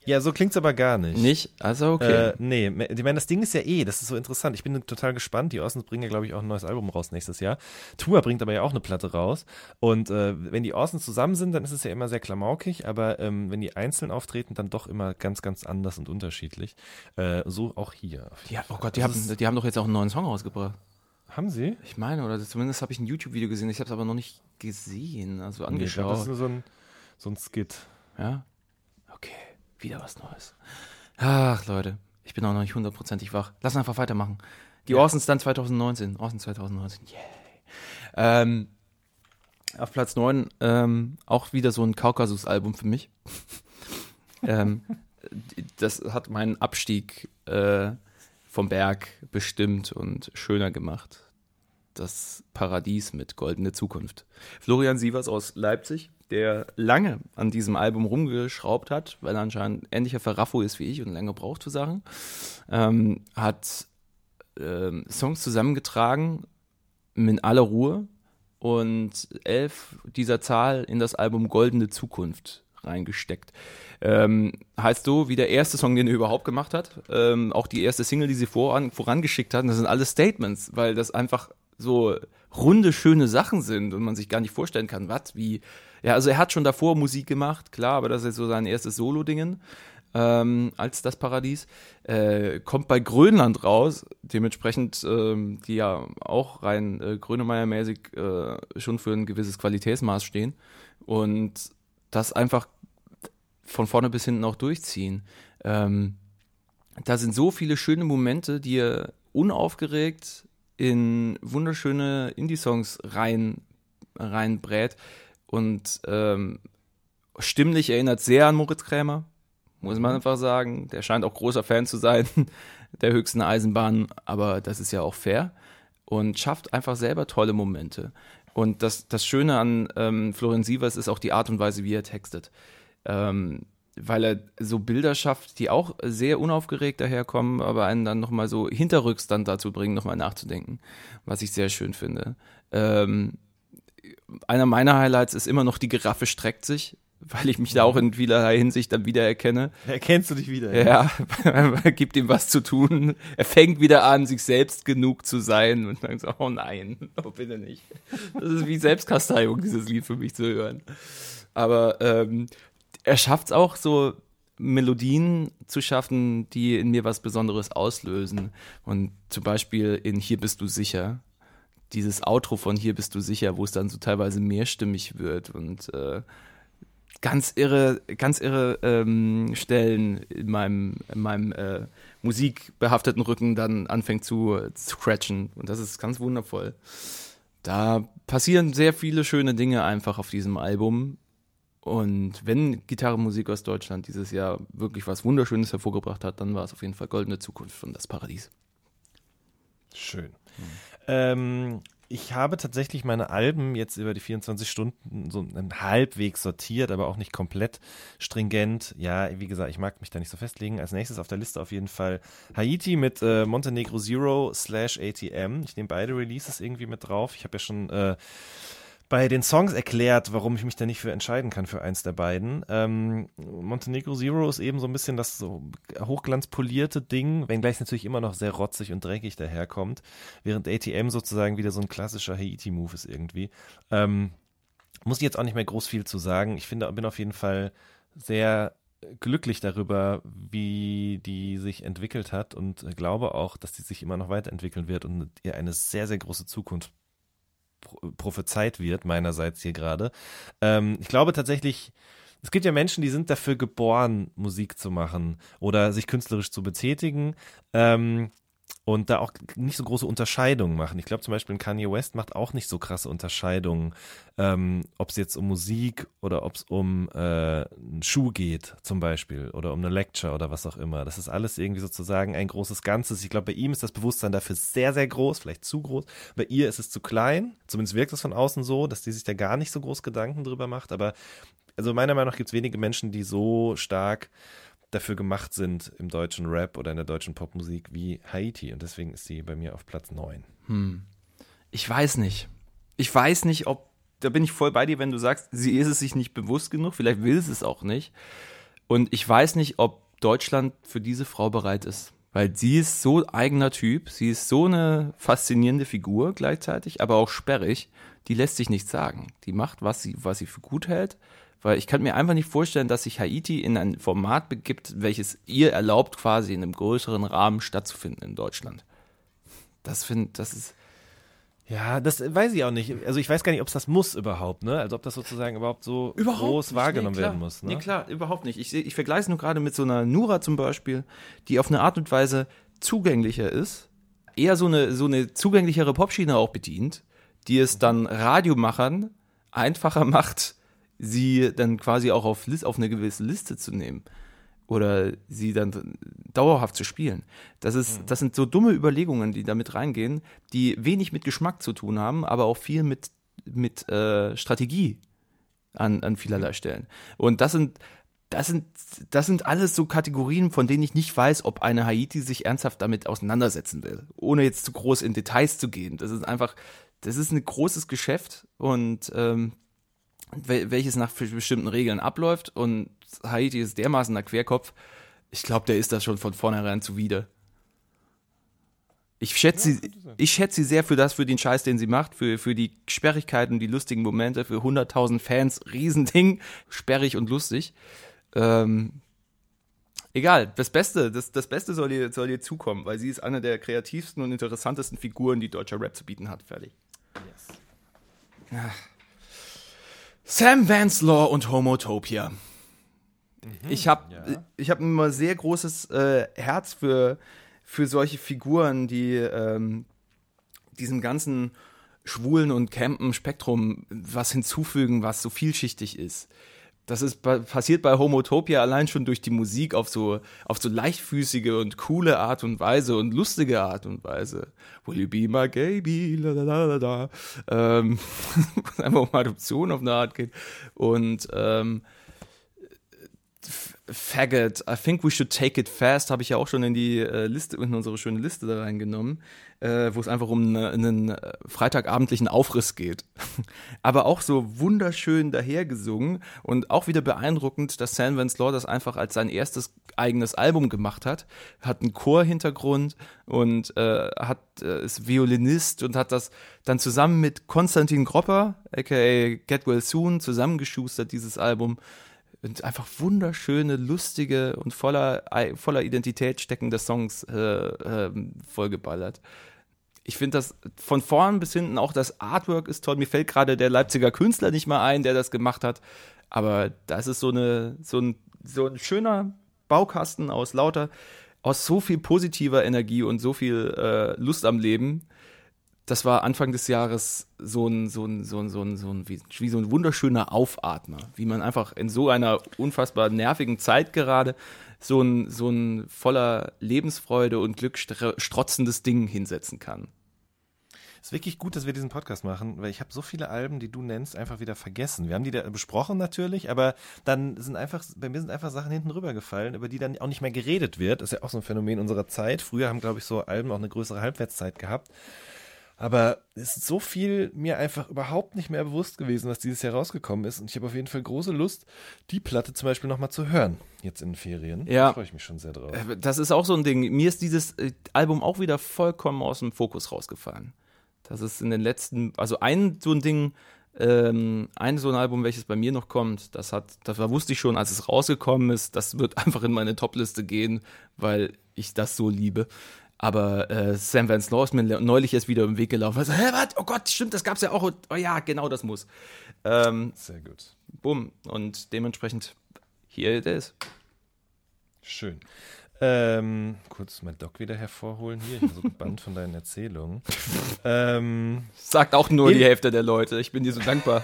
Ja, so klingt's aber gar nicht. Nicht? Also okay. Äh, nee, ich meine, das Ding ist ja eh, das ist so interessant. Ich bin total gespannt. Die Orsons bringen ja, glaube ich, auch ein neues Album raus nächstes Jahr. Tua bringt aber ja auch eine Platte raus. Und äh, wenn die Orsons zusammen sind, dann ist es ja immer sehr klamaukig, aber ähm, wenn die einzeln auftreten, dann doch immer ganz, ganz anders und unterschiedlich. Äh, so auch hier. ja, oh Gott, die Das haben, ist- die haben doch jetzt auch einen neuen Song rausgebracht. Haben sie? Ich meine, oder zumindest habe ich ein YouTube-Video gesehen. Ich habe es aber noch nicht gesehen, also Nee, ich glaube, das ist angeschaut. nur so ein, so ein Skit. Ja? Okay, wieder was Neues. Ach, Leute, ich bin auch noch nicht hundertprozentig wach. Lass einfach weitermachen. Die Orsons dann 2019. Orsons 2019, yay. Ähm, auf Platz 9 ähm, auch wieder so ein Kaukasus-Album für mich. *laughs* ähm, das hat meinen Abstieg äh, vom Berg bestimmt und schöner gemacht. Das Paradies mit Goldene Zukunft. Florian Sievers aus Leipzig, der lange an diesem Album rumgeschraubt hat, weil er anscheinend ähnlicher Verraffo ist wie ich und länger braucht für Sachen, ähm, hat ähm, Songs zusammengetragen in aller Ruhe und elf dieser Zahl in das Album Goldene Zukunft reingesteckt. Ähm, heißt so, wie der erste Song, den er überhaupt gemacht hat, ähm, auch die erste Single, die sie voran, vorangeschickt hatten, das sind alles Statements, weil das einfach so runde, schöne Sachen sind und man sich gar nicht vorstellen kann, was, wie. Ja, also er hat schon davor Musik gemacht, klar, aber das ist so sein erstes Solo-Dingen ähm, als das Paradies. Äh, kommt bei Grönland raus, dementsprechend, ähm, die ja auch rein äh, Grönemeyer-mäßig äh, schon für ein gewisses Qualitätsmaß stehen. Und das einfach von vorne bis hinten auch durchziehen. Ähm, da sind so viele schöne Momente, die er unaufgeregt in wunderschöne Indie-Songs rein, reinbrät. Und ähm, stimmlich erinnert sehr an Moritz Krämer, muss man einfach sagen. Der scheint auch großer Fan zu sein *laughs* der höchsten Eisenbahn, aber das ist ja auch fair. Und schafft einfach selber tolle Momente. Und das, das Schöne an ähm, Florian Sievers ist auch die Art und Weise, wie er textet. Ähm, weil er so Bilder schafft, die auch sehr unaufgeregt daherkommen, aber einen dann nochmal so hinterrücks dann dazu bringen, nochmal nachzudenken, was ich sehr schön finde. Ähm, einer meiner Highlights ist immer noch die Giraffe streckt sich, weil ich mich da auch in vielerlei Hinsicht dann wiedererkenne. Erkennst du dich wieder? Ja, *laughs* gibt ihm was zu tun. Er fängt wieder an, sich selbst genug zu sein und dann so, oh nein, *laughs* oh bitte nicht. Das ist wie Selbstkasteiung, dieses Lied für mich zu hören. Aber ähm, er schafft es auch so, Melodien zu schaffen, die in mir was Besonderes auslösen. Und zum Beispiel in Hier bist du sicher. Dieses Outro von Hier bist du sicher, wo es dann so teilweise mehrstimmig wird und äh, ganz irre, ganz irre ähm, Stellen in meinem, in meinem äh, musikbehafteten Rücken dann anfängt zu scratchen. Und das ist ganz wundervoll. Da passieren sehr viele schöne Dinge einfach auf diesem Album. Und wenn Gitarrenmusik aus Deutschland dieses Jahr wirklich was Wunderschönes hervorgebracht hat, dann war es auf jeden Fall Goldene Zukunft von Das Paradies. Schön. Ähm, ich habe tatsächlich meine Alben jetzt über die 24 Stunden so halbwegs sortiert, aber auch nicht komplett stringent. Ja, wie gesagt, ich mag mich da nicht so festlegen. Als nächstes auf der Liste auf jeden Fall Haiti mit äh, Montenegro Zero slash ATM. Ich nehme beide Releases irgendwie mit drauf. Ich habe ja schon äh, bei den Songs erklärt, warum ich mich da nicht für entscheiden kann für eins der beiden. Ähm, Montenegro Zero ist eben so ein bisschen das so hochglanzpolierte Ding, wenngleich es natürlich immer noch sehr rotzig und dreckig daherkommt, während ATM sozusagen wieder so ein klassischer Haiti-Move ist irgendwie. Ähm, muss ich jetzt auch nicht mehr groß viel zu sagen. Ich finde, bin auf jeden Fall sehr glücklich darüber, wie die sich entwickelt hat und glaube auch, dass die sich immer noch weiterentwickeln wird und ihr eine sehr, sehr große Zukunft prophezeit wird, meinerseits hier gerade. Ähm, ich glaube tatsächlich, es gibt ja Menschen, die sind dafür geboren, Musik zu machen oder sich künstlerisch zu betätigen. Ähm, und da auch nicht so große Unterscheidungen machen. Ich glaube zum Beispiel Kanye West macht auch nicht so krasse Unterscheidungen, ähm, ob es jetzt um Musik oder ob es um äh, einen Schuh geht zum Beispiel oder um eine Lecture oder was auch immer. Das ist alles irgendwie sozusagen ein großes Ganzes. Ich glaube, bei ihm ist das Bewusstsein dafür sehr, sehr groß, vielleicht zu groß. Bei ihr ist es zu klein. Zumindest wirkt es von außen so, dass die sich da gar nicht so groß Gedanken drüber macht. Aber also meiner Meinung nach gibt es wenige Menschen, die so stark dafür gemacht sind im deutschen Rap oder in der deutschen Popmusik wie Haiti. Und deswegen ist sie bei mir auf Platz 9. Hm. Ich weiß nicht. Ich weiß nicht, ob, da bin ich voll bei dir, wenn du sagst, sie ist es sich nicht bewusst genug, vielleicht will sie es auch nicht. Und ich weiß nicht, ob Deutschland für diese Frau bereit ist. Weil sie ist so eigener Typ, sie ist so eine faszinierende Figur gleichzeitig, aber auch sperrig. Die lässt sich nichts sagen. Die macht, was sie, was sie für gut hält. Weil ich kann mir einfach nicht vorstellen, dass sich Haiti in ein Format begibt, welches ihr erlaubt, quasi in einem größeren Rahmen stattzufinden in Deutschland. Das finde, das ist, Ja, das weiß ich auch nicht. Also ich weiß gar nicht, ob es das muss überhaupt, ne? Also ob das sozusagen überhaupt so groß nicht. wahrgenommen nee, werden muss. Ne? Nee, klar, überhaupt nicht. Ich, ich vergleiche es nur gerade mit so einer Nura zum Beispiel, die auf eine Art und Weise zugänglicher ist, eher so eine, so eine zugänglichere Popschiene auch bedient, die es dann Radiomachern einfacher macht, sie dann quasi auch auf, Lis- auf eine gewisse Liste zu nehmen oder sie dann dauerhaft zu spielen. Das ist, das sind so dumme Überlegungen, die damit reingehen, die wenig mit Geschmack zu tun haben, aber auch viel mit mit äh, Strategie an an vielerlei Stellen. Und das sind das sind das sind alles so Kategorien, von denen ich nicht weiß, ob eine Haiti sich ernsthaft damit auseinandersetzen will, ohne jetzt zu groß in Details zu gehen. Das ist einfach, das ist ein großes Geschäft und ähm, welches nach bestimmten Regeln abläuft und Haiti ist dermaßen der Querkopf. Ich glaube, der ist das schon von vornherein zuwider. Ich schätze sie, ich schätze sie sehr für das, für den Scheiß, den sie macht, für, für die Sperrigkeiten, die lustigen Momente, für 100.000 Fans, *laughs* Riesending, sperrig und lustig. Ähm, egal, das Beste, das, das Beste soll ihr, soll ihr zukommen, weil sie ist eine der kreativsten und interessantesten Figuren, die deutscher Rap zu bieten hat. Fertig. Sam Vanslaw und Homotopia. Ich habe ja. ich hab immer sehr großes äh, Herz für, für solche Figuren, die ähm, diesem ganzen schwulen und campen Spektrum was hinzufügen, was so vielschichtig ist. Das ist passiert bei Homotopia allein schon durch die Musik auf so, auf so leichtfüßige und coole Art und Weise und lustige Art und Weise. Will you be my baby? La, la, la, la, la. Ähm, *laughs* einfach um Adoption auf eine Art geht. Und ähm, Faggot, I think we should take it fast, habe ich ja auch schon in die äh, Liste, in unsere schöne Liste da reingenommen, äh, wo es einfach um ne, einen äh, freitagabendlichen Aufriss geht. *laughs* Aber auch so wunderschön dahergesungen und auch wieder beeindruckend, dass Sam Law das einfach als sein erstes eigenes Album gemacht hat. Hat einen Chorhintergrund und äh, hat, äh, ist Violinist und hat das dann zusammen mit Konstantin Gropper, aka Get Well Soon, zusammengeschustert, dieses Album einfach wunderschöne, lustige und voller, voller Identität steckende Songs äh, äh, vollgeballert. Ich finde das von vorn bis hinten auch das Artwork ist toll. Mir fällt gerade der Leipziger Künstler nicht mal ein, der das gemacht hat. Aber das ist so eine, so ein, so ein schöner Baukasten aus lauter, aus so viel positiver Energie und so viel äh, Lust am Leben das war Anfang des Jahres so ein, so ein, so ein, so ein, so ein wie, wie so ein wunderschöner Aufatmer, wie man einfach in so einer unfassbar nervigen Zeit gerade so ein, so ein voller Lebensfreude und Glück str- strotzendes Ding hinsetzen kann. ist wirklich gut, dass wir diesen Podcast machen, weil ich habe so viele Alben, die du nennst, einfach wieder vergessen. Wir haben die da besprochen natürlich, aber dann sind einfach, bei mir sind einfach Sachen hinten rübergefallen, über die dann auch nicht mehr geredet wird. Das ist ja auch so ein Phänomen unserer Zeit. Früher haben, glaube ich, so Alben auch eine größere Halbwertszeit gehabt. Aber es ist so viel mir einfach überhaupt nicht mehr bewusst gewesen, was dieses Jahr rausgekommen ist. Und ich habe auf jeden Fall große Lust, die Platte zum Beispiel nochmal zu hören, jetzt in den Ferien. Ja. Da freue ich mich schon sehr drauf. Äh, Das ist auch so ein Ding. Mir ist dieses äh, Album auch wieder vollkommen aus dem Fokus rausgefallen. Das ist in den letzten, also ein so ein Ding, ähm, ein so ein Album, welches bei mir noch kommt, das hat, das wusste ich schon, als es rausgekommen ist, das wird *laughs* einfach in meine Topliste gehen, weil ich das so liebe. Aber äh, Sam Vance Law ist mir neulich erst wieder im Weg gelaufen. Also, hä, was? Oh Gott, stimmt, das gab's ja auch. Oh ja, genau, das muss. Ähm, Sehr gut. bumm. Und dementsprechend, hier it is. Schön. Ähm, kurz mein Doc wieder hervorholen hier. Ich bin so *laughs* gebannt von deinen Erzählungen. ähm, Sagt auch nur die Hälfte der Leute. Ich bin dir so dankbar.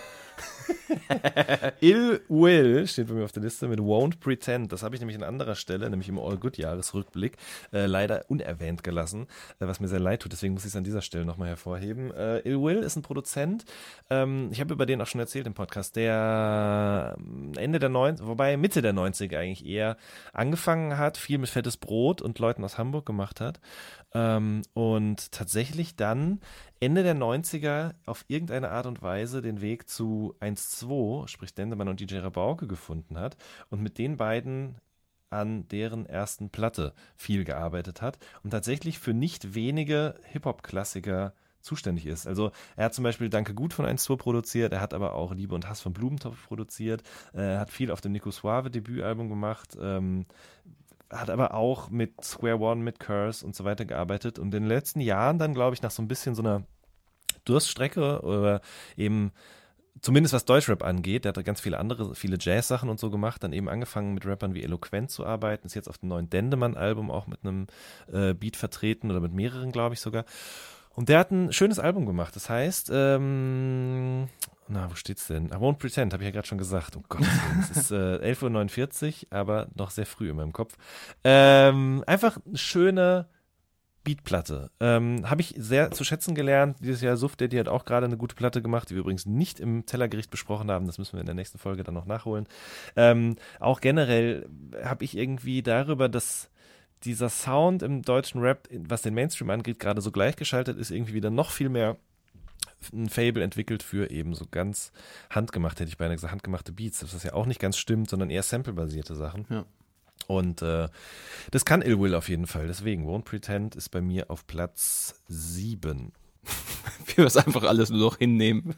*laughs* Ill Will steht bei mir auf der Liste mit Won't Pretend. Das habe ich nämlich an anderer Stelle, nämlich im All Good Jahresrückblick, äh, leider unerwähnt gelassen, äh, was mir sehr leid tut. Deswegen muss ich es an dieser Stelle nochmal hervorheben. Äh, Ill Will ist ein Produzent. Ähm, ich habe über den auch schon erzählt im Podcast, der ähm, Ende der 90 wobei Mitte der 90er eigentlich eher angefangen hat, viel mit fettes Brot und Leuten aus Hamburg gemacht hat. Ähm, und tatsächlich dann Ende der 90er auf irgendeine Art und Weise den Weg zu 1-2 2, sprich Dendemann und DJ Rabauke, gefunden hat und mit den beiden an deren ersten Platte viel gearbeitet hat und tatsächlich für nicht wenige Hip-Hop-Klassiker zuständig ist. Also er hat zum Beispiel Danke Gut von 1-2 produziert, er hat aber auch Liebe und Hass von Blumentopf produziert, er hat viel auf dem Nico Suave Debütalbum gemacht, ähm, hat aber auch mit Square One, mit Curse und so weiter gearbeitet und in den letzten Jahren dann, glaube ich, nach so ein bisschen so einer Durststrecke oder eben zumindest was Deutschrap angeht, der hat ganz viele andere, viele Jazz-Sachen und so gemacht, dann eben angefangen mit Rappern wie Eloquent zu arbeiten, ist jetzt auf dem neuen Dendemann-Album auch mit einem äh, Beat vertreten oder mit mehreren, glaube ich sogar. Und der hat ein schönes Album gemacht. Das heißt, ähm, na, wo steht's denn? I Won't Pretend, habe ich ja gerade schon gesagt. Oh Gott, es ist äh, 11.49 Uhr, aber noch sehr früh in meinem Kopf. Ähm, einfach eine schöne Beatplatte. Ähm, habe ich sehr zu schätzen gelernt. Dieses Jahr Suft, der hat auch gerade eine gute Platte gemacht, die wir übrigens nicht im Tellergericht besprochen haben. Das müssen wir in der nächsten Folge dann noch nachholen. Ähm, auch generell habe ich irgendwie darüber, dass dieser Sound im deutschen Rap, was den Mainstream angeht, gerade so gleichgeschaltet ist, irgendwie wieder noch viel mehr ein Fable entwickelt für eben so ganz handgemacht, hätte ich beinahe gesagt, handgemachte Beats, das ja auch nicht ganz stimmt, sondern eher samplebasierte Sachen. Ja. Und äh, das kann Ill Will auf jeden Fall. Deswegen, Won't Pretend ist bei mir auf Platz 7. *laughs* Wir es einfach alles nur noch hinnehmen.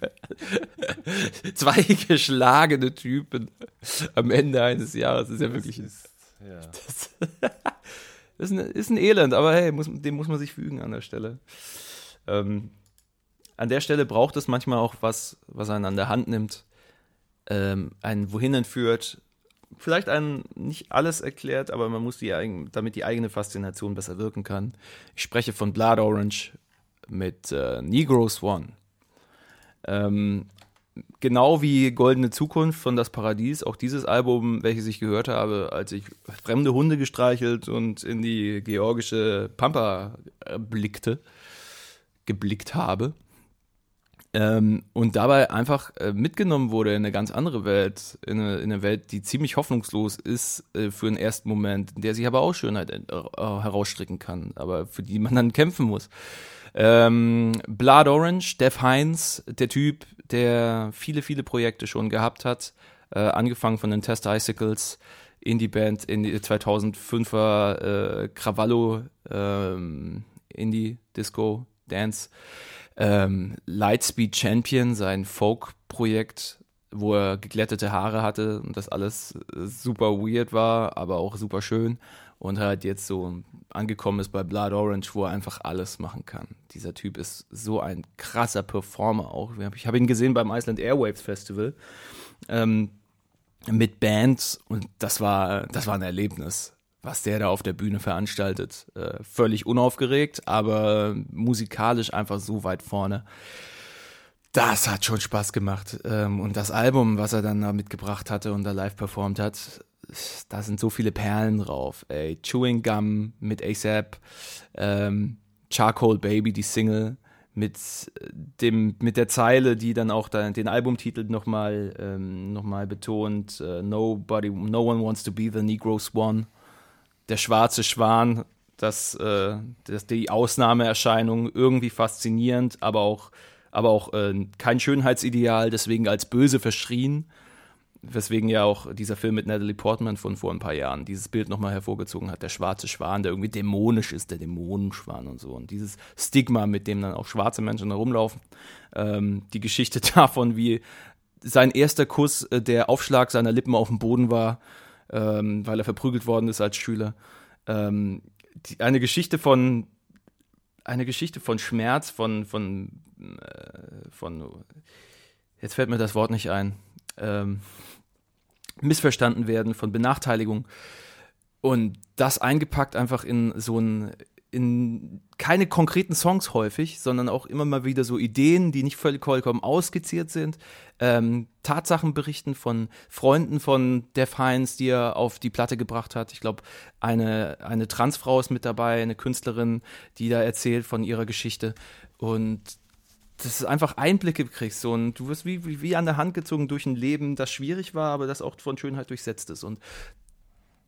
*laughs* Zwei geschlagene Typen am Ende eines Jahres ist ja wirklich. Das ist, ja. Das, *laughs* das ist, ein, ist ein Elend, aber hey, muss, dem muss man sich fügen an der Stelle. Ähm, an der Stelle braucht es manchmal auch was, was einen an der Hand nimmt, ähm, einen wohin entführt, vielleicht einen nicht alles erklärt, aber man muss die, damit die eigene Faszination besser wirken kann. Ich spreche von Blood Orange mit äh, Negro Swan. Ähm, genau wie Goldene Zukunft von Das Paradies, auch dieses Album, welches ich gehört habe, als ich fremde Hunde gestreichelt und in die georgische Pampa äh, blickte, geblickt habe. Ähm, und dabei einfach äh, mitgenommen wurde in eine ganz andere Welt, in eine, in eine Welt, die ziemlich hoffnungslos ist äh, für einen ersten Moment, in der sich aber auch Schönheit äh, herausstricken kann, aber für die man dann kämpfen muss. Ähm, Blood Orange, Def Heinz, der Typ, der viele, viele Projekte schon gehabt hat, äh, angefangen von den Test Icicles, Indie-Band in die 2005er äh, Cravallo ähm, Indie-Disco Dance ähm, Lightspeed Champion, sein Folk-Projekt, wo er geglättete Haare hatte und das alles super weird war, aber auch super schön. Und halt jetzt so angekommen ist bei Blood Orange, wo er einfach alles machen kann. Dieser Typ ist so ein krasser Performer auch. Ich habe ihn gesehen beim Iceland Airwaves Festival ähm, mit Bands und das war, das war ein Erlebnis was der da auf der Bühne veranstaltet. Äh, völlig unaufgeregt, aber musikalisch einfach so weit vorne. Das hat schon Spaß gemacht. Ähm, und das Album, was er dann da mitgebracht hatte und da live performt hat, da sind so viele Perlen drauf. Ey, Chewing Gum mit ASAP, ähm, Charcoal Baby, die Single, mit dem mit der Zeile, die dann auch da, den Albumtitel nochmal ähm, noch betont, uh, Nobody, no one wants to be the Negro Swan der schwarze Schwan, das, äh, das die Ausnahmeerscheinung irgendwie faszinierend, aber auch, aber auch äh, kein Schönheitsideal, deswegen als böse verschrien. Weswegen ja auch dieser Film mit Natalie Portman von vor ein paar Jahren dieses Bild nochmal hervorgezogen hat, der schwarze Schwan, der irgendwie dämonisch ist, der Dämonenschwan und so. Und dieses Stigma, mit dem dann auch schwarze Menschen herumlaufen. Ähm, die Geschichte *laughs* davon, wie sein erster Kuss äh, der Aufschlag seiner Lippen auf dem Boden war, ähm, weil er verprügelt worden ist als Schüler. Ähm, die, eine Geschichte von eine Geschichte von Schmerz, von von äh, von jetzt fällt mir das Wort nicht ein. Ähm, missverstanden werden, von Benachteiligung. Und das eingepackt einfach in so ein in keine konkreten Songs häufig, sondern auch immer mal wieder so Ideen, die nicht völlig vollkommen ausskizziert sind. Ähm, Tatsachen berichten von Freunden von Def Heinz, die er auf die Platte gebracht hat. Ich glaube, eine, eine Transfrau ist mit dabei, eine Künstlerin, die da erzählt von ihrer Geschichte. Und das ist einfach Einblicke kriegst so, und du wirst wie, wie, wie an der Hand gezogen durch ein Leben, das schwierig war, aber das auch von Schönheit durchsetzt ist. Und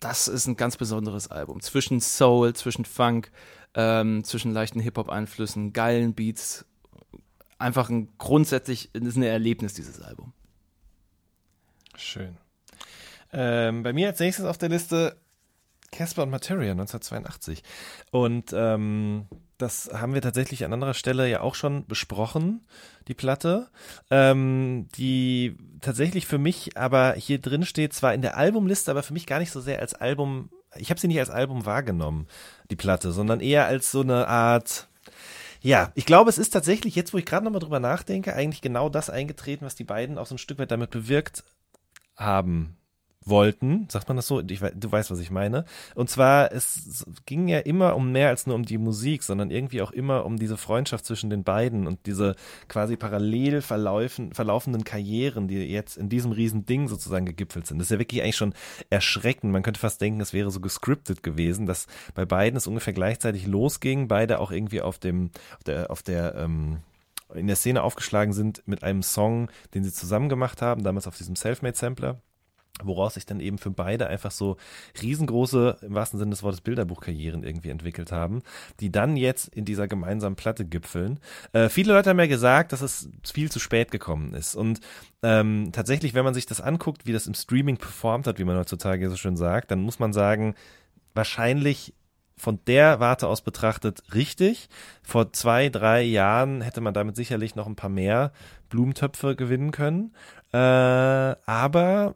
das ist ein ganz besonderes Album. Zwischen Soul, zwischen Funk, ähm, zwischen leichten Hip-Hop-Einflüssen, geilen Beats. Einfach ein grundsätzlich, ist ein Erlebnis, dieses Album. Schön. Ähm, bei mir als nächstes auf der Liste Casper und Materia 1982. Und ähm, das haben wir tatsächlich an anderer Stelle ja auch schon besprochen, die Platte, ähm, die tatsächlich für mich aber hier drin steht, zwar in der Albumliste, aber für mich gar nicht so sehr als Album, ich habe sie nicht als Album wahrgenommen, die Platte, sondern eher als so eine Art, ja, ich glaube, es ist tatsächlich, jetzt wo ich gerade nochmal drüber nachdenke, eigentlich genau das eingetreten, was die beiden auch so ein Stück weit damit bewirkt haben wollten, sagt man das so? Ich, du weißt, was ich meine. Und zwar, es ging ja immer um mehr als nur um die Musik, sondern irgendwie auch immer um diese Freundschaft zwischen den beiden und diese quasi parallel verlaufen, verlaufenden Karrieren, die jetzt in diesem riesen Ding sozusagen gegipfelt sind. Das ist ja wirklich eigentlich schon erschreckend. Man könnte fast denken, es wäre so gescriptet gewesen, dass bei beiden es ungefähr gleichzeitig losging, beide auch irgendwie auf dem, auf der, auf der, ähm, in der Szene aufgeschlagen sind mit einem Song, den sie zusammen gemacht haben, damals auf diesem Selfmade-Sampler woraus sich dann eben für beide einfach so riesengroße, im wahrsten Sinne des Wortes, Bilderbuchkarrieren irgendwie entwickelt haben, die dann jetzt in dieser gemeinsamen Platte gipfeln. Äh, viele Leute haben ja gesagt, dass es viel zu spät gekommen ist. Und ähm, tatsächlich, wenn man sich das anguckt, wie das im Streaming performt hat, wie man heutzutage so schön sagt, dann muss man sagen, wahrscheinlich von der Warte aus betrachtet richtig. Vor zwei, drei Jahren hätte man damit sicherlich noch ein paar mehr Blumentöpfe gewinnen können. Äh, aber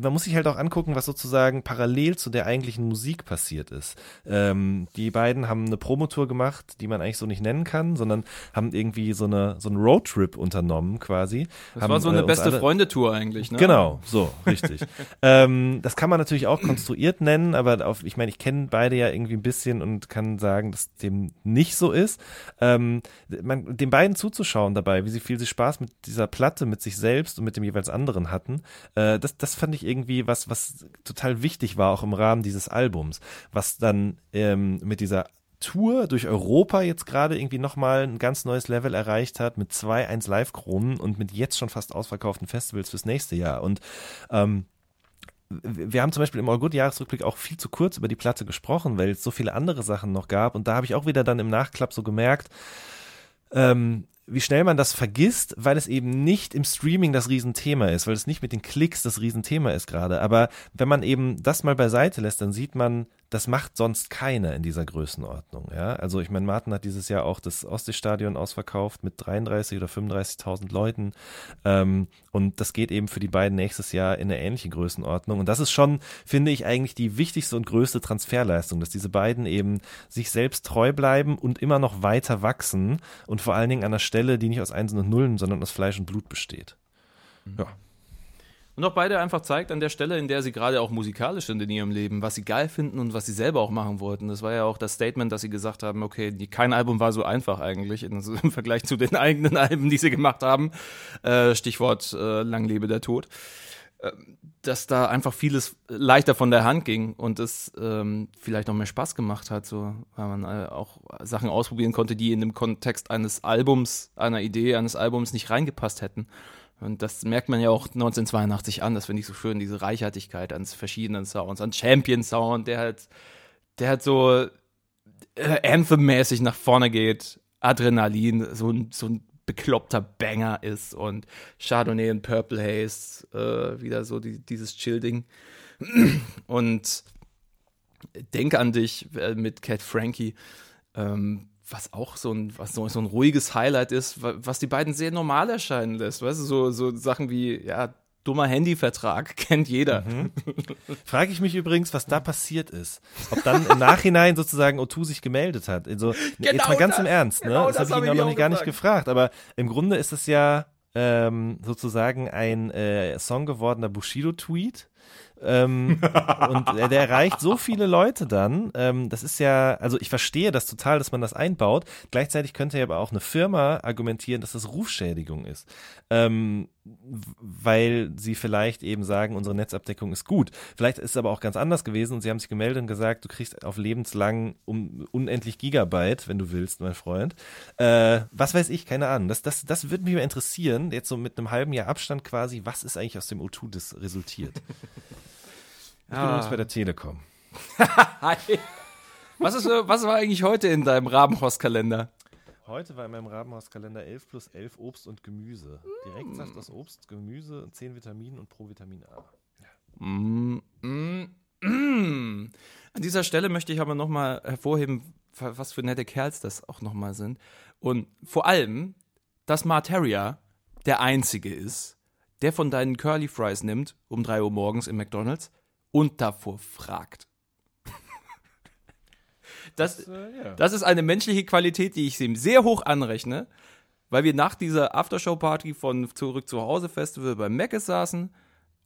man muss sich halt auch angucken, was sozusagen parallel zu der eigentlichen Musik passiert ist. Ähm, die beiden haben eine Promotour gemacht, die man eigentlich so nicht nennen kann, sondern haben irgendwie so eine so einen Roadtrip unternommen quasi. Das haben, war so eine äh, beste Freundetour eigentlich, ne? Genau, so, richtig. *laughs* ähm, das kann man natürlich auch konstruiert nennen, aber auf, ich meine, ich kenne beide ja irgendwie ein bisschen und kann sagen, dass dem nicht so ist. Ähm, man, den beiden zuzuschauen dabei, wie sie viel sie Spaß mit dieser Platte, mit sich selbst und mit dem jeweils anderen hatten, äh, das, das fand ich irgendwie was, was total wichtig war, auch im Rahmen dieses Albums, was dann ähm, mit dieser Tour durch Europa jetzt gerade irgendwie nochmal ein ganz neues Level erreicht hat mit zwei 1 Live-Kronen und mit jetzt schon fast ausverkauften Festivals fürs nächste Jahr. Und ähm, wir haben zum Beispiel im Allgood-Jahresrückblick auch viel zu kurz über die Platte gesprochen, weil es so viele andere Sachen noch gab. Und da habe ich auch wieder dann im Nachklapp so gemerkt, ähm, wie schnell man das vergisst, weil es eben nicht im Streaming das Riesenthema ist, weil es nicht mit den Klicks das Riesenthema ist gerade. Aber wenn man eben das mal beiseite lässt, dann sieht man, das macht sonst keiner in dieser Größenordnung. Ja? Also ich meine, Martin hat dieses Jahr auch das Ostseestadion ausverkauft mit 33 oder 35.000 Leuten. Ähm, und das geht eben für die beiden nächstes Jahr in eine ähnliche Größenordnung. Und das ist schon, finde ich, eigentlich die wichtigste und größte Transferleistung, dass diese beiden eben sich selbst treu bleiben und immer noch weiter wachsen und vor allen Dingen an einer Stelle, die nicht aus Einsen und Nullen, sondern aus Fleisch und Blut besteht. Ja. Und auch beide einfach zeigt an der Stelle, in der sie gerade auch musikalisch sind in ihrem Leben, was sie geil finden und was sie selber auch machen wollten. Das war ja auch das Statement, dass sie gesagt haben, okay, kein Album war so einfach eigentlich *laughs* im Vergleich zu den eigenen Alben, die sie gemacht haben. Äh, Stichwort äh, Lang lebe der Tod. Äh, dass da einfach vieles leichter von der Hand ging und es ähm, vielleicht noch mehr Spaß gemacht hat, so weil man äh, auch Sachen ausprobieren konnte, die in dem Kontext eines Albums, einer Idee eines Albums nicht reingepasst hätten. Und das merkt man ja auch 1982 an, das finde ich so schön, diese Reichhaltigkeit an verschiedenen Sounds, an Champion Sound, der halt, der halt so äh, Anthem-mäßig nach vorne geht, Adrenalin, so ein, so ein bekloppter Banger ist und Chardonnay und Purple Haze, äh, wieder so die, dieses Chill-Ding. Und Denk an dich äh, mit Cat Frankie, ähm, was auch so ein, was so, so ein ruhiges Highlight ist, wa- was die beiden sehr normal erscheinen lässt. Weißt du, so, so Sachen wie, ja, dummer Handyvertrag, *laughs* kennt jeder. Frage ich mich übrigens, was da passiert ist. Ob dann im Nachhinein sozusagen O2 sich gemeldet hat. Also, jetzt mal ganz das. im Ernst, ne? Genau das das habe ich ihn auch noch mich gar nicht gefragt. Aber im Grunde ist es ja ähm, sozusagen ein äh, Song gewordener Bushido-Tweet. Ähm, *laughs* und der, der erreicht so viele Leute dann. Ähm, das ist ja, also ich verstehe das total, dass man das einbaut. Gleichzeitig könnte ja aber auch eine Firma argumentieren, dass das Rufschädigung ist. Ähm, weil sie vielleicht eben sagen, unsere Netzabdeckung ist gut. Vielleicht ist es aber auch ganz anders gewesen und sie haben sich gemeldet und gesagt, du kriegst auf lebenslang um unendlich Gigabyte, wenn du willst, mein Freund. Äh, was weiß ich, keine Ahnung. Das, das, das würde mich mal interessieren, jetzt so mit einem halben Jahr Abstand quasi, was ist eigentlich aus dem O2 das resultiert? *laughs* Ich bin übrigens bei der Telekom. *laughs* Hi. Was, ist, was war eigentlich heute in deinem Rabenhorst-Kalender? Heute war in meinem Rabenhauskalender 11 plus 11 Obst und Gemüse. Direktsaft aus Obst, Gemüse, 10 Vitaminen und Provitamin A. Mm, mm, mm. An dieser Stelle möchte ich aber nochmal hervorheben, was für nette Kerls das auch nochmal sind. Und vor allem, dass Marteria der Einzige ist, der von deinen Curly Fries nimmt um 3 Uhr morgens im McDonalds und davor fragt. *laughs* Das, äh, ja. das ist eine menschliche Qualität, die ich ihm sehr hoch anrechne, weil wir nach dieser Aftershow-Party von Zurück zu Hause Festival beim Mc's saßen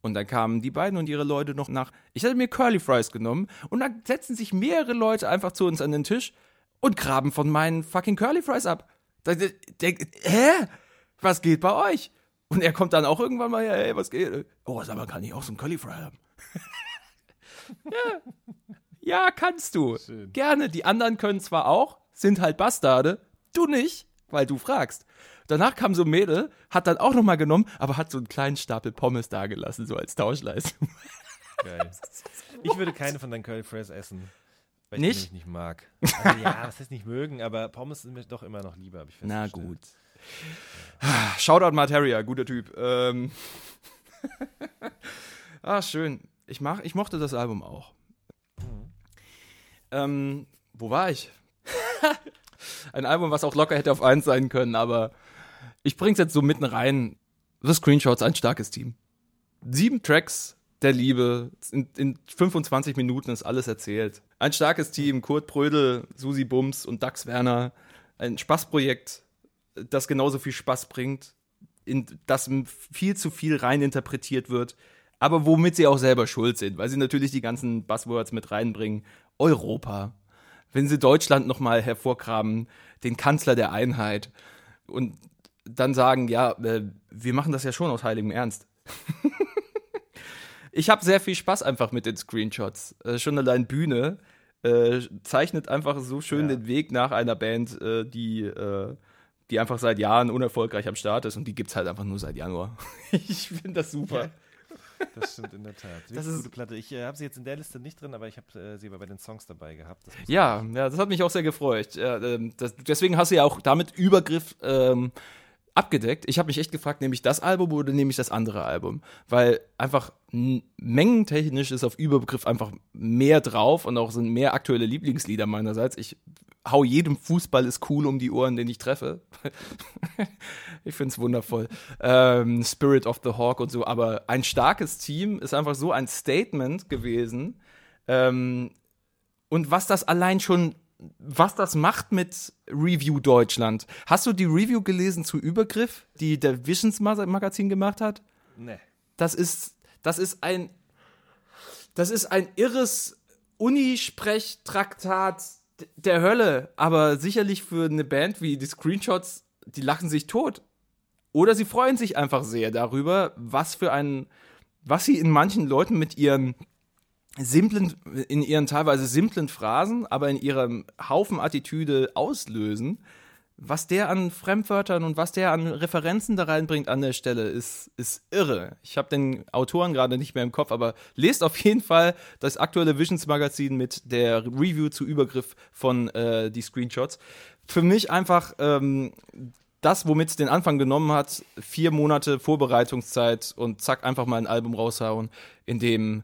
und dann kamen die beiden und ihre Leute noch nach. Ich hatte mir Curly Fries genommen und dann setzen sich mehrere Leute einfach zu uns an den Tisch und graben von meinen fucking Curly Fries ab. Da, da, der, hä? Was geht bei euch? Und er kommt dann auch irgendwann mal, hey, was geht? Oh, sag mal, kann ich auch so einen Curly Fry haben? *laughs* ja. ja, kannst du. Schön. Gerne. Die anderen können zwar auch, sind halt Bastarde, du nicht, weil du fragst. Danach kam so ein Mädel, hat dann auch nochmal genommen, aber hat so einen kleinen Stapel Pommes dagelassen, so als Tauschleistung. Geil. Ich würde keine von deinen Curly Fries essen. Weil ich Nicht? die nämlich nicht mag. Also, ja, was heißt nicht mögen, aber Pommes sind mir doch immer noch lieber, habe ich Na gut. Shoutout Materia, guter Typ. Ähm. *laughs* ah, schön. Ich, mach, ich mochte das Album auch. Ähm, wo war ich? *laughs* Ein Album, was auch locker hätte auf 1 sein können, aber ich bring's jetzt so mitten rein. The Screenshots, ein starkes Team. Sieben Tracks der Liebe. In, in 25 Minuten ist alles erzählt. Ein starkes Team. Kurt Prödel, Susi Bums und Dax Werner. Ein Spaßprojekt, das genauso viel Spaß bringt, in das viel zu viel reininterpretiert wird, aber womit sie auch selber schuld sind, weil sie natürlich die ganzen Buzzwords mit reinbringen. Europa. Wenn sie Deutschland nochmal hervorgraben, den Kanzler der Einheit und dann sagen, ja, äh, wir machen das ja schon aus heiligem Ernst. *laughs* ich habe sehr viel Spaß einfach mit den Screenshots. Äh, schon allein Bühne äh, zeichnet einfach so schön Ja. den Weg nach einer Band, äh, die, äh, die einfach seit Jahren unerfolgreich am Start ist und die gibt's halt einfach nur seit Januar. *laughs* ich finde das super. Das stimmt in der Tat. Das ist- ist gute Platte. Ich äh, habe sie jetzt in der Liste nicht drin, aber ich habe äh, sie aber bei den Songs dabei gehabt. Das Ja, ja, das hat mich auch sehr gefreut. Ja, ähm, das, deswegen hast du ja auch damit Übergriff ähm, abgedeckt. Ich habe mich echt gefragt, nehme ich das Album oder nehme ich das andere Album? Weil einfach mengentechnisch ist auf Übergriff einfach mehr drauf und auch sind mehr aktuelle Lieblingslieder meinerseits. Ich hau jedem Fußball ist cool um die Ohren, den ich treffe. *laughs* ich find's wundervoll. Ähm, Spirit of the Hawk und so, aber ein starkes Team ist einfach so ein Statement gewesen. Ähm, und was das allein schon, was das macht mit Review Deutschland. Hast du die Review gelesen zu Übergriff, die der Visions Ma- Magazin gemacht hat? Nee. Das ist, das ist ein, das ist ein irres Unisprechtraktat der Hölle, aber sicherlich für eine Band wie die Screenshots, die lachen sich tot. Oder sie freuen sich einfach sehr darüber, was für ein, was sie in manchen Leuten mit ihren simplen, in ihren teilweise simplen Phrasen, aber in ihrem Haufen Attitüde auslösen. Was der an Fremdwörtern und was der an Referenzen da reinbringt an der Stelle, ist, ist irre. Ich habe den Autoren gerade nicht mehr im Kopf, aber lest auf jeden Fall das aktuelle Visions Magazin mit der Review zu Übergriff von äh, die Screenshots. Für mich einfach ähm, das, womit es den Anfang genommen hat, vier Monate Vorbereitungszeit und zack, einfach mal ein Album raushauen, in dem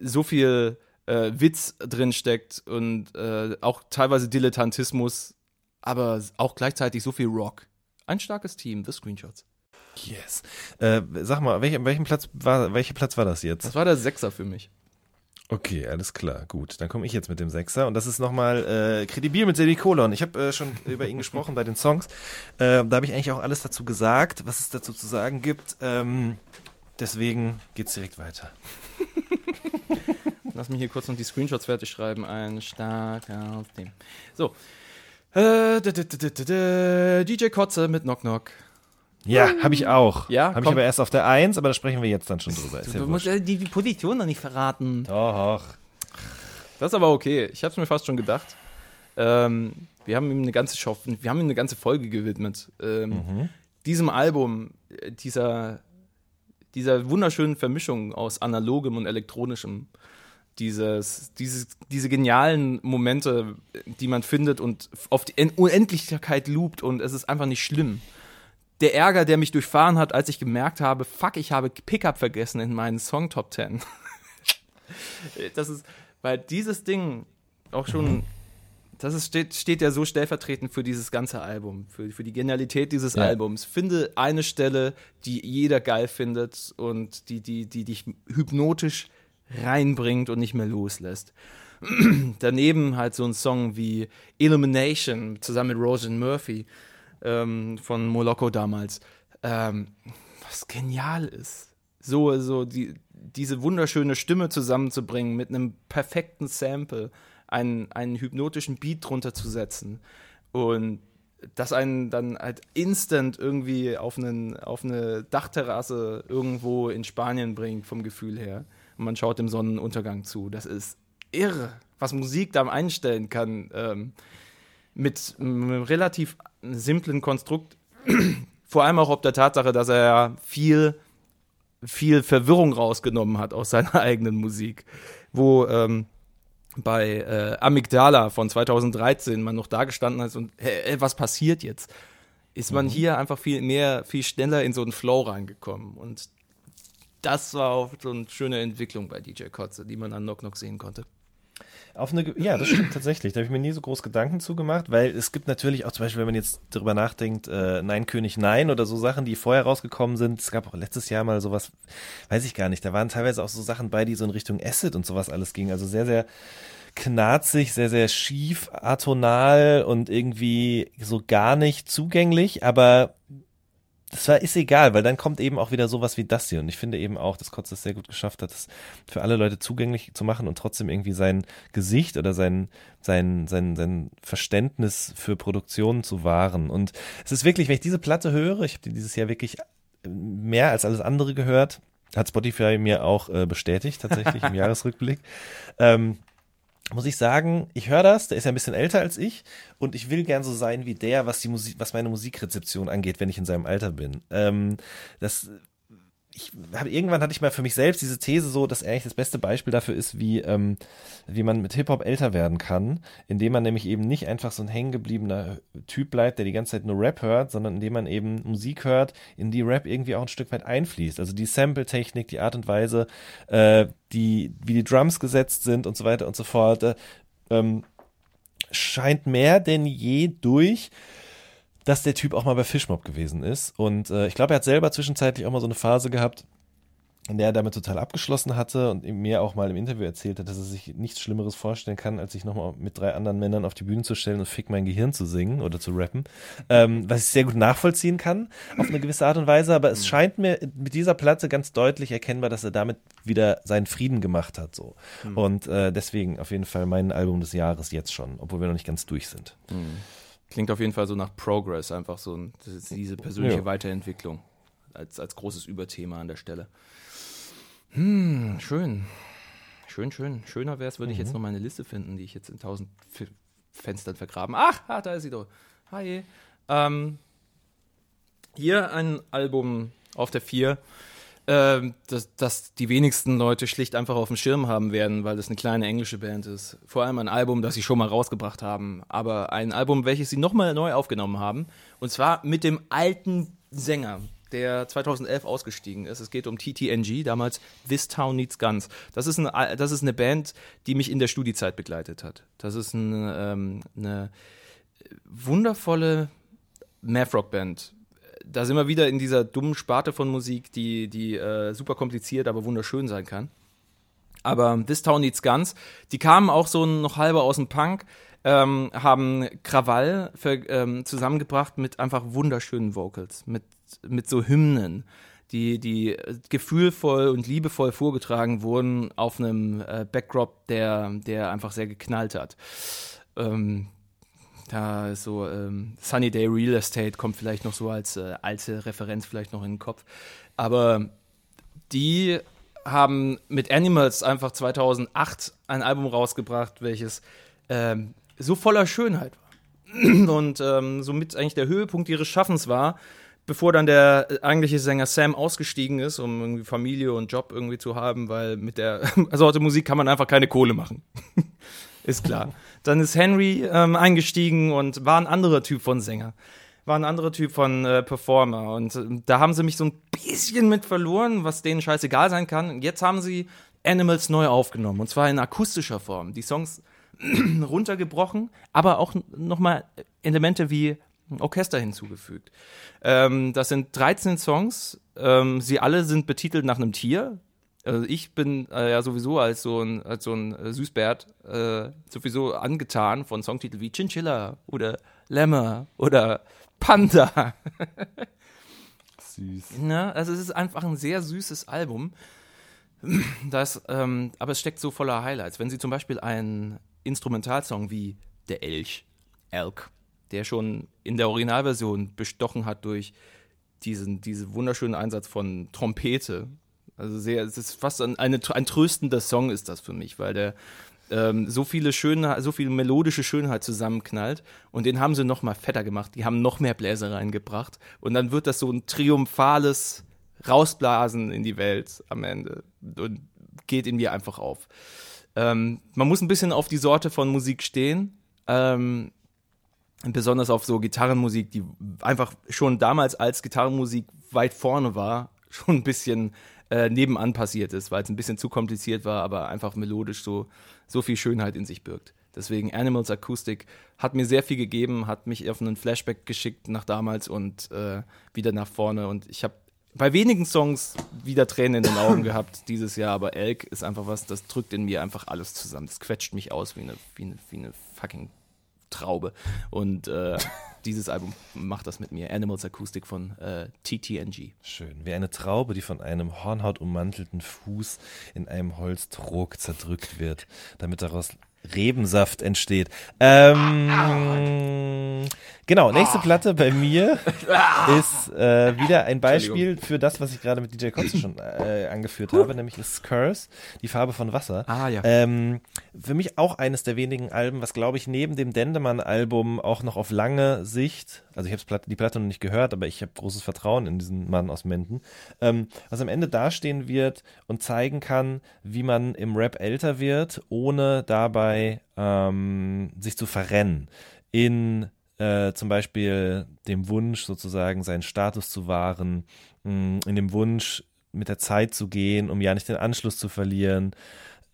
so viel äh, Witz drin steckt und äh, auch teilweise Dilettantismus, aber auch gleichzeitig so viel Rock. Ein starkes Team, The Screenshots. Yes. Äh, sag mal, welch, welchen Platz war, welcher Platz war das jetzt? Das war der Sechser für mich. Okay, alles klar, gut. Dann komme ich jetzt mit dem Sechser und das ist nochmal äh, Kredibil mit Semikolon. Ich habe äh, schon *laughs* über ihn gesprochen bei den Songs. Äh, da habe ich eigentlich auch alles dazu gesagt, was es dazu zu sagen gibt. Ähm, deswegen geht's direkt weiter. *laughs* Lass mich hier kurz noch die Screenshots fertig schreiben. Ein starker Team. So. Äh, DJ Kotze mit Knock Knock. Ja, habe ich auch. Ja, habe ich aber erst auf der Eins, aber da sprechen wir jetzt dann schon drüber. Ist ja Du musst die, die Position noch nicht verraten. Doch. Das ist aber okay. Ich habe es mir fast schon gedacht. Ähm, wir haben ihm eine ganze Show, wir haben ihm eine ganze Folge gewidmet. Ähm, Diesem Album, äh, dieser, dieser wunderschönen Vermischung aus analogem und elektronischem, dieses, dieses, diese genialen Momente, die man findet und auf die En- Unendlichkeit loopt und es ist einfach nicht schlimm. Der Ärger, der mich durchfahren hat, als ich gemerkt habe, fuck, ich habe Pickup vergessen in meinen Song Top 10. *laughs* das ist, weil dieses Ding auch schon, das ist, steht, steht ja so stellvertretend für dieses ganze Album, für, für die Genialität dieses Ja. Albums. Finde eine Stelle, die jeder geil findet und die, die, die dich hypnotisch reinbringt und nicht mehr loslässt. *clears throat* Daneben halt so ein Song wie Illumination zusammen mit Rosen Murphy ähm, von Moloko damals, ähm, was genial ist. So, so die, diese wunderschöne Stimme zusammenzubringen mit einem perfekten Sample, einen, einen hypnotischen Beat drunter zu setzen und das einen dann halt instant irgendwie auf, einen, auf eine Dachterrasse irgendwo in Spanien bringt, vom Gefühl her. Und man schaut dem Sonnenuntergang zu. Das ist irre, was Musik da einstellen kann. Ähm, mit einem relativ simplen Konstrukt. *clears throat* Vor allem auch ob der Tatsache, dass er ja viel, viel Verwirrung rausgenommen hat aus seiner *laughs* eigenen Musik. Wo ähm, bei äh, Amygdala von 2013 man noch da gestanden hat und hey, ey, was passiert jetzt? Ist man hier einfach viel mehr, viel schneller in so einen Flow reingekommen. Und das war auch so eine schöne Entwicklung bei DJ Kotze, die man an Knock Knock sehen konnte. Auf eine, ja, das stimmt tatsächlich. Da habe ich mir nie so groß Gedanken zugemacht, weil es gibt natürlich auch zum Beispiel, wenn man jetzt darüber nachdenkt, äh, Nein König Nein oder so Sachen, die vorher rausgekommen sind. Es gab auch letztes Jahr mal sowas, weiß ich gar nicht. Da waren teilweise auch so Sachen bei, die so in Richtung Acid und sowas alles gingen. Also sehr, sehr knarzig, sehr, sehr schief, atonal und irgendwie so gar nicht zugänglich, aber das war, ist egal, weil dann kommt eben auch wieder sowas wie das hier. Und ich finde eben auch, dass Kotz es sehr gut geschafft hat, das für alle Leute zugänglich zu machen und trotzdem irgendwie sein Gesicht oder sein, sein, sein, sein Verständnis für Produktionen zu wahren. Und es ist wirklich, wenn ich diese Platte höre, ich habe die dieses Jahr wirklich mehr als alles andere gehört, hat Spotify mir auch äh, bestätigt, tatsächlich im *laughs* Jahresrückblick. Ähm, muss ich sagen, ich höre das, der ist ja ein bisschen älter als ich und ich will gern so sein wie der, was die Musik, was meine Musikrezeption angeht, wenn ich in seinem Alter bin. Ähm, das ich habe irgendwann hatte ich mal für mich selbst diese These so, dass eigentlich das beste Beispiel dafür ist, wie ähm, wie man mit Hip Hop älter werden kann, indem man nämlich eben nicht einfach so ein hängengebliebener Typ bleibt, der die ganze Zeit nur Rap hört, sondern indem man eben Musik hört, in die Rap irgendwie auch ein Stück weit einfließt. Also die Sample-Technik, die Art und Weise, äh, die wie die Drums gesetzt sind und so weiter und so fort, äh, ähm, scheint mehr denn je durch dass der Typ auch mal bei Fishmob gewesen ist. Und äh, ich glaube, er hat selber zwischenzeitlich auch mal so eine Phase gehabt, in der er damit total abgeschlossen hatte und mir auch mal im Interview erzählt hat, dass er sich nichts Schlimmeres vorstellen kann, als sich nochmal mit drei anderen Männern auf die Bühne zu stellen und Fick mein Gehirn zu singen oder zu rappen. Ähm, was ich sehr gut nachvollziehen kann, auf eine gewisse Art und Weise, aber es scheint mir mit dieser Platte ganz deutlich erkennbar, dass er damit wieder seinen Frieden gemacht hat. so Und äh, deswegen auf jeden Fall mein Album des Jahres jetzt schon, obwohl wir noch nicht ganz durch sind. Klingt auf jeden Fall so nach Progress, einfach so diese persönliche Ja. Weiterentwicklung als, als großes Überthema an der Stelle. Hm, schön. Schön, schön. Schöner wäre es, würde ich jetzt noch meine Liste finden, die ich jetzt in tausend F Fenstern vergraben. Ach, ah, da ist sie doch. Hi. Ähm, hier ein Album auf der 4, ähm, das, das die wenigsten Leute schlicht einfach auf dem Schirm haben werden, weil das eine kleine englische Band ist. Vor allem ein Album, das sie schon mal rausgebracht haben, aber ein Album, welches sie nochmal neu aufgenommen haben. Und zwar mit dem alten Sänger, der 2011 ausgestiegen ist. Es geht um TTNG, damals This Town Needs Guns. Das ist eine, das ist eine Band, die mich in der Studiezeit begleitet hat. Das ist eine, ähm, eine wundervolle Math-Rock-Band. Da sind wir wieder in dieser dummen Sparte von Musik, die, die äh, super kompliziert, aber wunderschön sein kann. Aber This Town Needs Guns, die kamen auch so noch halber aus dem Punk, ähm, haben Krawall für, ähm, zusammengebracht mit einfach wunderschönen Vocals, mit, mit so Hymnen, die, die gefühlvoll und liebevoll vorgetragen wurden auf einem äh, Backdrop, der, der einfach sehr geknallt hat. Ähm, da so ähm, Sunny Day Real Estate kommt vielleicht noch so als äh, alte Referenz vielleicht noch in den Kopf. Aber die haben mit Animals einfach 2008 ein Album rausgebracht, welches ähm, so voller Schönheit war. *clears throat* Und ähm, somit eigentlich der Höhepunkt ihres Schaffens war, bevor dann der eigentliche Sänger Sam ausgestiegen ist, um irgendwie Familie und Job irgendwie zu haben, weil mit der *laughs* Sorte Musik kann man einfach keine Kohle machen. *laughs* ist klar. Dann ist Henry ähm, eingestiegen und war ein anderer Typ von Sänger. War ein anderer Typ von äh, Performer. Und äh, da haben sie mich so ein bisschen mit verloren, was denen scheißegal sein kann. Und jetzt haben sie Animals neu aufgenommen. Und zwar in akustischer Form. Die Songs *clears throat* runtergebrochen, aber auch nochmal Elemente wie Orchester hinzugefügt. Ähm, das sind 13 Songs. Ähm, sie alle sind betitelt nach einem Tier. Also ich bin äh, ja sowieso als so ein, als so ein äh, Süßbärt äh, sowieso angetan von Songtiteln wie Chinchilla oder Lämmer oder Panda. *laughs* Süß. Ja, also es ist einfach ein sehr süßes Album. Das, ähm, aber es steckt so voller Highlights. Wenn Sie zum Beispiel einen Instrumentalsong wie Der Elch, Elk, der schon in der Originalversion bestochen hat durch diesen, diesen wunderschönen Einsatz von Trompete. Also sehr, es ist fast ein, eine, ein tröstender Song ist das für mich, weil der ähm, so viele schöne, so viel melodische Schönheit zusammenknallt und den haben sie noch mal fetter gemacht. Die haben noch mehr Bläser reingebracht und dann wird das so ein triumphales Rausblasen in die Welt am Ende und geht in mir einfach auf. Ähm, man muss ein bisschen auf die Sorte von Musik stehen. Ähm, besonders auf so Gitarrenmusik, die einfach schon damals als Gitarrenmusik weit vorne war, *laughs* schon ein bisschen äh, nebenan passiert ist, weil es ein bisschen zu kompliziert war, aber einfach melodisch so, so viel Schönheit in sich birgt. Deswegen Animals Acoustic hat mir sehr viel gegeben, hat mich auf einen Flashback geschickt nach damals und äh, wieder nach vorne. Und ich habe bei wenigen Songs wieder Tränen in den Augen gehabt *laughs* dieses Jahr, aber Elk ist einfach was, das drückt in mir einfach alles zusammen. Das quetscht mich aus wie eine, wie eine, wie eine fucking Traube. Und äh, *laughs* dieses Album macht das mit mir. Animals Acoustic von äh, TTNG. Schön. Wie eine Traube, die von einem hornhautummantelten Fuß in einem Holztrog zerdrückt wird, damit daraus Rebensaft entsteht. Ähm, genau, nächste Platte bei mir *laughs* ist äh, wieder ein Beispiel für das, was ich gerade mit DJ Kotze schon äh, angeführt habe, nämlich ist Curse, die Farbe von Wasser. Ah, ja. Ähm, für mich auch eines der wenigen Alben, was glaube ich neben dem Dendemann-Album auch noch auf lange Sicht, also ich habe die Platte noch nicht gehört, aber ich habe großes Vertrauen in diesen Mann aus Menden, ähm, was am Ende dastehen wird und zeigen kann, wie man im Rap älter wird, ohne dabei ähm, sich zu verrennen in äh, zum Beispiel dem Wunsch sozusagen seinen Status zu wahren, mh, in dem Wunsch mit der Zeit zu gehen, um ja nicht den Anschluss zu verlieren.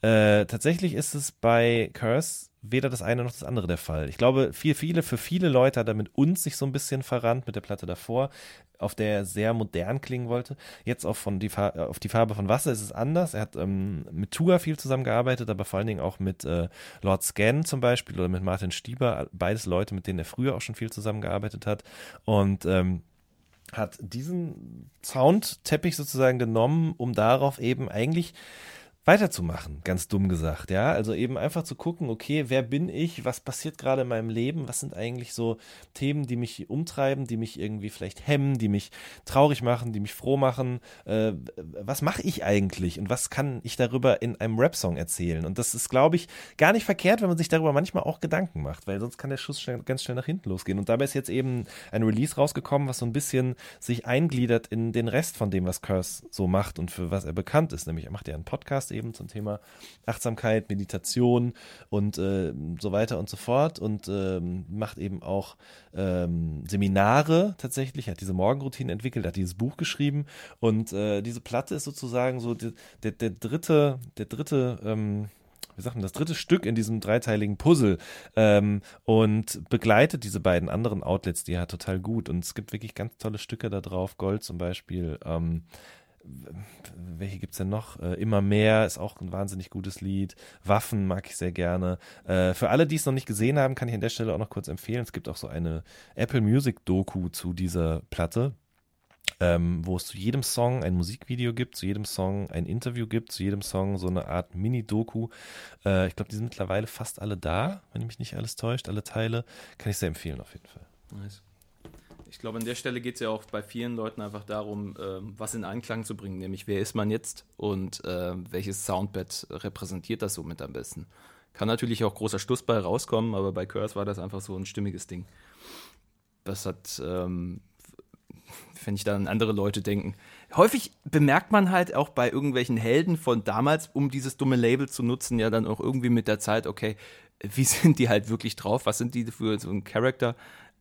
Äh, tatsächlich ist es bei Curse weder das eine noch das andere der Fall. Ich glaube, viel, viele, für viele Leute hat er mit uns sich so ein bisschen verrannt, mit der Platte davor, auf der er sehr modern klingen wollte. Jetzt auch von die auf die Farbe von Wasser ist es anders. Er hat ähm, mit Tuga viel zusammengearbeitet, aber vor allen Dingen auch mit äh, Lord Scan zum Beispiel oder mit Martin Stieber, beides Leute, mit denen er früher auch schon viel zusammengearbeitet hat. Und ähm, hat diesen Soundteppich sozusagen genommen, um darauf eben eigentlich weiterzumachen, ganz dumm gesagt, ja. Also eben einfach zu gucken, okay, wer bin ich, was passiert gerade in meinem Leben, was sind eigentlich so Themen, die mich umtreiben, die mich irgendwie vielleicht hemmen, die mich traurig machen, die mich froh machen, äh, was mache ich eigentlich und was kann ich darüber in einem Rap-Song erzählen? Und das ist, glaube ich, gar nicht verkehrt, wenn man sich darüber manchmal auch Gedanken macht, weil sonst kann der Schuss schnell, ganz schnell nach hinten losgehen. Und dabei ist jetzt eben ein Release rausgekommen, was so ein bisschen sich eingliedert in den Rest von dem, was Curse so macht und für was er bekannt ist. Nämlich er macht ja einen Podcast eben zum Thema Achtsamkeit, Meditation und äh, so weiter und so fort und ähm, macht eben auch ähm, Seminare tatsächlich, hat diese Morgenroutine entwickelt, hat dieses Buch geschrieben und äh, diese Platte ist sozusagen so die, der, der dritte, der dritte ähm, wie sagt man, das dritte Stück in diesem dreiteiligen Puzzle ähm, und begleitet diese beiden anderen Outlets, die er hat, total gut. Und es gibt wirklich ganz tolle Stücke da drauf. Gold zum Beispiel. Ähm, welche gibt es denn noch? Äh, Immer mehr ist auch ein wahnsinnig gutes Lied. Waffen mag ich sehr gerne. Äh, für alle, die es noch nicht gesehen haben, kann ich an der Stelle auch noch kurz empfehlen. Es gibt auch so eine Apple Music Doku zu dieser Platte. Ähm, wo es zu jedem Song ein Musikvideo gibt, zu jedem Song ein Interview gibt, zu jedem Song so eine Art Mini-Doku. Äh, ich glaube, die sind mittlerweile fast alle da, wenn mich nicht alles täuscht, alle Teile. Kann ich sehr empfehlen auf jeden Fall. Nice. Ich glaube, an der Stelle geht es ja auch bei vielen Leuten einfach darum, äh, was in Einklang zu bringen, nämlich wer ist man jetzt und äh, welches Soundbed repräsentiert das somit am besten. Kann natürlich auch großer Stuss rauskommen, aber bei Curse war das einfach so ein stimmiges Ding. Das hat, ähm, wenn ich da an andere Leute denken. Häufig bemerkt man halt auch bei irgendwelchen Helden von damals, um dieses dumme Label zu nutzen, ja dann auch irgendwie mit der Zeit, okay, wie *laughs* sind die halt wirklich drauf? Was sind die für so ein Charakter?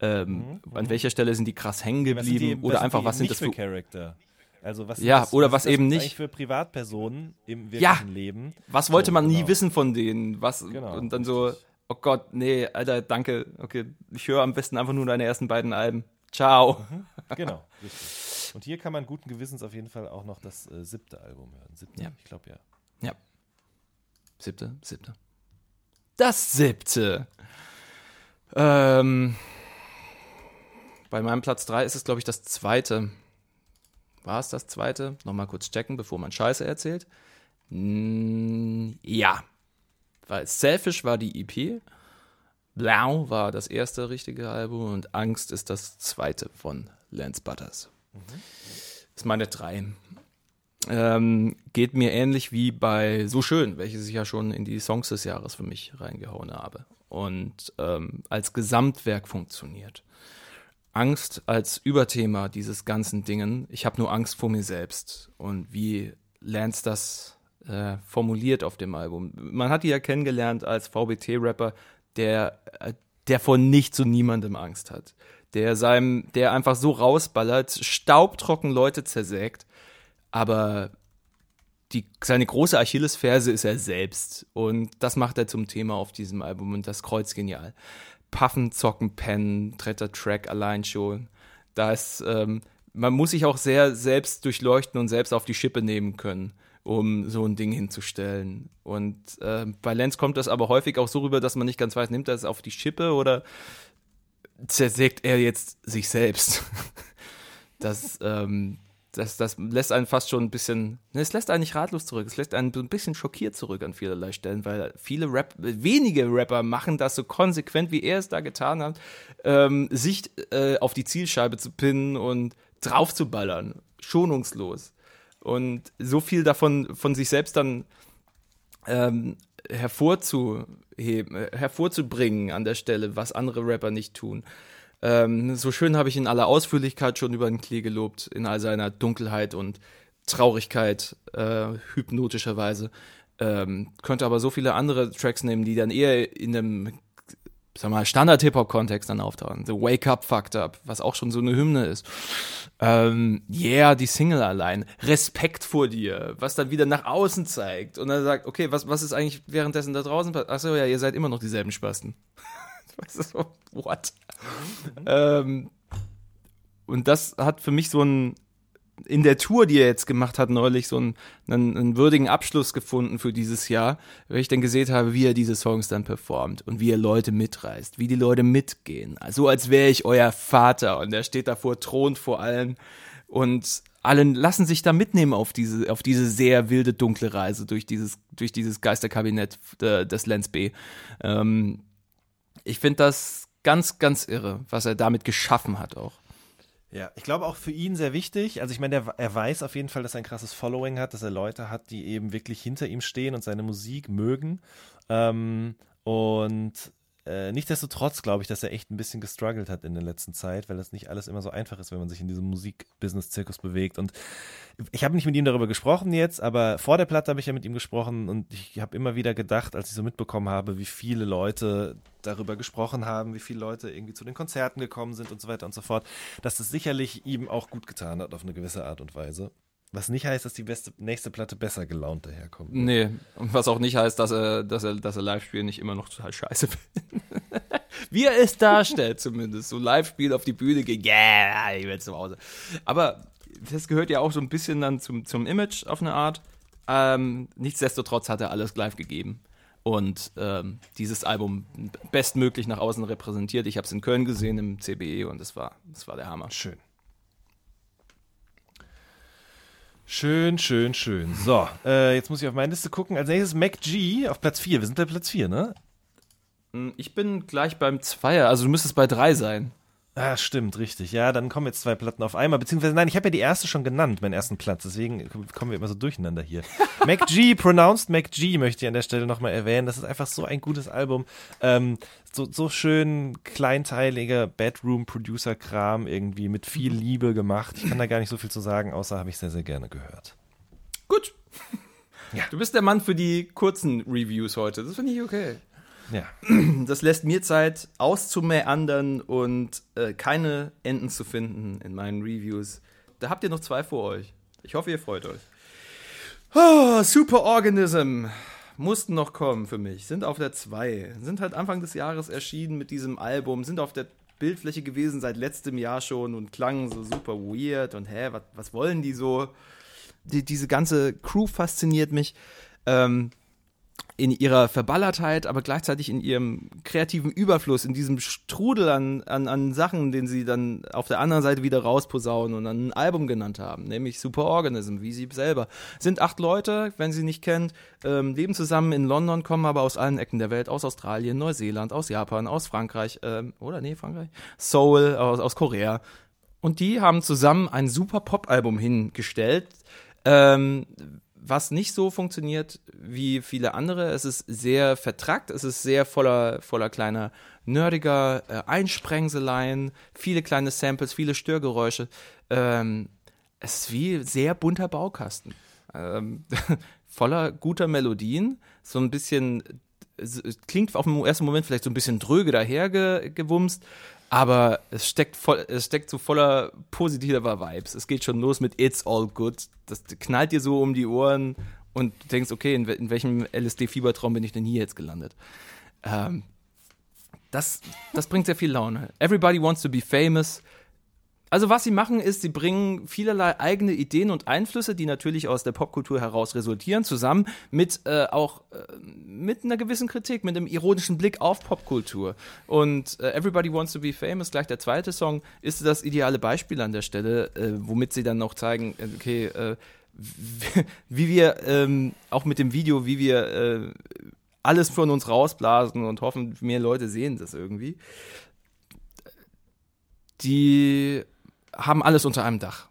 Ähm, An welcher Stelle sind die krass hängen Mhm, Was geblieben? die- Oder was einfach, was sind das für Charakter? Also was Ja, ist, oder was ist das eben nicht. für Privatpersonen im Ja. wirklichen Leben? Was wollte So, man nie genau. wissen von denen? Was Genau, und dann so, oh Gott, nee, Alter, danke. Okay, ich höre am besten einfach nur deine ersten beiden Alben. Ciao. Genau, richtig. Und hier kann man guten Gewissens auf jeden Fall auch noch das äh, siebte Album hören. Siebte? Ja. Ich glaube ja. Ja. Siebte, siebte. Das siebte. Ähm, bei meinem Platz drei ist es, glaube ich, das zweite. War es das zweite? Nochmal kurz checken, bevor man Scheiße erzählt. Mm, ja. Weil Selfish war die EP. Blau war das erste richtige Album und Angst ist das zweite von Lance Butters. Das ist meine drei. Ähm, geht mir ähnlich wie bei So Schön, welches ich ja schon in die Songs des Jahres für mich reingehauen habe. Und ähm, als Gesamtwerk funktioniert. Angst als Überthema dieses ganzen Dingen. Ich habe nur Angst vor mir selbst. Und wie Lance das äh, formuliert auf dem Album. Man hat ihn ja kennengelernt als VBT-Rapper, der, äh, der vor nichts und niemandem Angst hat. Der seinem, der einfach so rausballert, staubtrocken Leute zersägt, aber die, seine große Achillesferse ist er selbst. Und das macht er zum Thema auf diesem Album und das kreuz genial. Puffen, Zocken, Pennen, dritter Track allein schon. Da ist, ähm, man muss sich auch sehr selbst durchleuchten und selbst auf die Schippe nehmen können, um so ein Ding hinzustellen. Und äh, bei Lenz kommt das aber häufig auch so rüber, dass man nicht ganz weiß, nimmt er es auf die Schippe oder zersägt er jetzt sich selbst? *laughs* das, ähm, das, das lässt einen fast schon ein bisschen, ne, es lässt einen nicht ratlos zurück, es lässt einen ein bisschen schockiert zurück an vielerlei Stellen, weil viele Rap, wenige Rapper machen das so konsequent, wie er es da getan hat, ähm, sich äh, auf die Zielscheibe zu pinnen und drauf zu ballern, schonungslos. Und so viel davon von sich selbst dann ähm, hervorzuheben, äh, hervorzubringen an der Stelle, was andere Rapper nicht tun. Ähm, so schön habe ich in aller Ausführlichkeit schon über den Klee gelobt, in all seiner Dunkelheit und Traurigkeit, äh, hypnotischerweise. Ähm, könnte aber so viele andere Tracks nehmen, die dann eher in einem, sag mal, Standard-Hip-Hop-Kontext dann auftauchen. The Wake Up Fucked Up, was auch schon so eine Hymne ist. Ähm, yeah, die Single allein. Respekt vor dir, was dann wieder nach außen zeigt. Und dann sagt, okay, was, was ist eigentlich währenddessen da draußen? passiert? Achso, ja, ihr seid immer noch dieselben Spasten. *laughs* weißt du so, what? Ähm, und das hat für mich so ein, in der Tour, die er jetzt gemacht hat, neulich so einen, einen, einen würdigen Abschluss gefunden für dieses Jahr, weil ich dann gesehen habe, wie er diese Songs dann performt und wie er Leute mitreißt, wie die Leute mitgehen. So als wäre ich euer Vater und er steht davor, thront vor allen und alle lassen sich da mitnehmen auf diese, auf diese sehr wilde, dunkle Reise durch dieses, durch dieses Geisterkabinett äh, des Lens B. Ähm, ich finde das ganz, ganz irre, was er damit geschaffen hat auch. Ja, ich glaube auch für ihn sehr wichtig. Also ich meine, er, weiß auf jeden Fall, dass er ein krasses Following hat, dass er Leute hat, die eben wirklich hinter ihm stehen und seine Musik mögen. Ähm, und äh, nichtsdestotrotz glaube ich, dass er echt ein bisschen gestruggelt hat in der letzten Zeit, weil das nicht alles immer so einfach ist, wenn man sich in diesem Musikbusiness-Zirkus bewegt. Und ich habe nicht mit ihm darüber gesprochen jetzt, aber vor der Platte habe ich ja mit ihm gesprochen und ich habe immer wieder gedacht, als ich so mitbekommen habe, wie viele Leute darüber gesprochen haben, wie viele Leute irgendwie zu den Konzerten gekommen sind und so weiter und so fort, dass das sicherlich ihm auch gut getan hat auf eine gewisse Art und Weise. Was nicht heißt, dass die beste, nächste Platte besser gelaunt daherkommt. Nee, und was auch nicht heißt, dass er, dass er, dass er Live-Spiel nicht immer noch total scheiße *laughs* findet. Wie er es darstellt zumindest. So Live-Spiel auf die Bühne gehen, yeah, ich will zu Hause. Aber das gehört ja auch so ein bisschen dann zum, zum Image auf eine Art. Ähm, nichtsdestotrotz hat er alles live gegeben und ähm, dieses Album bestmöglich nach außen repräsentiert. Ich habe es in Köln gesehen im CBE und es war, das war der Hammer. Schön. Schön, schön, schön. So, äh, jetzt muss ich auf meine Liste gucken. Als nächstes Mac G auf Platz 4. Wir sind bei Platz 4, ne? Ich bin gleich beim Zweier, also du müsstest bei drei sein. Ah, stimmt, richtig. Ja, dann kommen jetzt zwei Platten auf einmal. Beziehungsweise, nein, ich habe ja die erste schon genannt, meinen ersten Platz. Deswegen kommen wir immer so durcheinander hier. *laughs* Mac G, Pronounced Mac G möchte ich an der Stelle nochmal erwähnen. Das ist einfach so ein gutes Album. Ähm, so, so schön kleinteiliger Bedroom-Producer-Kram irgendwie mit viel Liebe gemacht. Ich kann da gar nicht so viel zu sagen, außer habe ich sehr, sehr gerne gehört. Gut. Du bist der Mann für die kurzen Reviews heute. Das finde ich okay. Ja. *clears throat* Das lässt mir Zeit, auszumeandern und äh, keine Enden zu finden in meinen Reviews. Da habt ihr noch zwei vor euch. Ich hoffe, ihr freut euch. Oh, Superorganism mussten noch kommen für mich. Sind auf der 2. Sind halt Anfang des Jahres erschienen mit diesem Album. Sind auf der Bildfläche gewesen seit letztem Jahr schon und klangen so super weird. Und hä, was, was wollen die so? Die, diese ganze Crew fasziniert mich. Ähm, in ihrer Verballertheit, aber gleichzeitig in ihrem kreativen Überfluss, in diesem Strudel an, an, an Sachen, den sie dann auf der anderen Seite wieder rausposaunen und dann ein Album genannt haben, nämlich Superorganism, wie sie selber. Sind acht Leute, wenn sie nicht kennt, ähm, leben zusammen in London, kommen aber aus allen Ecken der Welt, aus Australien, Neuseeland, aus Japan, aus Frankreich, ähm, oder nee, Frankreich, Seoul, aus, aus Korea. Und die haben zusammen ein super Pop-Album hingestellt, ähm, was nicht so funktioniert wie viele andere. Es ist sehr vertrackt, es ist sehr voller, voller kleiner, nerdiger äh, Einsprengseleien, viele kleine Samples, viele Störgeräusche. Ähm, es ist wie sehr bunter Baukasten. Ähm, *laughs* voller guter Melodien, so ein bisschen, klingt auf den ersten Moment vielleicht so ein bisschen dröge dahergewumst, aber es steckt, voll, es steckt so voller positiver Vibes. Es geht schon los mit It's All Good. Das knallt dir so um die Ohren und du denkst, okay, in, in welchem LSD-Fiebertraum bin ich denn hier jetzt gelandet? Ähm, das, das bringt sehr viel Laune. Everybody wants to be famous. Also was sie machen ist, sie bringen vielerlei eigene Ideen und Einflüsse, die natürlich aus der Popkultur heraus resultieren, zusammen mit äh, auch äh, mit einer gewissen Kritik, mit einem ironischen Blick auf Popkultur. Und äh, Everybody Wants to Be Famous, gleich der zweite Song, ist das ideale Beispiel an der Stelle, äh, womit sie dann noch zeigen, äh, okay, äh, wie wir ähm, auch mit dem Video, wie wir alles von uns rausblasen und hoffen, mehr Leute sehen das irgendwie. Die haben alles unter einem Dach.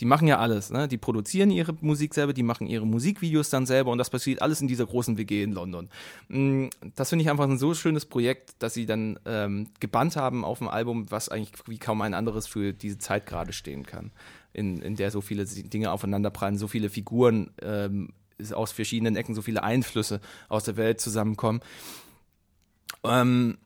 Die machen ja alles, ne? Die produzieren ihre Musik selber, die machen ihre Musikvideos dann selber und das passiert alles in dieser großen WG in London. Mm, Das finde ich einfach ein so schönes Projekt, dass sie dann ähm, gebannt haben auf ein Album, was eigentlich wie kaum ein anderes für diese Zeit gerade stehen kann, in, in der so viele Dinge aufeinanderprallen, so viele Figuren ähm, aus verschiedenen Ecken, so viele Einflüsse aus der Welt zusammenkommen. Ähm,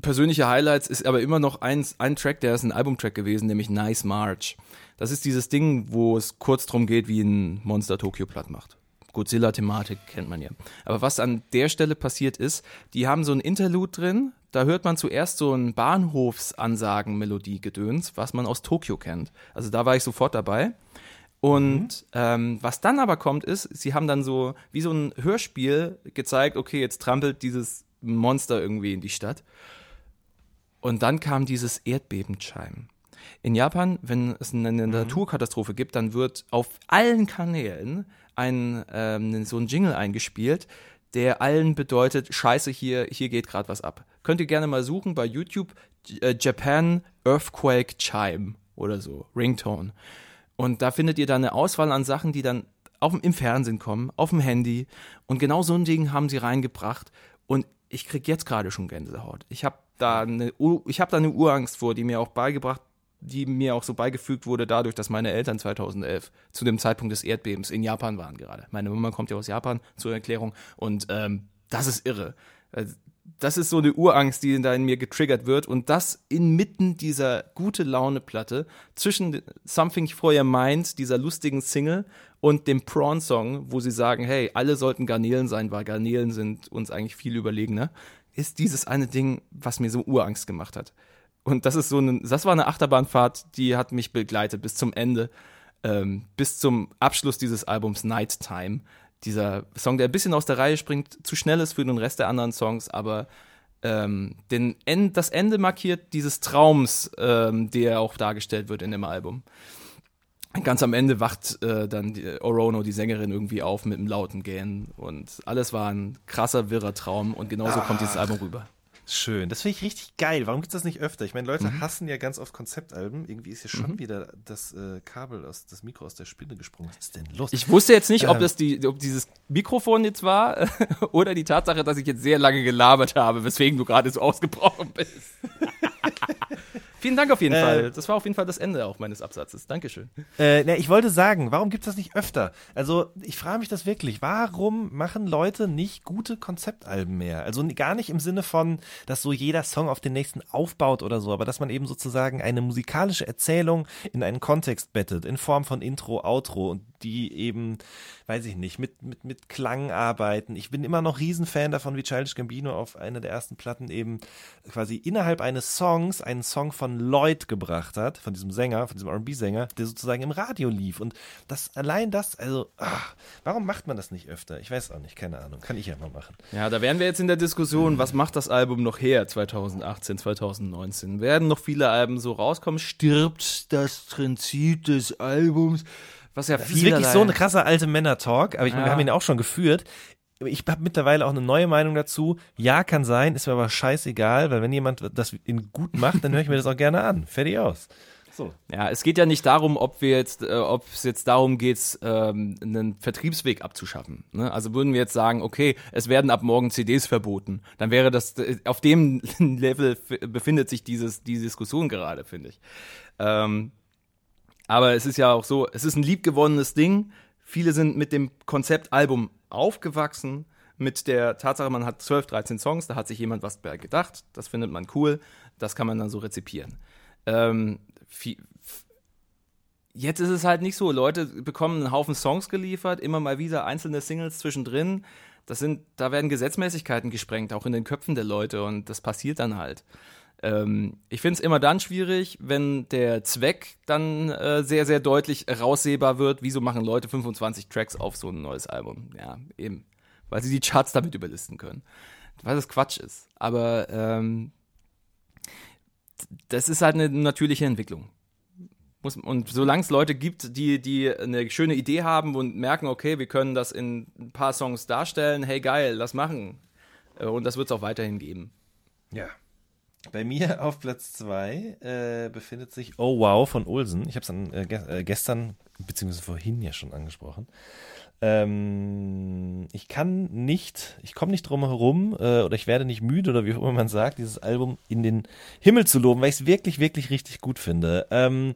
persönliche Highlights ist aber immer noch ein, ein Track, der ist ein Albumtrack gewesen, nämlich Nice March. Das ist dieses Ding, wo es kurz drum geht, wie ein Monster Tokio platt macht. Godzilla-Thematik kennt man ja. Aber was an der Stelle passiert ist, die haben so ein Interlude drin, da hört man zuerst so ein Bahnhofsansagen-Melodie-Gedöns, was man aus Tokio kennt. Also da war ich sofort dabei. Und ähm, was dann aber kommt, ist, sie haben dann so wie so ein Hörspiel gezeigt, okay, jetzt trampelt dieses Monster irgendwie in die Stadt. Und dann kam dieses Erdbebenchime. In Japan, wenn es eine Naturkatastrophe gibt, dann wird auf allen Kanälen ein, ähm, so ein Jingle eingespielt, der allen bedeutet, scheiße, hier, hier geht gerade was ab. Könnt ihr gerne mal suchen bei YouTube, äh, Japan Earthquake Chime oder so, Ringtone. Und da findet ihr dann eine Auswahl an Sachen, die dann auf, im Fernsehen kommen, auf dem Handy. Und genau so ein Ding haben sie reingebracht. Und ich krieg jetzt gerade schon Gänsehaut. Ich habe da eine, ich habe da eine Urangst vor, die mir auch beigebracht, die mir auch so beigefügt wurde dadurch, dass meine Eltern 2011 zu dem Zeitpunkt des Erdbebens in Japan waren gerade. Meine Mama kommt ja aus Japan zur Erklärung und ähm, das ist irre. Also, Das ist so eine Urangst, die da in mir getriggert wird und das inmitten dieser gute Laune Platte zwischen Something for Your Mind, dieser lustigen Single und dem Prawn Song, wo sie sagen, hey, alle sollten Garnelen sein, weil Garnelen sind uns eigentlich viel überlegener, ist dieses eine Ding, was mir so Urangst gemacht hat. Und das ist so eine, das war eine Achterbahnfahrt, die hat mich begleitet bis zum Ende, ähm, bis zum Abschluss dieses Albums Nighttime. Dieser Song, der ein bisschen aus der Reihe springt, zu schnell ist für den Rest der anderen Songs, aber ähm, den End, das Ende markiert dieses Traums, ähm, der auch dargestellt wird in dem Album. Ganz am Ende wacht äh, dann die, Orono, die Sängerin, irgendwie auf mit einem lauten Gähnen und alles war ein krasser, wirrer Traum und genauso kommt dieses Album rüber. Schön, das finde ich richtig geil. Warum gibt es das nicht öfter? Ich meine, Leute Mhm. hassen ja ganz oft Konzeptalben. Irgendwie ist hier schon wieder das äh, Kabel aus das Mikro aus der Spinne gesprungen. Was ist denn los? Ich wusste jetzt nicht, ob Ähm. das die, ob dieses Mikrofon jetzt war *laughs* oder die Tatsache, dass ich jetzt sehr lange gelabert habe, weswegen du gerade so ausgebrochen bist. *laughs* Vielen Dank auf jeden Äh. Fall. Das war auf jeden Fall das Ende auch meines Absatzes. Dankeschön. Äh, ne, ich wollte sagen, warum gibt es das nicht öfter? Also, ich frage mich das wirklich. Warum machen Leute nicht gute Konzeptalben mehr? Also gar nicht im Sinne von, dass so jeder Song auf den nächsten aufbaut oder so, aber dass man eben sozusagen eine musikalische Erzählung in einen Kontext bettet, in Form von Intro, Outro und die eben, weiß ich nicht, mit, mit, mit Klang arbeiten. Ich bin immer noch Riesenfan davon, wie Childish Gambino auf einer der ersten Platten eben quasi innerhalb eines Songs einen Song von Lloyd gebracht hat, von diesem Sänger, von diesem R&B-Sänger, der sozusagen im Radio lief. Und das, allein das, also, ach, warum macht man das nicht öfter? Ich weiß auch nicht, keine Ahnung. Kann ich ja mal machen. Ja, da wären wir jetzt in der Diskussion, was macht das Album noch her 2018, 2019? Werden noch viele Alben so rauskommen? Stirbt das Prinzip des Albums? Was ja Das ist wirklich so eine krasse alte Männer-Talk, aber ich meine, wir Ja. haben ihn auch schon geführt. Ich habe mittlerweile auch eine neue Meinung dazu. Ja, kann sein, ist mir aber scheißegal, weil wenn jemand das in gut macht, dann höre ich mir das auch gerne an. Fertig aus. So. Ja, es geht ja nicht darum, ob wir jetzt, äh, ob es jetzt darum geht, ähm, einen Vertriebsweg abzuschaffen. Ne? Also würden wir jetzt sagen, okay, es werden ab morgen CDs verboten, dann wäre das äh, auf dem *laughs* Level befindet sich dieses die Diskussion gerade, finde ich. Ähm, aber es ist ja auch so, es ist ein liebgewonnenes Ding. Viele sind mit dem Konzeptalbum aufgewachsen, mit der Tatsache, man hat 12, 13 Songs, da hat sich jemand was bei gedacht, das findet man cool, das kann man dann so rezipieren. Ähm, Jetzt ist es halt nicht so. Leute bekommen einen Haufen Songs geliefert, immer mal wieder einzelne Singles zwischendrin. Das sind, da werden Gesetzmäßigkeiten gesprengt, auch in den Köpfen der Leute und das passiert dann halt. Ähm, ich finde es immer dann schwierig, wenn der Zweck dann äh, sehr, sehr deutlich raussehbar wird. Wieso machen Leute 25 Tracks auf so ein neues Album? Ja, eben. Weil sie die Charts damit überlisten können. Weil das Quatsch ist. Aber ähm, das ist halt eine natürliche Entwicklung. Muss, und solange es Leute gibt, die, die eine schöne Idee haben und merken, okay, wir können das in ein paar Songs darstellen, hey geil, lass machen. Äh, Und das wird es auch weiterhin geben. Ja. Bei mir *laughs* auf Platz zwei äh, befindet sich Oh Wow von Olsen. Ich habe es dann äh, äh, gestern, beziehungsweise vorhin ja schon angesprochen. Ähm, ich kann nicht, ich komme nicht drum herum äh, oder ich werde nicht müde oder wie auch immer man sagt, dieses Album in den Himmel zu loben, weil ich es wirklich, wirklich richtig gut finde. Ähm,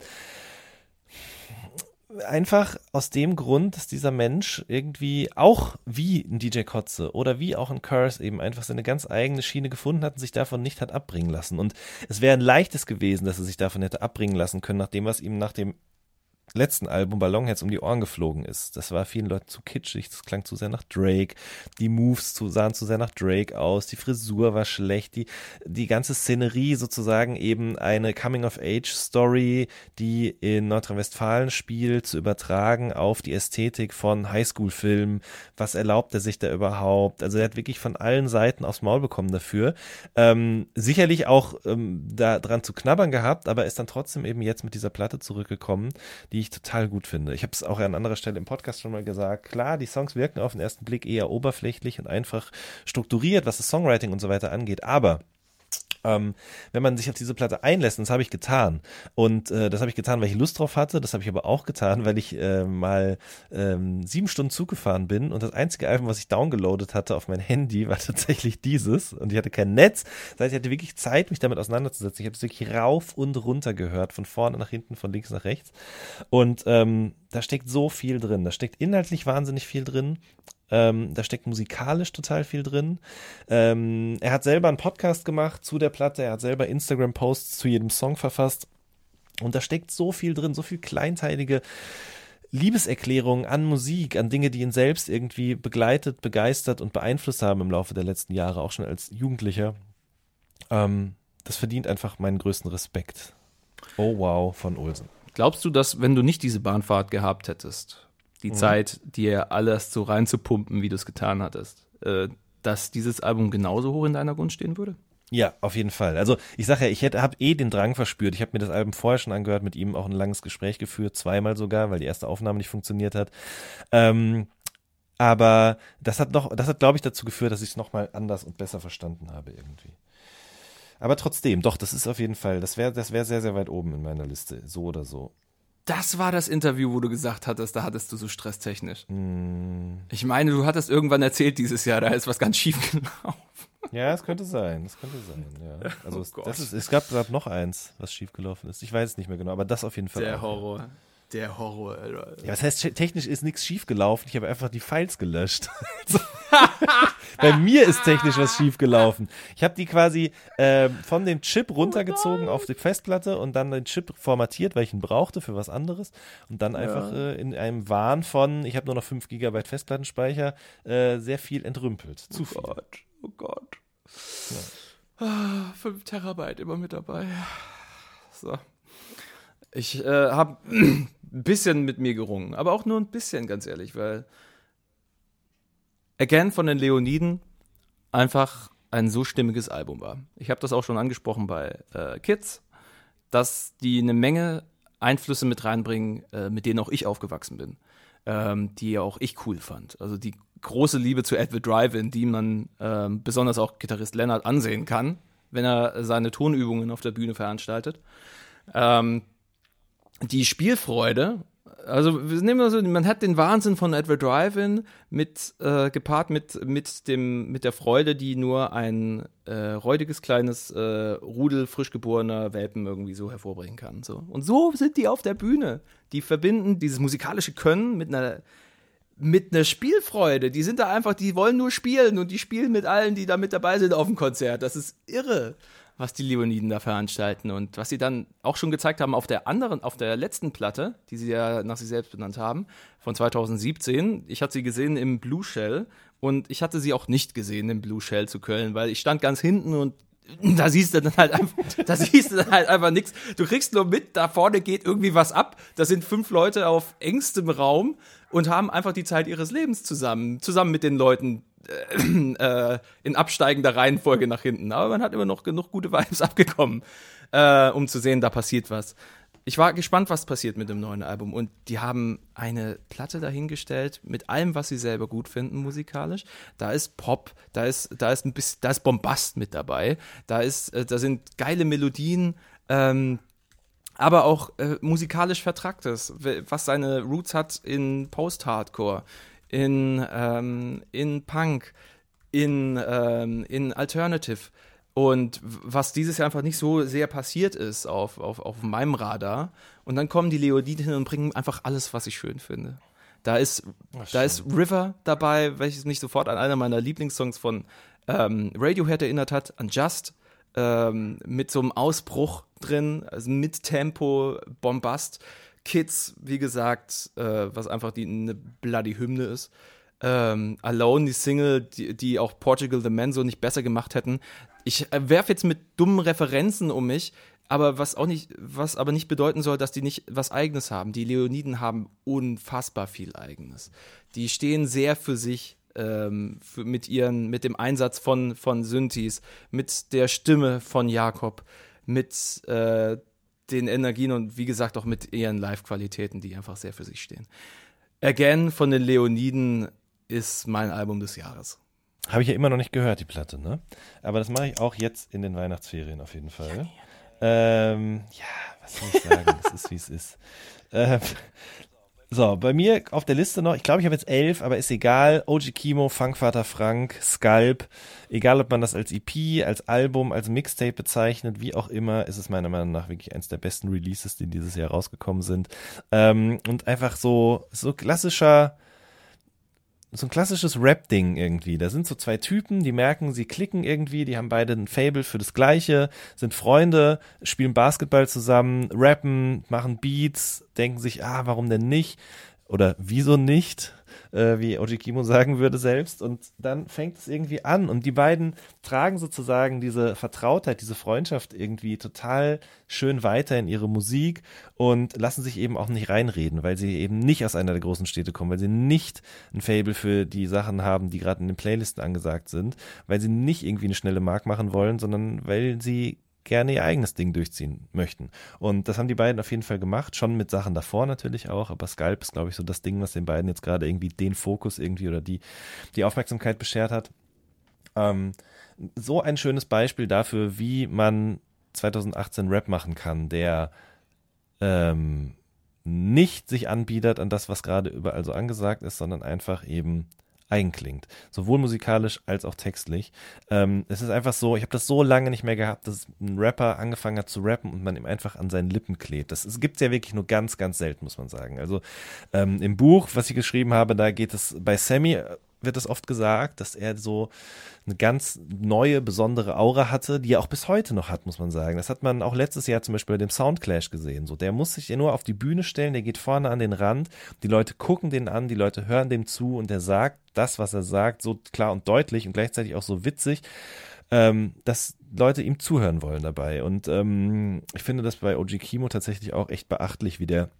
einfach aus dem Grund, dass dieser Mensch irgendwie auch wie ein DJ Kotze oder wie auch ein Curse eben einfach seine ganz eigene Schiene gefunden hat und sich davon nicht hat abbringen lassen. Und es wäre ein leichtes gewesen, dass er sich davon hätte abbringen lassen können, nachdem was ihm nach dem letzten Album Ballonheads um die Ohren geflogen ist. Das war vielen Leuten zu kitschig, das klang zu sehr nach Drake, die Moves zu, sahen zu sehr nach Drake aus, die Frisur war schlecht, die, die ganze Szenerie sozusagen eben eine Coming-of-Age-Story, die in Nordrhein-Westfalen spielt, zu übertragen auf die Ästhetik von Highschool-Filmen. Was erlaubt er sich da überhaupt? Also er hat wirklich von allen Seiten aufs Maul bekommen dafür. Ähm, sicherlich auch ähm, da dran zu knabbern gehabt, aber ist dann trotzdem eben jetzt mit dieser Platte zurückgekommen, die ich total gut finde. Ich habe es auch an anderer Stelle im Podcast schon mal gesagt. Klar, die Songs wirken auf den ersten Blick eher oberflächlich und einfach strukturiert, was das Songwriting und so weiter angeht, aber ähm, wenn man sich auf diese Platte einlässt, und das habe ich getan. Und äh, das habe ich getan, weil ich Lust drauf hatte. Das habe ich aber auch getan, weil ich äh, mal ähm, sieben Stunden Zug gefahren bin und das einzige Album, was ich downgeloadet hatte auf mein Handy, *laughs* war tatsächlich dieses. Und ich hatte kein Netz. Das heißt, ich hatte wirklich Zeit, mich damit auseinanderzusetzen. Ich habe es wirklich rauf und runter gehört, von vorne nach hinten, von links nach rechts. Und ähm, da steckt so viel drin. Da steckt inhaltlich wahnsinnig viel drin. Ähm, da steckt musikalisch total viel drin. Ähm, er hat selber einen Podcast gemacht zu der Platte. Er hat selber Instagram-Posts zu jedem Song verfasst. Und da steckt so viel drin, so viel kleinteilige Liebeserklärungen an Musik, an Dinge, die ihn selbst irgendwie begleitet, begeistert und beeinflusst haben im Laufe der letzten Jahre, auch schon als Jugendlicher. Ähm, das verdient einfach meinen größten Respekt. Oh wow von Olsen. Glaubst du, dass wenn du nicht diese Bahnfahrt gehabt hättest, die Zeit, dir alles so reinzupumpen, wie du es getan hattest, äh, dass dieses Album genauso hoch in deiner Gunst stehen würde? Ja, auf jeden Fall. Also ich sage ja, ich hätte habe eh den Drang verspürt. Ich habe mir das Album vorher schon angehört, mit ihm auch ein langes Gespräch geführt, zweimal sogar, weil die erste Aufnahme nicht funktioniert hat. Ähm, Aber das hat noch, das hat, glaube ich, dazu geführt, dass ich es nochmal anders und besser verstanden habe irgendwie. Aber trotzdem, doch, das ist auf jeden Fall, das wäre das wär sehr, sehr weit oben in meiner Liste, so oder so. Das war das Interview, wo du gesagt hattest, da hattest du so stresstechnisch. Mm. Ich meine, du hattest irgendwann erzählt dieses Jahr, da ist was ganz schief *laughs* gelaufen. Ja, es könnte sein, das könnte sein, ja. *laughs* Also Oh es, ist, es gab gerade noch eins, was schiefgelaufen ist. Ich weiß es nicht mehr genau, aber das auf jeden Fall. Der auch. Horror. Der Horror, Alter. Ja, was heißt, technisch ist nichts schiefgelaufen, ich habe einfach die Files gelöscht. *laughs* *laughs* Bei mir ist technisch was schiefgelaufen. Ich habe die quasi ähm, von dem Chip runtergezogen auf die Festplatte und dann den Chip formatiert, weil ich ihn brauchte für was anderes. Und dann einfach äh, in einem Wahn von, ich habe nur noch 5 GB Festplattenspeicher, äh, sehr viel entrümpelt. Zu viel. Gott, oh Gott. Ah, 5 Terabyte immer mit dabei. So. Ich äh, habe *clears throat* ein bisschen mit mir gerungen, aber auch nur ein bisschen, ganz ehrlich, weil Again von den Leoniden einfach ein so stimmiges Album war. Ich habe das auch schon angesprochen bei äh, Kids, dass die eine Menge Einflüsse mit reinbringen, äh, mit denen auch ich aufgewachsen bin, ähm, die auch ich cool fand. Also die große Liebe zu Edward Drive-In, die man ähm, besonders auch Gitarrist Leonard ansehen kann, wenn er seine Tonübungen auf der Bühne veranstaltet. Ähm, die Spielfreude, also wir nehmen mal so, man hat den Wahnsinn von Edward Drive-In mit äh, gepaart mit mit dem mit der Freude, die nur ein äh, räudiges kleines äh, Rudel frisch geborener Welpen irgendwie so hervorbringen kann. So und so sind die auf der Bühne. Die verbinden dieses musikalische Können mit einer mit einer Spielfreude. Die sind da einfach, die wollen nur spielen und die spielen mit allen, die da mit dabei sind auf dem Konzert. Das ist irre, was die Leoniden da veranstalten und was sie dann auch schon gezeigt haben auf der anderen, auf der letzten Platte, die sie ja nach sich selbst benannt haben, von 2017. Ich hatte sie gesehen im Blue Shell und ich hatte sie auch nicht gesehen im Blue Shell zu Köln, weil ich stand ganz hinten und *laughs* da siehst du dann halt einfach, *laughs* da siehst du dann halt einfach nichts. Du kriegst nur mit, da vorne geht irgendwie was ab. Da sind fünf Leute auf engstem Raum und haben einfach die Zeit ihres Lebens zusammen, zusammen mit den Leuten äh, *clears throat* äh, in absteigender Reihenfolge nach hinten. Aber man hat immer noch genug gute Vibes *laughs* abgekommen, äh, um zu sehen, da passiert was. Ich war gespannt, was passiert mit dem neuen Album. Und die haben eine Platte dahingestellt mit allem, was sie selber gut finden musikalisch. Da ist Pop, da ist, da ist ein bisschen, da ist Bombast mit dabei, da ist, äh, da sind geile Melodien, ähm, aber auch äh, musikalisch Vertracktes, was seine Roots hat in Post-Hardcore, in, ähm, in Punk, in, ähm, in Alternative. Und was dieses Jahr einfach nicht so sehr passiert ist auf, auf, auf meinem Radar. Und dann kommen die Leodiden hin und bringen einfach alles, was ich schön finde. Da ist, da ist River dabei, welches mich sofort an einer meiner Lieblingssongs von ähm, Radiohead erinnert hat, an Just, ähm, mit so einem Ausbruch drin, also mit Tempo, Bombast. Kids, wie gesagt, äh, was einfach die eine bloody Hymne ist. Ähm, Alone, die Single, die, die auch Portugal the Man so nicht besser gemacht hätten. Ich äh, werfe jetzt mit dummen Referenzen um mich, aber was auch nicht, was aber nicht bedeuten soll, dass die nicht was Eigenes haben. Die Leoniden haben unfassbar viel Eigenes. Die stehen sehr für sich ähm, für, mit ihren, mit dem Einsatz von, von Synthes, mit der Stimme von Jakob, mit äh, den Energien und wie gesagt auch mit ihren Live-Qualitäten, die einfach sehr für sich stehen. Again von den Leoniden ist mein Album des Jahres. Habe ich ja immer noch nicht gehört, die Platte, ne? Aber das mache ich auch jetzt in den Weihnachtsferien auf jeden Fall. Ähm, ja, was soll ich sagen? es ist, wie es ist. *laughs* Ähm, so, bei mir auf der Liste noch, ich glaube, ich habe jetzt elf, aber ist egal. OG Kimo, Funkvater Frank, Sculp, egal ob man das als EP, als Album, als Mixtape bezeichnet, wie auch immer, ist es meiner Meinung nach wirklich eins der besten Releases, die dieses Jahr rausgekommen sind. Ähm, und einfach so, so klassischer, so ein klassisches Rap-Ding irgendwie. Da sind so zwei Typen, die merken, sie klicken irgendwie, die haben beide ein Fable für das Gleiche, sind Freunde, spielen Basketball zusammen, rappen, machen Beats, denken sich, ah, warum denn nicht? Oder wieso nicht? Äh, wie Oji Kimo *laughs* sagen würde selbst. Und dann fängt es irgendwie an. Und die beiden tragen sozusagen diese Vertrautheit, diese Freundschaft irgendwie total schön weiter in ihre Musik und lassen sich eben auch nicht reinreden, weil sie eben nicht aus einer der großen Städte kommen, weil sie nicht ein Fable für die Sachen haben, die gerade in den Playlisten angesagt sind, weil sie nicht irgendwie eine schnelle Mark machen wollen, sondern weil sie gerne ihr eigenes Ding durchziehen möchten. Und das haben die beiden auf jeden Fall gemacht, schon mit Sachen davor natürlich auch, aber Sculp ist, glaube ich, so das Ding, was den beiden jetzt gerade irgendwie den Fokus irgendwie oder die, die Aufmerksamkeit beschert hat. Ähm, so ein schönes Beispiel dafür, wie man 2018 Rap machen kann, der ähm, nicht sich anbietet an das, was gerade überall so angesagt ist, sondern einfach eben eigen klingt. Sowohl musikalisch als auch textlich. Ähm, es ist einfach so, ich habe das so lange nicht mehr gehabt, dass ein Rapper angefangen hat zu rappen und man ihm einfach an seinen Lippen klebt. Das gibt es ja wirklich nur ganz, ganz selten, muss man sagen. Also ähm, im Buch, was ich geschrieben habe, da geht es bei Sammy wird es oft gesagt, dass er so eine ganz neue, besondere Aura hatte, die er auch bis heute noch hat, muss man sagen. Das hat man auch letztes Jahr zum Beispiel bei dem Soundclash gesehen. So, der muss sich ja nur auf die Bühne stellen, der geht vorne an den Rand, die Leute gucken den an, die Leute hören dem zu und der sagt das, was er sagt, so klar und deutlich und gleichzeitig auch so witzig, ähm, dass Leute ihm zuhören wollen dabei. Und ähm, ich finde das bei OG Kimo tatsächlich auch echt beachtlich, wie der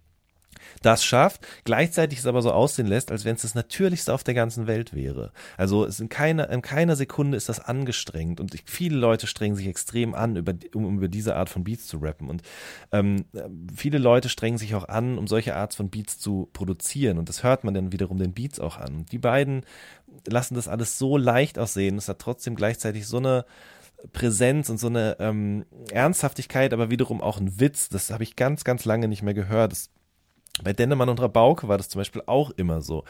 das schafft, gleichzeitig es aber so aussehen lässt, als wenn es das Natürlichste auf der ganzen Welt wäre. Also es in keiner, in keiner Sekunde ist das angestrengt und ich, viele Leute strengen sich extrem an, über, um über diese Art von Beats zu rappen und ähm, viele Leute strengen sich auch an, um solche Art von Beats zu produzieren und das hört man dann wiederum den Beats auch an. Die beiden lassen das alles so leicht aussehen, es hat trotzdem gleichzeitig so eine Präsenz und so eine ähm, Ernsthaftigkeit, aber wiederum auch ein Witz. Das habe ich ganz, ganz lange nicht mehr gehört. Das bei Dennemann und Rabauke war das zum Beispiel auch immer so.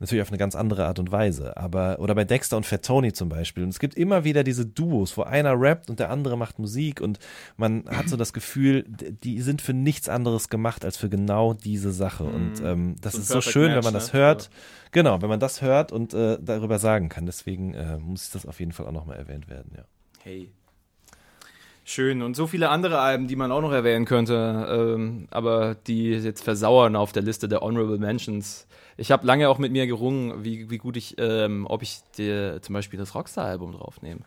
Natürlich auf eine ganz andere Art und Weise. Aber, oder bei Dexter und Fat Tony zum Beispiel. Und es gibt immer wieder diese Duos, wo einer rappt und der andere macht Musik und man hat so das Gefühl, die sind für nichts anderes gemacht als für genau diese Sache. Und mhm. ähm, das so ist so schön, Match, wenn man das ne? hört. Genau, wenn man das hört und äh, darüber sagen kann. Deswegen äh, muss das auf jeden Fall auch nochmal erwähnt werden, ja. Hey, Schön. Und so viele andere Alben, die man auch noch erwähnen könnte, ähm, aber die jetzt versauern auf der Liste der Honorable Mentions. Ich habe lange auch mit mir gerungen, wie, wie gut ich, ähm, ob ich dir zum Beispiel das Rockstar-Album draufnehme.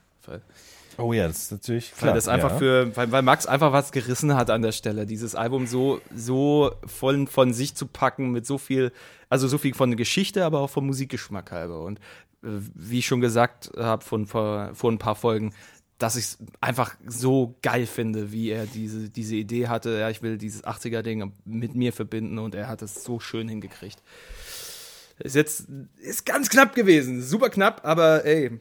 Oh ja, das ist natürlich klar. Weil das einfach ja. für, weil, weil, Max einfach was gerissen hat an der Stelle, dieses Album so, so voll von sich zu packen mit so viel, also so viel von Geschichte, aber auch vom Musikgeschmack halber. Und äh, wie ich schon gesagt habe von vor, vor ein paar Folgen, dass ich es einfach so geil finde, wie er diese, diese Idee hatte, ja, ich will dieses 80er-Ding mit mir verbinden und er hat es so schön hingekriegt. Ist jetzt, ist ganz knapp gewesen, super knapp, aber ey,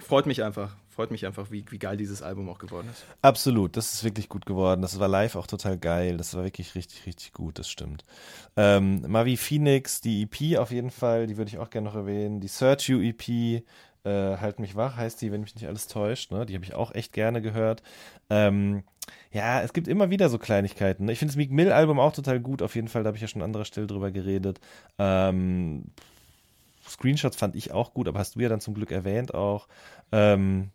freut mich einfach. Freut mich einfach, wie, wie geil dieses Album auch geworden ist. Absolut, das ist wirklich gut geworden. Das war live auch total geil. Das war wirklich richtig, richtig gut, das stimmt. Ähm, Mavi Phoenix, die EP auf jeden Fall, die würde ich auch gerne noch erwähnen. Die Search You EP, äh, halt mich wach heißt die, wenn mich nicht alles täuscht. Ne? Die habe ich auch echt gerne gehört. Ähm, ja, es gibt immer wieder so Kleinigkeiten. Ne? Ich finde das Meek Mill-Album auch total gut. Auf jeden Fall, da habe ich ja schon an anderer Stelle drüber geredet. Ähm, Screenshots fand ich auch gut, aber hast du ja dann zum Glück erwähnt auch. Ähm,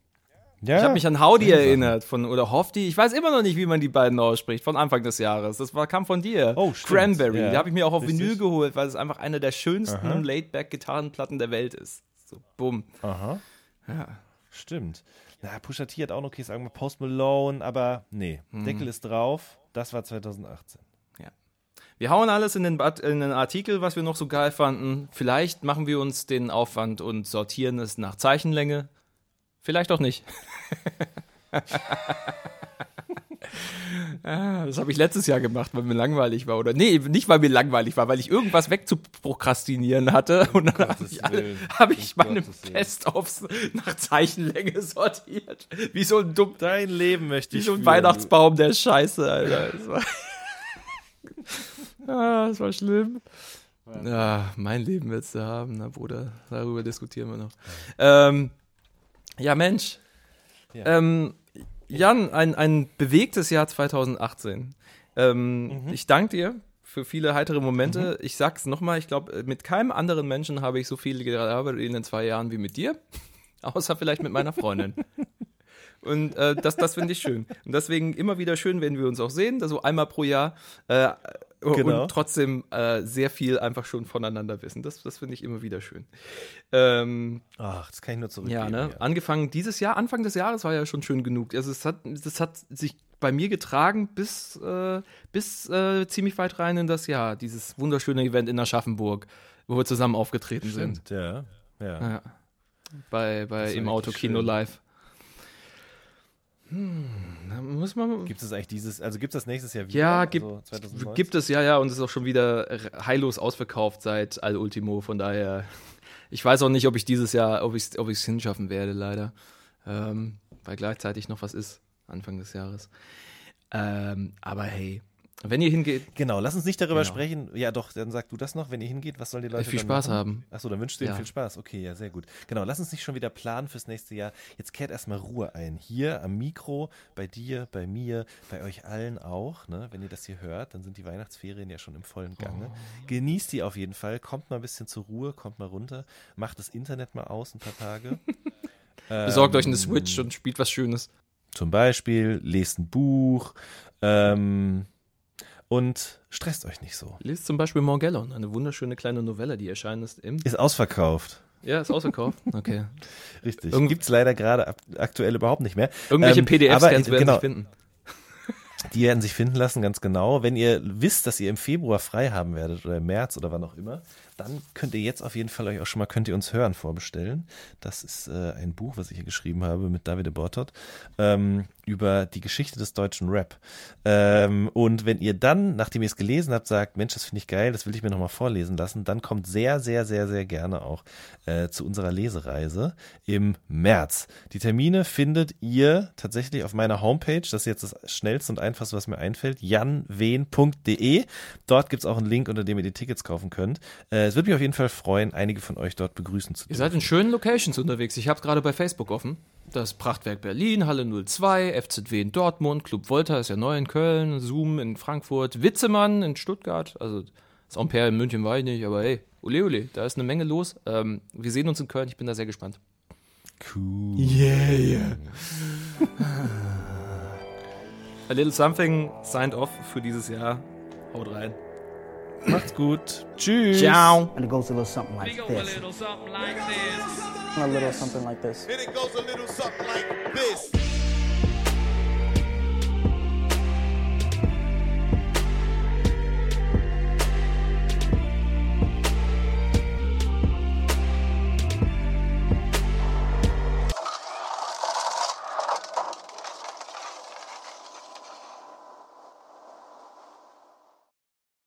ja, ich habe mich an Howdy erinnert von oder Hofdi. Ich weiß immer noch nicht, wie man die beiden ausspricht von Anfang des Jahres. Das war, kam von dir. Oh, stimmt. Cranberry. Ja. Die habe ich mir auch auf Richtig. Vinyl geholt, weil es einfach eine der schönsten Laid-Back-Gitarrenplatten der Welt ist. So, bumm. Aha. Ja. Stimmt. Na, Pusha T hat auch noch okay, sagen wir Post Malone, aber nee, hm. Deckel ist drauf. Das war 2018. Ja. Wir hauen alles in den, in den Artikel, was wir noch so geil fanden. Vielleicht machen wir uns den Aufwand und sortieren es nach Zeichenlänge. Vielleicht auch nicht. *laughs* Ah, das habe ich letztes Jahr gemacht, weil mir langweilig war. Oder nee, nicht weil mir langweilig war, weil ich irgendwas wegzuprokrastinieren hatte. Und dann habe ich, hab ich meine Best-ofs nach Zeichenlänge sortiert. Wie so ein dumm. Dein Leben möchte ich. Wie so ein führen. Weihnachtsbaum der Scheiße, Alter. Das war, *laughs* ah, das war schlimm. Ja, mein Leben willst du haben, na Bruder. Darüber diskutieren wir noch. Ähm, ja, Mensch. Ja. Ähm, Jan, ein, ein bewegtes Jahr 2018. Ähm, mhm. Ich danke dir für viele heitere Momente. Mhm. Ich sag's nochmal, ich glaube, mit keinem anderen Menschen habe ich so viel gearbeitet in den zwei Jahren wie mit dir. *laughs* Außer vielleicht mit meiner Freundin. Und äh, das, das finde ich schön. Und deswegen immer wieder schön, wenn wir uns auch sehen, so einmal pro Jahr. Äh, genau. Und trotzdem äh, sehr viel einfach schon voneinander wissen. Das, das finde ich immer wieder schön. Ähm, Ach, das kann ich nur zurückgeben. Ja, ne? Ja. Angefangen dieses Jahr, Anfang des Jahres war ja schon schön genug. Also es hat, das hat sich bei mir getragen bis, äh, bis äh, ziemlich weit rein in das Jahr. Dieses wunderschöne Event in Aschaffenburg, wo wir zusammen aufgetreten Stimmt, sind. Ja, ja. ja. Bei, bei im Autokino live. Da muss man. Gibt es eigentlich dieses, also gibt es das nächstes Jahr wieder? Ja, gibt, also 2019? gibt es, ja, ja, und es ist auch schon wieder heillos ausverkauft seit Al Ultimo, von daher, ich weiß auch nicht, ob ich dieses Jahr, ob ich es ob ich's hinschaffen werde, leider. Ähm, weil gleichzeitig noch was ist, Anfang des Jahres. Ähm, aber hey, wenn ihr hingeht, Genau, lass uns nicht darüber Genau. sprechen. Ja, doch, dann sag du das noch, wenn ihr hingeht, was sollen die Leute viel dann Spaß machen? haben. Achso, dann wünschst du ihnen Ja. viel Spaß. Okay, ja, sehr gut. Genau, lass uns nicht schon wieder planen fürs nächste Jahr. Jetzt kehrt erstmal Ruhe ein. Hier am Mikro, bei dir, bei mir, bei euch allen auch. Ne? Wenn ihr das hier hört, dann sind die Weihnachtsferien ja schon im vollen Gange. Genießt die auf jeden Fall. Kommt mal ein bisschen zur Ruhe, kommt mal runter. Macht das Internet mal aus ein paar Tage. *laughs* besorgt euch eine Ähm, Switch und spielt was Schönes. Zum Beispiel, lest ein Buch ähm, und stresst euch nicht so. Lest zum Beispiel Morgellon, eine wunderschöne kleine Novelle, die erscheinen ist im. Ist ausverkauft. Ja, ist ausverkauft. *laughs* Okay. Richtig. Irgend- Gibt es leider gerade ak- aktuell überhaupt nicht mehr. Irgendwelche Ähm, PDF-Scans werden genau, sich finden. *laughs* Die werden sich finden lassen, ganz genau. Wenn ihr wisst, dass ihr im Februar frei haben werdet oder im März oder wann auch immer, dann könnt ihr jetzt auf jeden Fall euch auch schon mal Könnt ihr uns hören vorbestellen. Das ist äh, ein Buch, was ich hier geschrieben habe mit Davide Bortot ähm, über die Geschichte des deutschen Rap. Ähm, und wenn ihr dann, nachdem ihr es gelesen habt, sagt, Mensch, das finde ich geil, das will ich mir nochmal vorlesen lassen, dann kommt sehr, sehr, sehr, sehr gerne auch äh, zu unserer Lesereise im März. Die Termine findet ihr tatsächlich auf meiner Homepage. Das ist jetzt das schnellste und einfachste, was mir einfällt. janwen.de. Dort gibt es auch einen Link, unter dem ihr die Tickets kaufen könnt. Äh, es würde mich auf jeden Fall freuen, einige von euch dort begrüßen zu Ihr dürfen. seid in schönen Locations unterwegs. Ich habe gerade bei Facebook offen. Das Prachtwerk Berlin, Halle 02, FZW in Dortmund, Club Volta ist ja neu in Köln, Zoom in Frankfurt, Witzemann in Stuttgart. Also das Ampere in München war ich nicht, aber hey, ole ole, da ist eine Menge los. Ähm, wir sehen uns in Köln, ich bin da sehr gespannt. Cool. Yeah, yeah. A little something signed off für dieses Jahr. Haut rein. Macht's gut. Tschüss. Ciao. And it goes a little something like this. A little something like this. A little something like this. And it goes a little something like this.